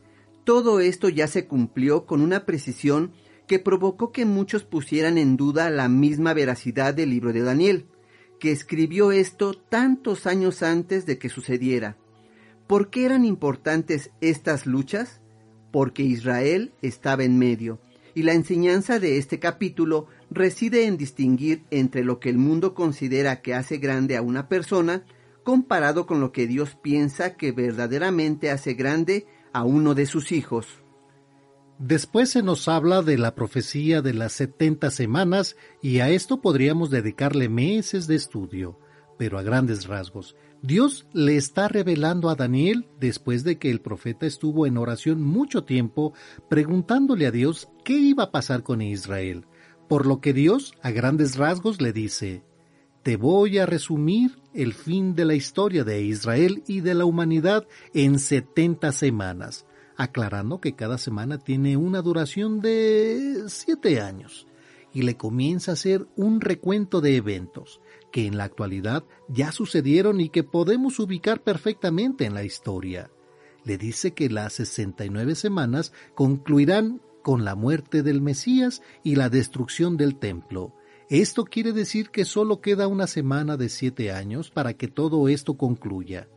J: Todo esto ya se cumplió con una precisión que provocó que muchos pusieran en duda la misma veracidad del libro de Daniel, que escribió esto tantos años antes de que sucediera. ¿Por qué eran importantes estas luchas? Porque Israel estaba en medio, y la enseñanza de este capítulo reside en distinguir entre lo que el mundo considera que hace grande a una persona comparado con lo que Dios piensa que verdaderamente hace grande a uno de sus hijos.
D: Después se nos habla de la profecía de las setenta semanas y a esto podríamos dedicarle meses de estudio, pero a grandes rasgos. Dios le está revelando a Daniel, después de que el profeta estuvo en oración mucho tiempo, preguntándole a Dios qué iba a pasar con Israel, por lo que Dios, a grandes rasgos, le dice, Te voy a resumir el fin de la historia de Israel y de la humanidad en setenta semanas aclarando que cada semana tiene una duración de siete años y le comienza a hacer un recuento de eventos que en la actualidad ya sucedieron y que podemos ubicar perfectamente en la historia. Le dice que las 69 semanas concluirán con la muerte del Mesías y la destrucción del templo. Esto quiere decir que solo queda una semana de siete años para que todo esto concluya.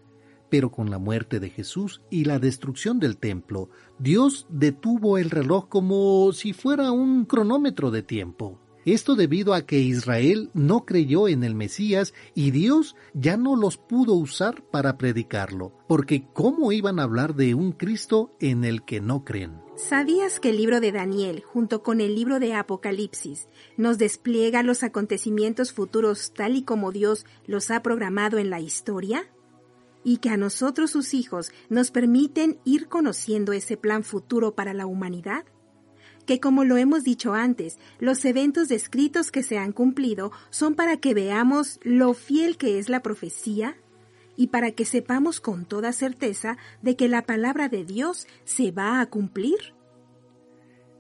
D: Pero con la muerte de Jesús y la destrucción del templo, Dios detuvo el reloj como si fuera un cronómetro de tiempo. Esto debido a que Israel no creyó en el Mesías y Dios ya no los pudo usar para predicarlo, porque ¿cómo iban a hablar de un Cristo en el que no creen?
M: ¿Sabías que el libro de Daniel, junto con el libro de Apocalipsis, nos despliega los acontecimientos futuros tal y como Dios los ha programado en la historia? y que a nosotros sus hijos nos permiten ir conociendo ese plan futuro para la humanidad? Que como lo hemos dicho antes, los eventos descritos que se han cumplido son para que veamos lo fiel que es la profecía y para que sepamos con toda certeza de que la palabra de Dios se va a cumplir.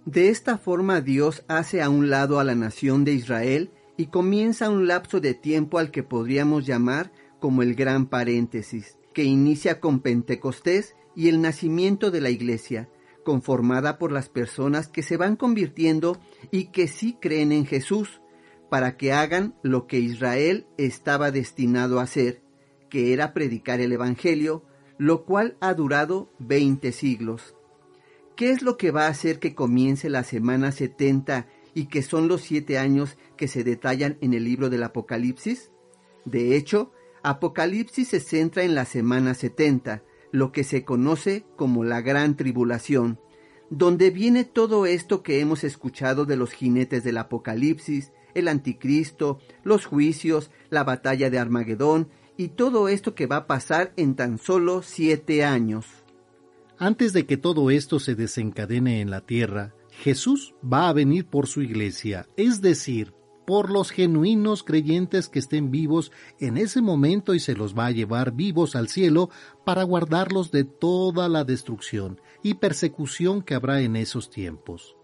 J: De esta forma Dios hace a un lado a la nación de Israel y comienza un lapso de tiempo al que podríamos llamar como el gran paréntesis, que inicia con Pentecostés y el nacimiento de la Iglesia, conformada por las personas que se van convirtiendo y que sí creen en Jesús, para que hagan lo que Israel estaba destinado a hacer, que era predicar el Evangelio, lo cual ha durado veinte siglos. ¿Qué es lo que va a hacer que comience la semana 70 y que son los siete años que se detallan en el libro del Apocalipsis? De hecho, Apocalipsis se centra en la semana 70, lo que se conoce como la gran tribulación, donde viene todo esto que hemos escuchado de los jinetes del Apocalipsis, el anticristo, los juicios, la batalla de Armagedón y todo esto que va a pasar en tan solo siete años.
D: Antes de que todo esto se desencadene en la tierra, Jesús va a venir por su iglesia, es decir, por los genuinos creyentes que estén vivos en ese momento y se los va a llevar vivos al cielo para guardarlos de toda la destrucción y persecución que habrá en esos tiempos.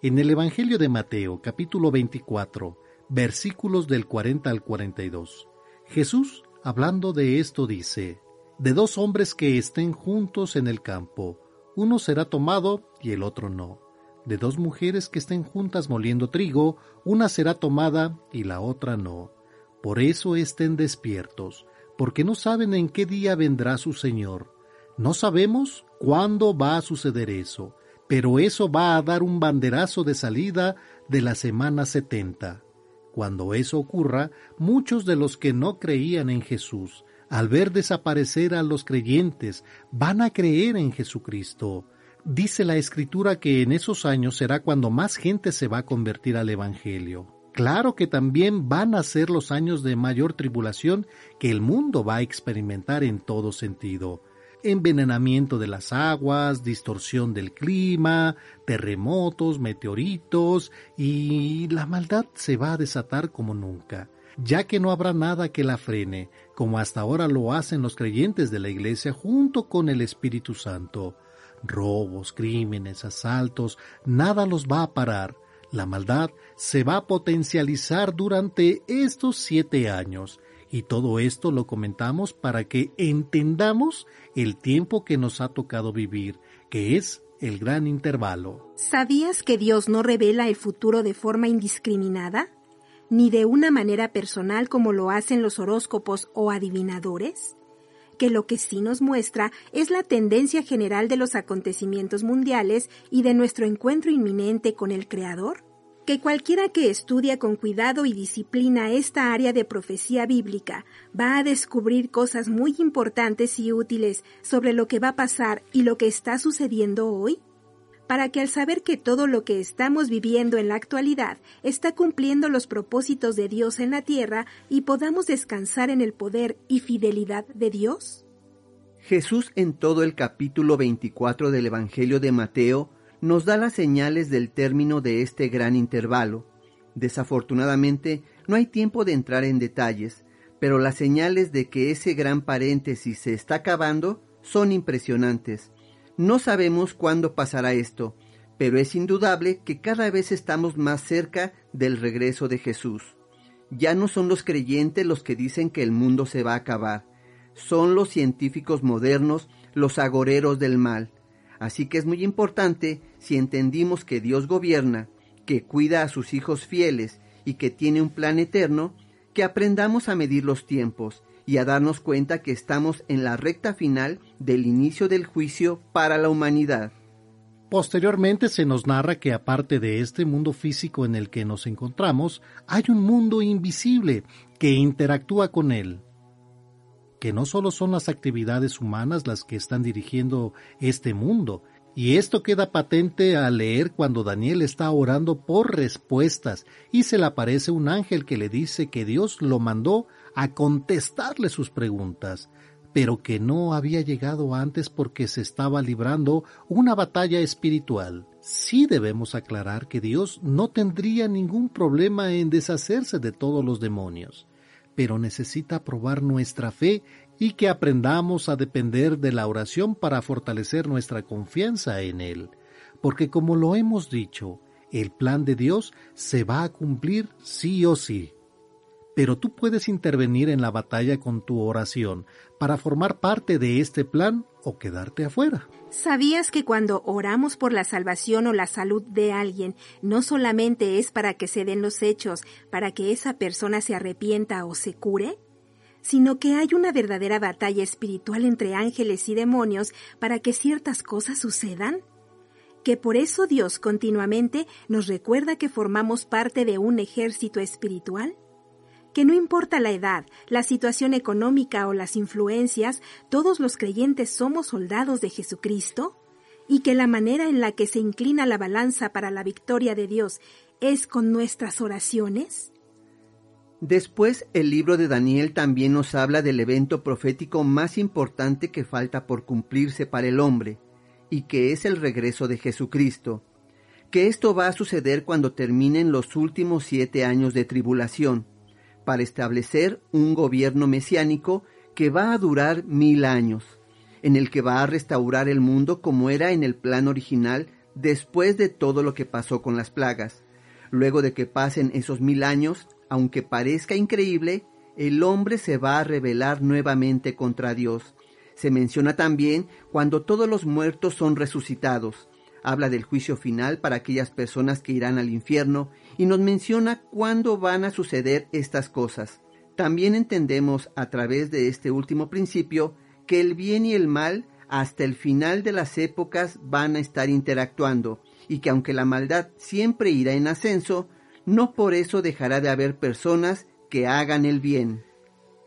D: En el Evangelio de Mateo capítulo 24, versículos del 40 al 42, Jesús, hablando de esto, dice, De dos hombres que estén juntos en el campo, uno será tomado y el otro no de dos mujeres que estén juntas moliendo trigo, una será tomada y la otra no. Por eso estén despiertos, porque no saben en qué día vendrá su Señor. No sabemos cuándo va a suceder eso, pero eso va a dar un banderazo de salida de la semana setenta. Cuando eso ocurra, muchos de los que no creían en Jesús, al ver desaparecer a los creyentes, van a creer en Jesucristo dice la escritura que en esos años será cuando más gente se va a convertir al Evangelio. Claro que también van a ser los años de mayor tribulación que el mundo va a experimentar en todo sentido. Envenenamiento de las aguas, distorsión del clima, terremotos, meteoritos y la maldad se va a desatar como nunca, ya que no habrá nada que la frene, como hasta ahora lo hacen los creyentes de la Iglesia junto con el Espíritu Santo robos, crímenes, asaltos, nada los va a parar. La maldad se va a potencializar durante estos siete años. Y todo esto lo comentamos para que entendamos el tiempo que nos ha tocado vivir, que es el gran intervalo.
M: ¿Sabías que Dios no revela el futuro de forma indiscriminada? ni de una manera personal como lo hacen los horóscopos o adivinadores? Que lo que sí nos muestra es la tendencia general de los acontecimientos mundiales y de nuestro encuentro inminente con el Creador? Que cualquiera que estudia con cuidado y disciplina esta área de profecía bíblica va a descubrir cosas muy importantes y útiles sobre lo que va a pasar y lo que está sucediendo hoy? Para que al saber que todo lo que estamos viviendo en la actualidad está cumpliendo los propósitos de Dios en la tierra y podamos descansar en el poder y fidelidad de Dios?
J: Jesús en todo el capítulo 24 del Evangelio de Mateo nos da las señales del término de este gran intervalo. Desafortunadamente, no hay tiempo de entrar en detalles, pero las señales de que ese gran paréntesis se está acabando son impresionantes no sabemos cuándo pasará esto, pero es indudable que cada vez estamos más cerca del regreso de Jesús. Ya no son los creyentes los que dicen que el mundo se va a acabar, son los científicos modernos los agoreros del mal. Así que es muy importante, si entendimos que Dios gobierna, que cuida a sus hijos fieles y que tiene un plan eterno, que aprendamos a medir los tiempos y a darnos cuenta que estamos en la recta final del inicio del juicio para la humanidad.
D: Posteriormente se nos narra que aparte de este mundo físico en el que nos encontramos, hay un mundo invisible que interactúa con él, que no solo son las actividades humanas las que están dirigiendo este mundo, y esto queda patente al leer cuando Daniel está orando por respuestas y se le aparece un ángel que le dice que Dios lo mandó a contestarle sus preguntas, pero que no había llegado antes porque se estaba librando una batalla espiritual. Sí debemos aclarar que Dios no tendría ningún problema en deshacerse de todos los demonios, pero necesita probar nuestra fe y que aprendamos a depender de la oración para fortalecer nuestra confianza en Él, porque como lo hemos dicho, el plan de Dios se va a cumplir sí o sí. Pero tú puedes intervenir en la batalla con tu oración para formar parte de este plan o quedarte afuera.
M: ¿Sabías que cuando oramos por la salvación o la salud de alguien, no solamente es para que se den los hechos, para que esa persona se arrepienta o se cure? sino que hay una verdadera batalla espiritual entre ángeles y demonios para que ciertas cosas sucedan? ¿Que por eso Dios continuamente nos recuerda que formamos parte de un ejército espiritual? Que no importa la edad, la situación económica o las influencias, todos los creyentes somos soldados de Jesucristo? ¿Y que la manera en la que se inclina la balanza para la victoria de Dios es con nuestras oraciones?
J: Después, el libro de Daniel también nos habla del evento profético más importante que falta por cumplirse para el hombre, y que es el regreso de Jesucristo, que esto va a suceder cuando terminen los últimos siete años de tribulación, para establecer un gobierno mesiánico que va a durar mil años, en el que va a restaurar el mundo como era en el plan original después de todo lo que pasó con las plagas. Luego de que pasen esos mil años, aunque parezca increíble, el hombre se va a rebelar nuevamente contra Dios. Se menciona también cuando todos los muertos son resucitados. Habla del juicio final para aquellas personas que irán al infierno y nos menciona cuándo van a suceder estas cosas. También entendemos a través de este último principio que el bien y el mal hasta el final de las épocas van a estar interactuando y que aunque la maldad siempre irá en ascenso, no por eso dejará de haber personas que hagan el bien.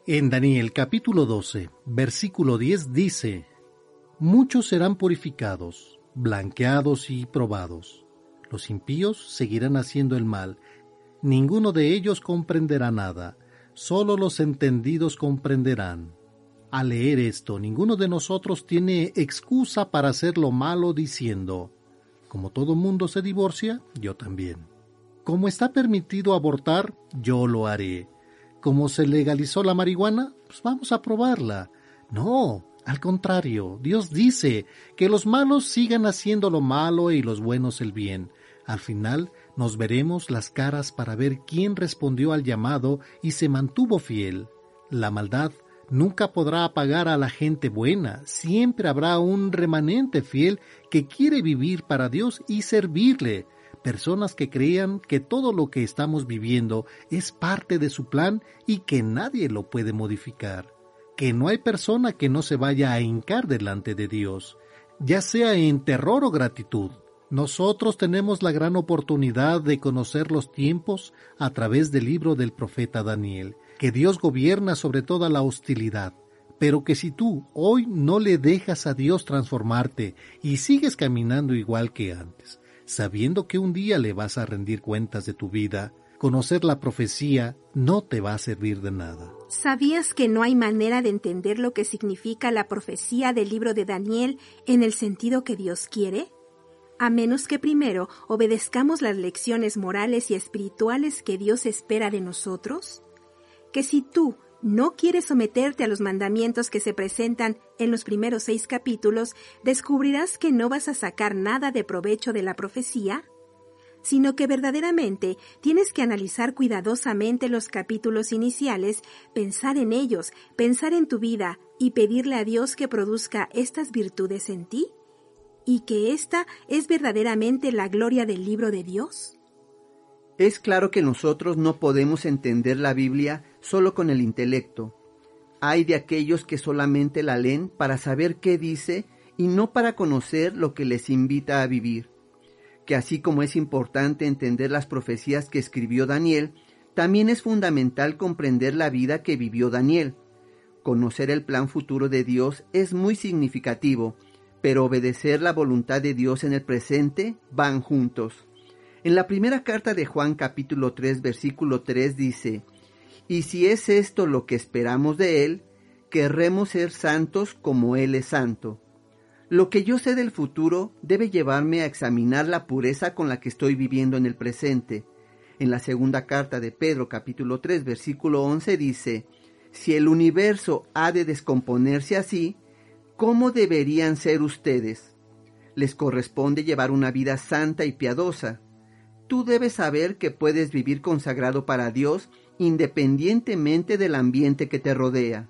D: En Daniel capítulo 12, versículo 10 dice, Muchos serán purificados, blanqueados y probados. Los impíos seguirán haciendo el mal, ninguno de ellos comprenderá nada, solo los entendidos comprenderán. Al leer esto, ninguno de nosotros tiene excusa para hacer lo malo diciendo, como todo mundo se divorcia, yo también. Como está permitido abortar, yo lo haré. Como se legalizó la marihuana, pues vamos a probarla. No, al contrario, Dios dice que los malos sigan haciendo lo malo y los buenos el bien. Al final nos veremos las caras para ver quién respondió al llamado y se mantuvo fiel. La maldad nunca podrá apagar a la gente buena, siempre habrá un remanente fiel que quiere vivir para Dios y servirle, personas que crean que todo lo que estamos viviendo es parte de su plan y que nadie lo puede modificar, que no hay persona que no se vaya a hincar delante de Dios, ya sea en terror o gratitud. Nosotros tenemos la gran oportunidad de conocer los tiempos a través del libro del profeta Daniel, que Dios gobierna sobre toda la hostilidad, pero que si tú hoy no le dejas a Dios transformarte y sigues caminando igual que antes, sabiendo que un día le vas a rendir cuentas de tu vida, conocer la profecía no te va a servir de nada.
M: ¿Sabías que no hay manera de entender lo que significa la profecía del libro de Daniel en el sentido que Dios quiere? A menos que primero obedezcamos las lecciones morales y espirituales que Dios espera de nosotros. Que si tú no quieres someterte a los mandamientos que se presentan en los primeros seis capítulos, descubrirás que no vas a sacar nada de provecho de la profecía, sino que verdaderamente tienes que analizar cuidadosamente los capítulos iniciales, pensar en ellos, pensar en tu vida y pedirle a Dios que produzca estas virtudes en ti, y que esta es verdaderamente la gloria del libro de Dios.
J: Es claro que nosotros no podemos entender la Biblia solo con el intelecto. Hay de aquellos que solamente la leen para saber qué dice y no para conocer lo que les invita a vivir. Que así como es importante entender las profecías que escribió Daniel, también es fundamental comprender la vida que vivió Daniel. Conocer el plan futuro de Dios es muy significativo, pero obedecer la voluntad de Dios en el presente van juntos. En la primera carta de Juan capítulo 3 versículo 3 dice, Y si es esto lo que esperamos de Él, querremos ser santos como Él es santo. Lo que yo sé del futuro debe llevarme a examinar la pureza con la que estoy viviendo en el presente. En la segunda carta de Pedro capítulo 3 versículo 11 dice, Si el universo ha de descomponerse así, ¿cómo deberían ser ustedes? Les corresponde llevar una vida santa y piadosa, tú debes saber que puedes vivir consagrado para Dios independientemente del ambiente que te rodea.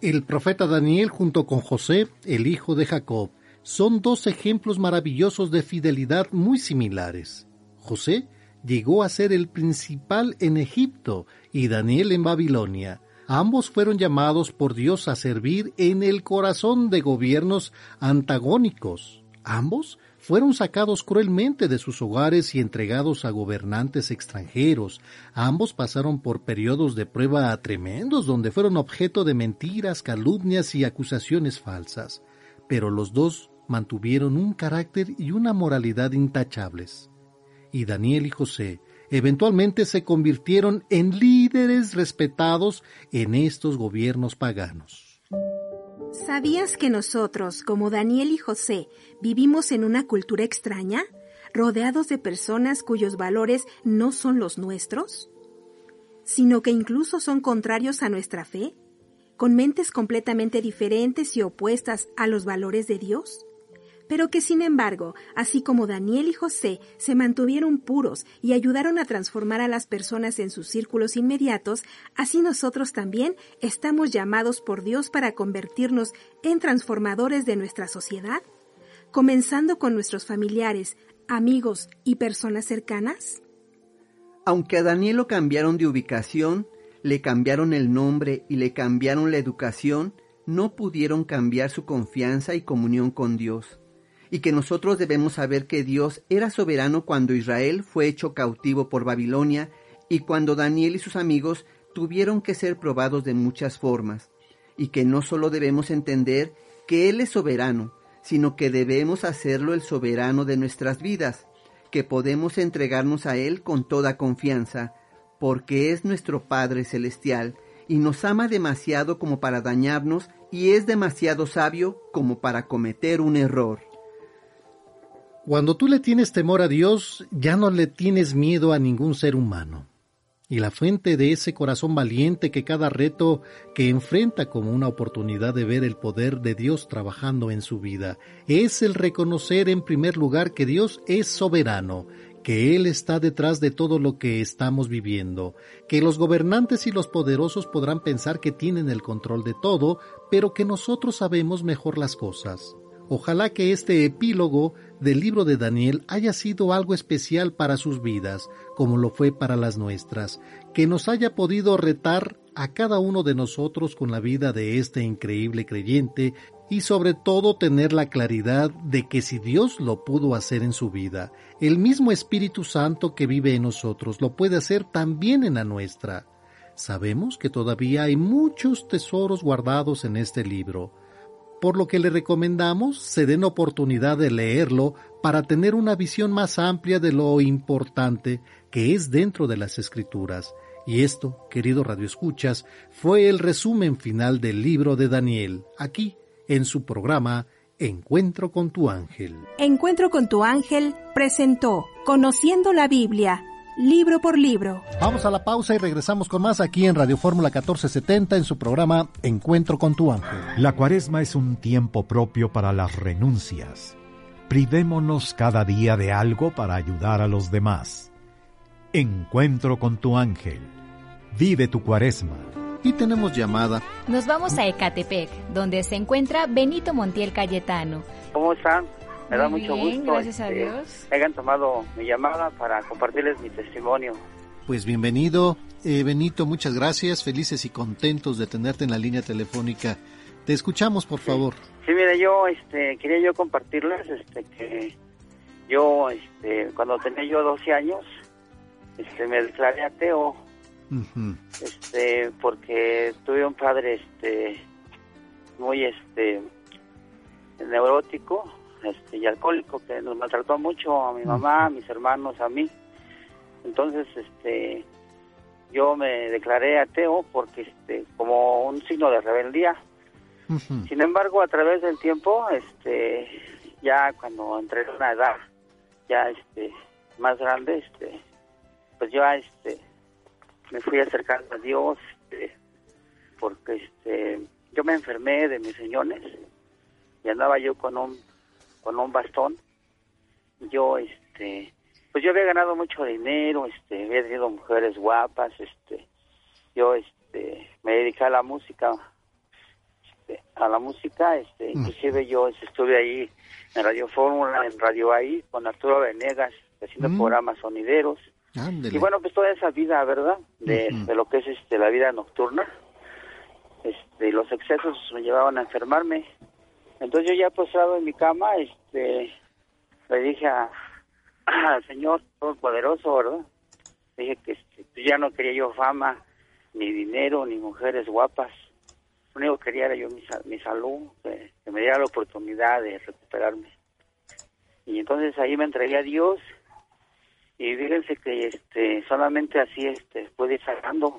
D: El profeta Daniel junto con José, el hijo de Jacob, son dos ejemplos maravillosos de fidelidad muy similares. José llegó a ser el principal en Egipto y Daniel en Babilonia. Ambos fueron llamados por Dios a servir en el corazón de gobiernos antagónicos. Ambos fueron sacados cruelmente de sus hogares y entregados a gobernantes extranjeros. Ambos pasaron por periodos de prueba tremendos donde fueron objeto de mentiras, calumnias y acusaciones falsas. Pero los dos mantuvieron un carácter y una moralidad intachables. Y Daniel y José eventualmente se convirtieron en líderes respetados en estos gobiernos paganos.
M: ¿Sabías que nosotros, como Daniel y José, vivimos en una cultura extraña, rodeados de personas cuyos valores no son los nuestros? sino que incluso son contrarios a nuestra fe, con mentes completamente diferentes y opuestas a los valores de Dios? Pero que sin embargo, así como Daniel y José se mantuvieron puros y ayudaron a transformar a las personas en sus círculos inmediatos, así nosotros también estamos llamados por Dios para convertirnos en transformadores de nuestra sociedad, comenzando con nuestros familiares, amigos y personas cercanas.
J: Aunque a Daniel lo cambiaron de ubicación, le cambiaron el nombre y le cambiaron la educación, no pudieron cambiar su confianza y comunión con Dios y que nosotros debemos saber que Dios era soberano cuando Israel fue hecho cautivo por Babilonia y cuando Daniel y sus amigos tuvieron que ser probados de muchas formas, y que no solo debemos entender que Él es soberano, sino que debemos hacerlo el soberano de nuestras vidas, que podemos entregarnos a Él con toda confianza, porque es nuestro Padre Celestial, y nos ama demasiado como para dañarnos, y es demasiado sabio como para cometer un error.
D: Cuando tú le tienes temor a Dios, ya no le tienes miedo a ningún ser humano. Y la fuente de ese corazón valiente que cada reto que enfrenta como una oportunidad de ver el poder de Dios trabajando en su vida es el reconocer en primer lugar que Dios es soberano, que Él está detrás de todo lo que estamos viviendo, que los gobernantes y los poderosos podrán pensar que tienen el control de todo, pero que nosotros sabemos mejor las cosas Ojalá que este epílogo del libro de Daniel haya sido algo especial para sus vidas, como lo fue para las nuestras, que nos haya podido retar a cada uno de nosotros con la vida de este increíble creyente y sobre todo tener la claridad de que si Dios lo pudo hacer en su vida, el mismo Espíritu Santo que vive en nosotros lo puede hacer también en la nuestra. Sabemos que todavía hay muchos tesoros guardados en este libro, por lo que le recomendamos se den oportunidad de leerlo para tener una visión más amplia de lo importante que es dentro de las escrituras. Y esto, querido Radio Escuchas, fue el resumen final del libro de Daniel, aquí en su programa Encuentro con tu ángel.
M: Encuentro con tu ángel presentó Conociendo la Biblia, libro por libro.
D: Vamos a la pausa y regresamos con más aquí en Radio Fórmula 1470 en su programa Encuentro con tu ángel.
C: La cuaresma es un tiempo propio para las renuncias. Privémonos cada día de algo para ayudar a los demás. Encuentro con tu ángel. Vive tu cuaresma.
D: Y tenemos llamada.
E: Nos vamos a Ecatepec, donde se encuentra Benito Montiel Cayetano.
Q: ¿Cómo están? Me da mucho
E: bien,
Q: gusto
E: gracias a
Q: este,
E: Dios.
Q: hayan tomado mi llamada para compartirles mi testimonio.
D: Pues bienvenido, eh, Benito, muchas gracias, felices y contentos de tenerte en la línea telefónica. Te escuchamos, por favor.
Q: Sí, mire, yo este, quería yo compartirles este, que yo, este, cuando tenía yo 12 años, este, me declaré ateo, este, porque tuve un padre, este, muy, este, neurótico, este, y alcohólico que nos maltrató mucho a mi mamá, a mis hermanos, a mí. Entonces, este, yo me declaré ateo porque, este, como un signo de rebeldía. Sin embargo, a través del tiempo, este, ya cuando entré en una edad ya, este, más grande, este, pues yo, este, me fui acercando a Dios, este, porque, este, yo me enfermé de mis riñones y andaba yo con un con un bastón. Yo este pues yo había ganado mucho dinero este había tenido mujeres guapas este yo este me dediqué a la música este, a la música este inclusive yo estuve ahí en Radio Fórmula en Radio ahí con Arturo Venegas haciendo
D: Mm.
Q: programas sonideros. Y bueno pues toda esa vida verdad de, de lo que es este la vida nocturna este, los excesos me llevaban a enfermarme. Entonces yo ya postrado en mi cama, este, le dije *clears throat* al Señor Todopoderoso, ¿verdad? Dije que este, pues ya no quería yo fama, ni dinero, ni mujeres guapas. Lo único que quería era yo mi, mi salud, que, que me diera la oportunidad de recuperarme. Y entonces ahí me entregué a Dios y fíjense que este solamente así este pude ir sacando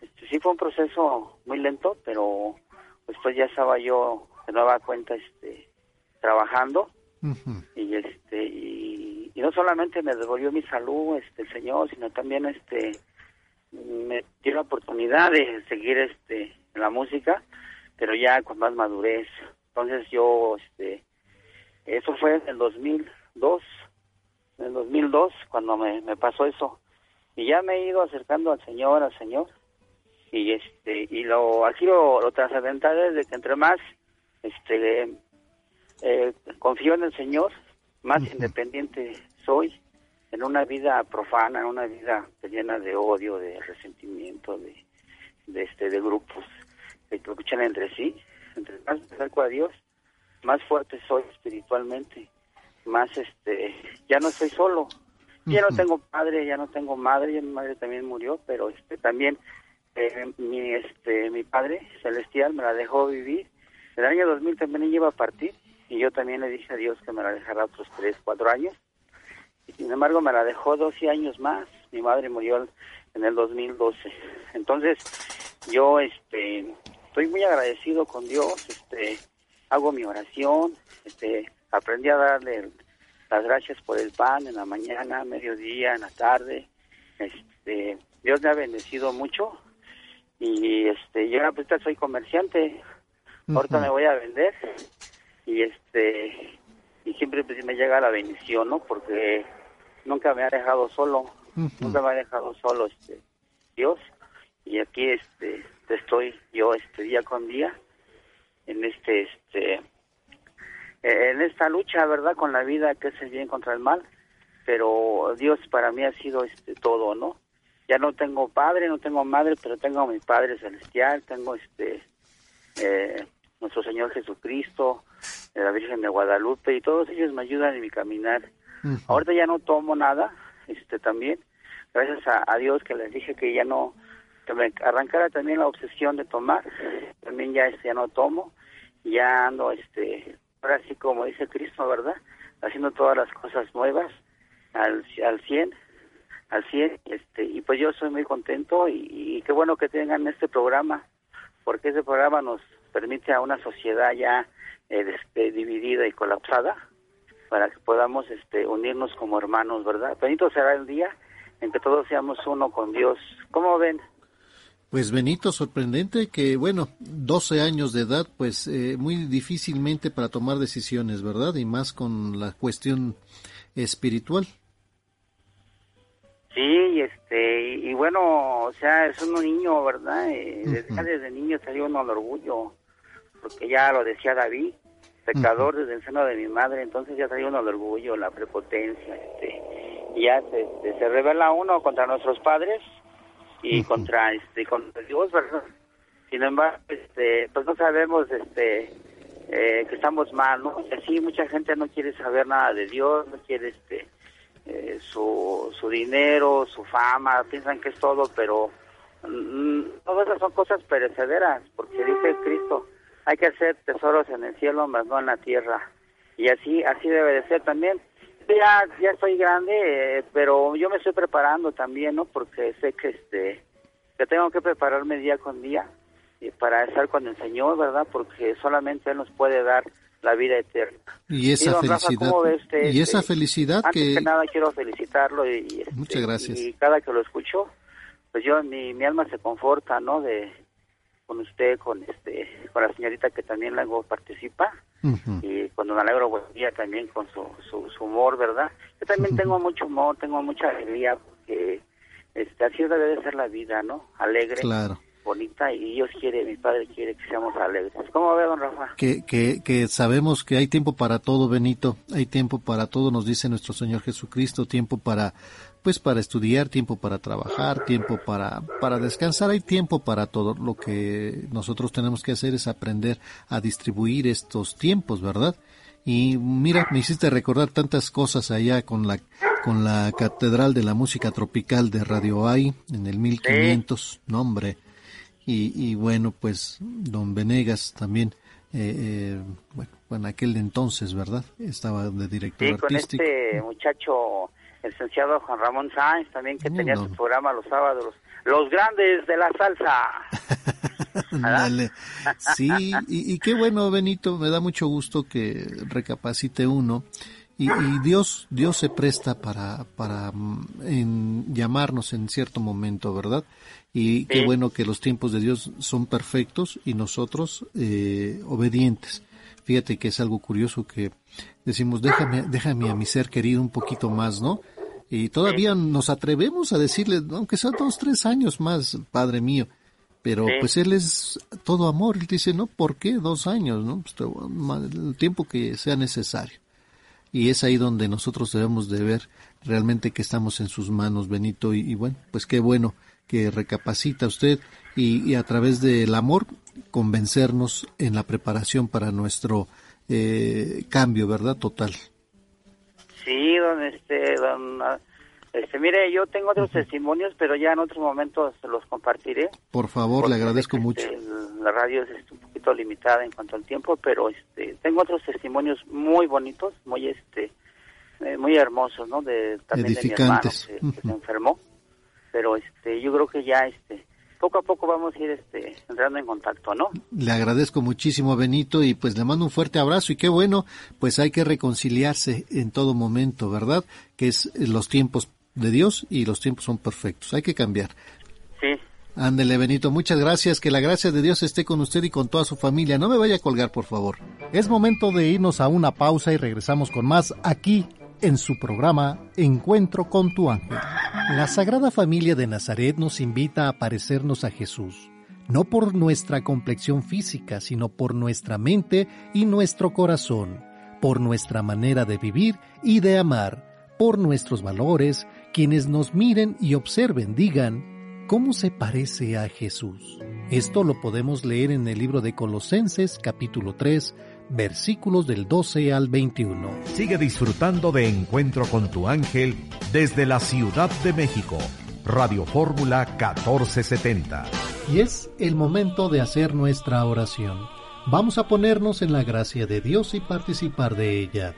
Q: este, sí fue un proceso muy lento, pero después ya estaba yo de nueva cuenta este trabajando y este y, y no solamente me devolvió mi salud este el señor, sino también este me dio la oportunidad de seguir este la música, pero ya con más madurez. Entonces yo este eso fue en el 2002, en el 2002 cuando me, me pasó eso. Y ya me he ido acercando al Señor, al Señor. Y este y lo aquí lo, lo trascendental es de que entre más este eh, confío en el Señor, más independiente soy en una vida profana, en una vida llena de odio, de resentimiento, de, de este de grupos que luchan entre sí. Entre más me acerco a Dios, más fuerte soy espiritualmente, más este ya no estoy solo. Ya no tengo padre, ya no tengo madre, ya mi madre también murió, pero este también eh, mi este mi padre celestial me la dejó vivir. El año 2000 también iba a partir y yo también le dije a Dios que me la dejara otros 3, 4 años. Y sin embargo me la dejó 12 años más. Mi madre murió en el 2012. Entonces yo este estoy muy agradecido con Dios, este hago mi oración, este aprendí a darle las gracias por el pan en la mañana, mediodía, en la tarde. Este, Dios me ha bendecido mucho y este yo ahorita soy comerciante. Ahorita me voy a vender y este y siempre pues, me llega la bendición, ¿no? Porque nunca me ha dejado solo, nunca me ha dejado solo este Dios y aquí este estoy yo este día con día en este este en esta lucha, ¿verdad? Con la vida, que es el bien contra el mal, pero Dios para mí ha sido este todo, ¿no? Ya no tengo padre, no tengo madre, pero tengo a mi Padre Celestial, tengo este eh, nuestro Señor Jesucristo, la Virgen de Guadalupe, y todos ellos me ayudan en mi caminar. Ahorita ya no tomo nada, este también, gracias a, Dios que les dije que ya no, que me arrancara también la obsesión de tomar, también ya este ya no tomo, ya ando este, ahora sí como dice Cristo, ¿verdad? Haciendo todas las cosas nuevas al, al 100, al 100, este, y pues yo soy muy contento y, y qué bueno que tengan este programa, porque este programa nos permite a una sociedad ya eh, este, dividida y colapsada para que podamos este, unirnos como hermanos, ¿verdad? Benito será el día en que todos seamos uno con Dios. ¿Cómo ven?
D: Pues Benito, sorprendente que, bueno, 12 años de edad, pues eh, muy difícilmente para tomar decisiones, ¿verdad? Y más con la cuestión espiritual.
Q: Sí, este, y, bueno, o sea, es un niño, ¿verdad? Eh, desde, desde niño salió uno al orgullo, porque ya lo decía David, pecador desde el seno de mi madre, entonces ya traía uno el orgullo, la prepotencia, este, y ya se, este, se revela uno contra nuestros padres y contra este contra Dios, ¿verdad? Sin embargo, este, pues no sabemos este eh, que estamos mal, ¿no? sí, mucha gente no quiere saber nada de Dios, no quiere este eh, su, su dinero, su fama, piensan que es todo, pero mm, todas esas son cosas perecederas, porque dice Cristo, hay que hacer tesoros en el cielo, más no en la tierra. Y así, así debe de ser también. Ya, ya estoy grande, eh, pero yo me estoy preparando también, ¿no? Porque sé que este, que tengo que prepararme día con día y para estar con el Señor, ¿verdad? Porque solamente Él nos puede dar la vida eterna.
D: Y esa felicidad. y esa este, felicidad
Q: antes
D: que...
Q: que nada quiero felicitarlo y, este,
D: Muchas gracias.
Q: Y cada que lo escucho, pues yo, mi, mi alma se conforta, ¿no? De, con usted, con este, con la señorita que también luego participa y con don Alegro día también con su, su, humor, ¿verdad? Yo también tengo mucho humor, tengo mucha alegría porque este, así debe de ser la vida, ¿no? Alegre. bonita y Dios quiere, mi Padre quiere que seamos alegres. ¿Cómo ve, don Rafa?
D: Que, que, que sabemos que hay tiempo para todo, Benito, hay tiempo para todo, nos dice nuestro Señor Jesucristo, tiempo para pues para estudiar, tiempo para trabajar, tiempo para, para descansar, hay tiempo para todo. Lo que nosotros tenemos que hacer es aprender a distribuir estos tiempos, ¿verdad? Y mira, me hiciste recordar tantas cosas allá con la, con la Catedral de la Música Tropical de Radio AI en el 1500, nombre. Y, y bueno, pues don Venegas también, eh, eh, bueno, en aquel entonces, ¿verdad? Estaba de director
Q: sí, con este muchacho el licenciado Juan Ramón Sáenz también que tenía su programa los sábados, los grandes de la salsa. *laughs*
D: Dale. Sí, y, qué bueno, Benito, me da mucho gusto que recapacite uno. Y, Dios, Dios se presta para, para mm, en llamarnos en cierto momento, ¿verdad? Y qué bueno que los tiempos de Dios son perfectos y nosotros eh, obedientes. Fíjate que es algo curioso que decimos, déjame, déjame a mi ser querido un poquito más, ¿no? Y todavía nos atrevemos a decirle, aunque sea dos, tres años más, Padre mío. Pero pues Él es todo amor. Él dice, no, ¿por qué dos años? ¿no? Pues, el tiempo que sea necesario. Y es ahí donde nosotros debemos de ver realmente que estamos en sus manos, Benito. Y, bueno, pues qué bueno que recapacita usted y, a través del amor convencernos en la preparación para nuestro eh, cambio, ¿verdad? Total.
Q: Este, don, este, mire, yo tengo otros testimonios, pero ya en otros momentos los compartiré.
D: Por favor, le agradezco mucho.
Q: Este, la radio es este, un poquito limitada en cuanto al tiempo, pero este, tengo otros testimonios muy bonitos, muy este, eh, muy hermosos, ¿no? De también de mi hermano que, se enfermó, pero este, yo creo que ya este, poco a poco vamos a ir este, entrando en contacto, ¿no?
D: Le agradezco muchísimo, Benito, y pues le mando un fuerte abrazo y qué bueno, pues hay que reconciliarse en todo momento, ¿verdad? Que es los tiempos de Dios y los tiempos son perfectos, hay que cambiar.
Q: Sí.
D: Ándele, Benito, muchas gracias, que la gracia de Dios esté con usted y con toda su familia. No me vaya a colgar, por favor. Es momento de irnos a una pausa y regresamos con más aquí en su programa Encuentro con tu ángel. La Sagrada Familia de Nazaret nos invita a parecernos a Jesús, no por nuestra complexión física, sino por nuestra mente y nuestro corazón por nuestra manera de vivir y de amar, por nuestros valores, quienes nos miren y observen digan, ¿cómo se parece a Jesús? Esto lo podemos leer en el libro de Colosenses capítulo 3, versículos del 12 al 21.
C: Sigue disfrutando de Encuentro con tu ángel desde la Ciudad de México. Radio Fórmula 1470.
D: Y es el momento de hacer nuestra oración. Vamos a ponernos en la gracia de Dios y participar de ella.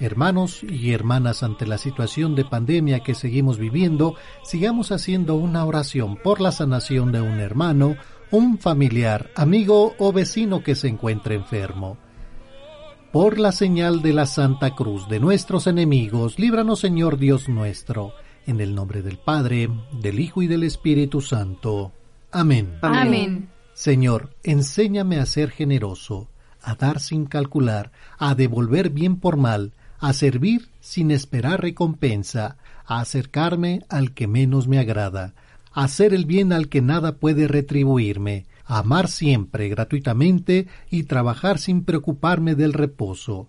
D: Hermanos y hermanas, ante la situación de pandemia que seguimos viviendo, sigamos haciendo una oración por la sanación de un hermano, un familiar, amigo o vecino que se encuentre enfermo. Por la señal de la Santa Cruz de nuestros enemigos, líbranos Señor Dios nuestro, en el nombre del Padre, del Hijo y del Espíritu Santo. Amén.
E: Amén.
D: Señor, enséñame a ser generoso, a dar sin calcular, a devolver bien por mal, a servir sin esperar recompensa, a acercarme al que menos me agrada, a hacer el bien al que nada puede retribuirme, amar siempre gratuitamente y trabajar sin preocuparme del reposo,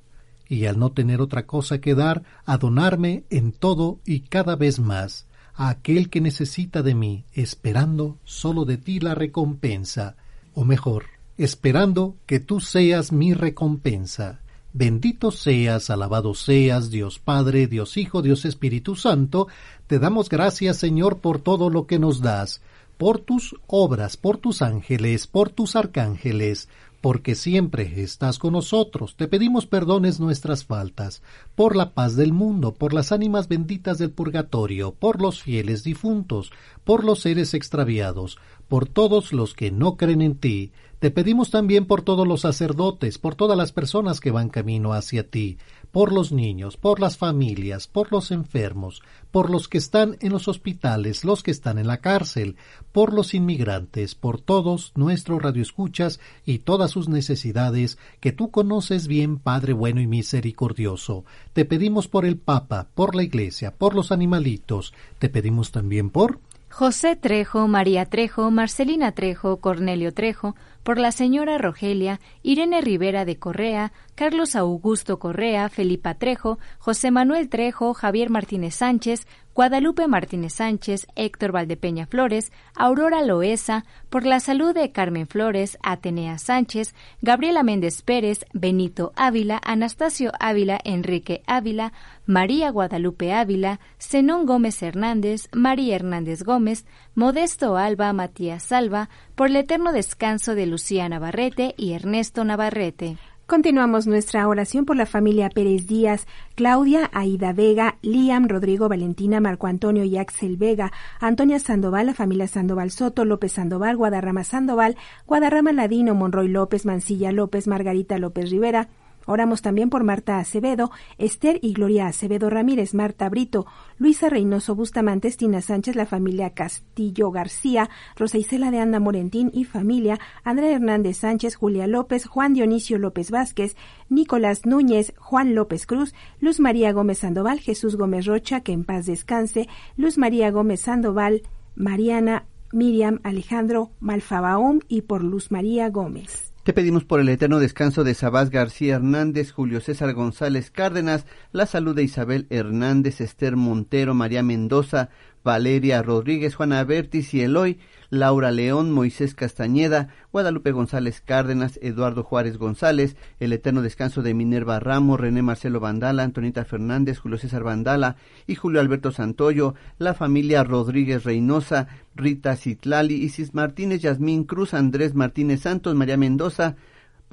D: y al no tener otra cosa que dar, a donarme en todo y cada vez más a aquel que necesita de mí, esperando solo de ti la recompensa, o mejor, esperando que tú seas mi recompensa. Bendito seas, alabado seas, Dios Padre, Dios Hijo, Dios Espíritu Santo, te damos gracias, Señor, por todo lo que nos das por tus obras, por tus ángeles, por tus arcángeles, porque siempre estás con nosotros. Te pedimos perdones nuestras faltas, por la paz del mundo, por las ánimas benditas del purgatorio, por los fieles difuntos, por los seres extraviados, por todos los que no creen en ti. Te pedimos también por todos los sacerdotes, por todas las personas que van camino hacia ti, por los niños, por las familias, por los enfermos, por los que están en los hospitales, los que están en la cárcel, por los inmigrantes, por todos nuestros radioescuchas y todas sus necesidades que tú conoces bien, Padre bueno y misericordioso. Te pedimos por el Papa, por la Iglesia, por los animalitos. Te pedimos también por
E: José Trejo, María Trejo, Marcelina Trejo, Cornelio Trejo, por la señora Rogelia, Irene Rivera de Correa, Carlos Augusto Correa, Felipa Trejo, José Manuel Trejo, Javier Martínez Sánchez, Guadalupe Martínez Sánchez, Héctor Valdepeña Flores, Aurora Loesa, por la salud de Carmen Flores, Atenea Sánchez, Gabriela Méndez Pérez, Benito Ávila, Anastasio Ávila, Enrique Ávila, María Guadalupe Ávila, Zenón Gómez Hernández, María Hernández Gómez, Modesto Alba, Matías Salva, por el eterno descanso de Lucía Navarrete y Ernesto Navarrete.
M: Continuamos nuestra oración por la familia Pérez Díaz, Claudia, Aida Vega, Liam, Rodrigo, Valentina, Marco Antonio y Axel Vega, Antonia Sandoval, la familia Sandoval Soto, López Sandoval, Guadarrama Sandoval, Guadarrama Ladino, Monroy López, Mancilla López, Margarita López Rivera, Oramos también por Marta Acevedo, Esther y Gloria Acevedo Ramírez, Marta Brito, Luisa Reynoso Bustamante, Tina Sánchez, la familia Castillo García, Rosa Isela de Anda Morentín y familia, Andrea Hernández Sánchez, Julia López, Juan Dionisio López Vázquez, Nicolás Núñez, Juan López Cruz, Luz María Gómez Sandoval, Jesús Gómez Rocha, que en paz descanse, Luz María Gómez Sandoval, Mariana Miriam Alejandro Malfabaum y por Luz María Gómez.
J: Te pedimos por el eterno descanso de Sabás García Hernández, Julio César González Cárdenas, la salud de Isabel Hernández, Esther Montero, María Mendoza, Valeria Rodríguez, Juana Bertis y Eloy, Laura León, Moisés Castañeda, Guadalupe González Cárdenas, Eduardo Juárez González, el eterno descanso de Minerva Ramos, René Marcelo Vandala, Antonita Fernández, Julio César Vandala y Julio Alberto Santoyo, la familia Rodríguez Reynosa, Rita Citlali, Isis Martínez, Yasmín Cruz, Andrés Martínez Santos, María Mendoza,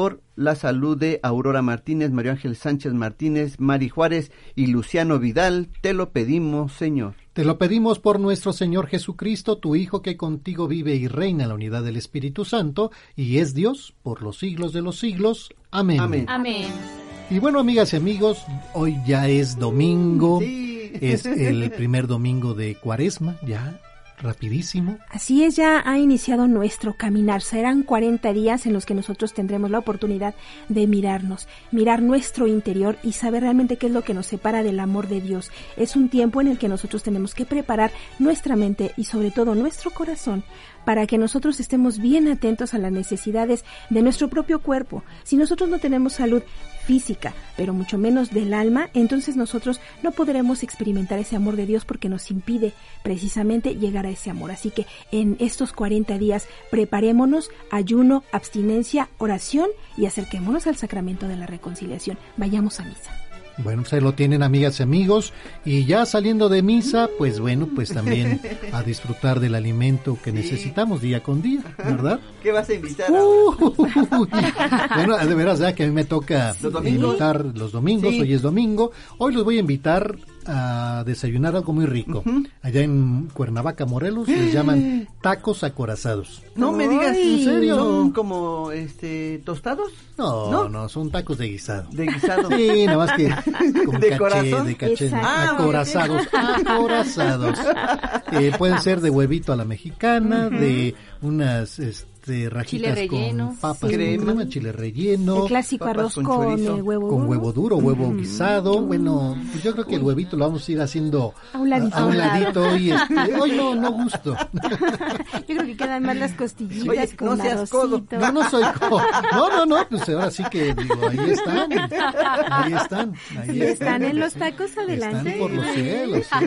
J: por la salud de Aurora Martínez, María Ángel Sánchez Martínez, Mari Juárez y Luciano Vidal, te lo pedimos, Señor.
D: Te lo pedimos por nuestro Señor Jesucristo, tu Hijo, que contigo vive y reina en la unidad del Espíritu Santo, y es Dios por los siglos de los siglos. Amén.
J: Amén.
E: Amén.
D: Y bueno, amigas y amigos, hoy ya es domingo, es el *laughs* primer domingo de Cuaresma, ya rapidísimo.
M: Así es, ya ha iniciado nuestro caminar. Serán 40 días en los que nosotros tendremos la oportunidad de mirarnos, mirar nuestro interior y saber realmente qué es lo que nos separa del amor de Dios. Es un tiempo en el que nosotros tenemos que preparar nuestra mente y sobre todo nuestro corazón para que nosotros estemos bien atentos a las necesidades de nuestro propio cuerpo. Si nosotros no tenemos salud física, pero mucho menos del alma, entonces nosotros no podremos experimentar ese amor de Dios porque nos impide precisamente llegar a ese amor. Así que en estos 40 días preparémonos, ayuno, abstinencia, oración y acerquémonos al sacramento de la reconciliación. Vayamos a misa.
D: Bueno, pues ahí lo tienen amigas y amigos. Y ya saliendo de misa, pues bueno, pues también *laughs* a disfrutar del alimento que necesitamos día con día, ¿verdad? *laughs*
J: ¿Qué vas a invitar?
D: Uh, *laughs* bueno, de veras, ya que a mí me toca invitar los domingos, hoy es domingo. Hoy los voy a invitar a desayunar algo muy rico. Allá en Cuernavaca, Morelos, les llaman tacos acorazados.
J: No me digas,
D: ¿en serio?
J: ¿Son como este tostados?
D: No, no, son tacos de guisado.
J: De guisado.
D: Sí, nada más que *laughs* con
J: ¿De
D: caché,
J: corazón?
D: de caché.
J: Ah,
D: acorazados, acorazados. *laughs* Eh, pueden ser de huevito a la mexicana, de unas este, rajitas
M: relleno,
D: con papas,
M: sí.
D: crema, chile relleno.
M: El clásico arroz con, eh, huevo
D: con
M: duro.
D: huevo duro, huevo
M: Ujú.
D: guisado. Bueno, pues yo creo que el huevito lo vamos a ir haciendo
M: A un ladito.
D: a un ladito y este, hoy no, no gusto. *laughs*
M: Yo creo que quedan más las costillitas
J: Oye,
M: con
J: no seas codo.
D: No, no soy co- No, no, no, pues ahora sí que digo, ahí están. Ahí están. Ahí
M: Si están en los tacos, adelante.
D: Están por los cielos.
M: Sí.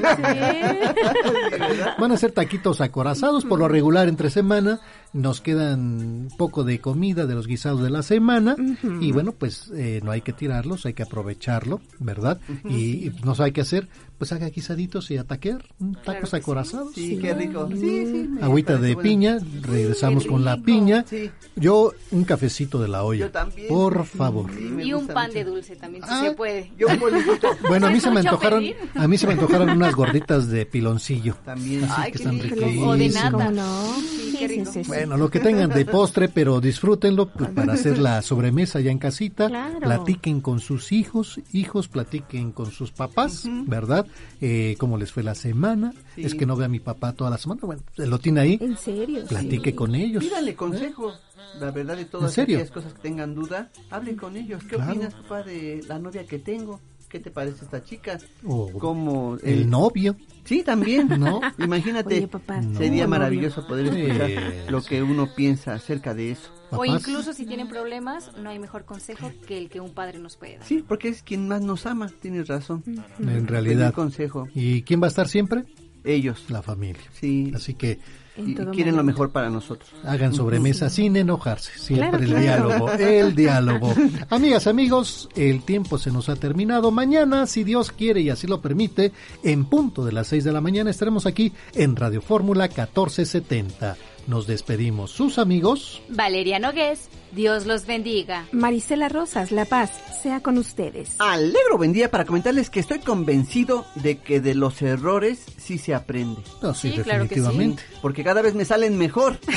D: Van a ser taquitos acorazados por lo regular entre semana. Nos quedan poco de comida de los guisados de la semana. Y bueno, pues eh, no hay que tirarlos, hay que aprovecharlo, ¿verdad? Y, y no sé, hay que hacer, pues haga guisaditos y ataquear. Tacos acorazados.
J: Sí, qué rico. Sí,
D: Agüita de
J: bueno.
D: piña, regresamos con la piña.
J: Sí.
D: Yo un cafecito de la olla.
J: Yo también.
D: Por favor.
E: Y un pan de dulce también, si se puede.
J: Yo un. *laughs*
D: Bueno, a mí
E: ¿Es
D: se me antojaron,
E: pedir?
D: a mí se me antojaron unas gorditas de piloncillo.
J: También.
D: Así
J: Ay,
D: que
J: qué
D: están
J: rico.
D: riquísimas.
E: O de.
M: ¿Cómo no?
E: Sí, qué rico.
D: Bueno, lo que tengan de postre, pero disfrútenlo pues, para hacer la sobremesa ya en casita.
M: Claro.
D: Platiquen con sus hijos, hijos platiquen con sus papás, ¿verdad? Eh, cómo les fue la semana.
J: Sí.
D: Es que no ve a mi papá toda la semana. Bueno, lo tiene ahí.
M: ¿En serio?
D: Platique
M: Sí.
D: con ellos.
J: Pídale consejo. La verdad de todas aquellas cosas que tengan duda, hablen con ellos. ¿Qué
D: Claro.
J: opinas, papá, de la novia que tengo? ¿Qué te parece esta chica?
D: O
J: Como
D: el novio.
J: Sí, también.
D: ¿No?
J: Imagínate,
M: Oye, papá,
J: sería
M: no,
J: maravilloso poder
D: Sí.
J: escuchar lo que uno piensa acerca de eso.
E: O incluso si tienen problemas, no hay mejor consejo que el que un padre nos puede dar.
J: Sí, porque es quien más nos ama, tienes razón.
D: En
J: Pedir
D: realidad.
J: consejo.
D: ¿Y quién va a estar siempre?
J: Ellos.
D: La familia.
J: Sí.
D: Así que
J: Y quieren lo mejor para nosotros.
D: hagan sobremesa sin enojarse. Siempre
M: Claro,
D: el
M: claro.
D: diálogo, el diálogo. *laughs* Amigas, amigos, el tiempo se nos ha terminado. Mañana, si Dios quiere y así lo permite, en punto de las 6 de la mañana estaremos aquí en Radio Fórmula 1470. Nos despedimos. Sus amigos.
E: Valeria Nogués, Dios los bendiga.
M: Marisela Rosas, La Paz, sea con ustedes.
J: Alegro buen día para comentarles que estoy convencido de que de los errores sí se aprende.
D: No, sí,
E: Sí, claro que sí.
D: definitivamente.
J: Porque cada vez me salen mejor. *laughs*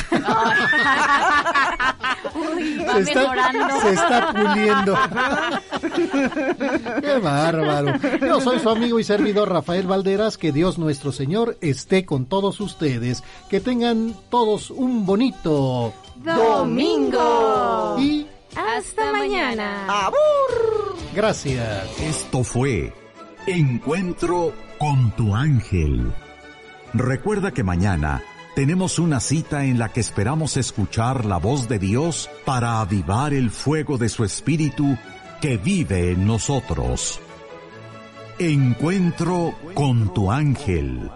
E: Uy, va
D: Se está,
E: mejorando.
D: se está puliendo. *laughs* Qué bárbaro. Yo soy su amigo y servidor Rafael Valderas. Que Dios nuestro Señor esté con todos ustedes. Que tengan todos un bonito
M: Domingo.
D: y
M: Hasta mañana.
D: gracias.
C: Esto fue Encuentro con tu ángel. Recuerda que mañana tenemos una cita en la que esperamos escuchar la voz de Dios para avivar el fuego de su espíritu que vive en nosotros. Encuentro con tu ángel.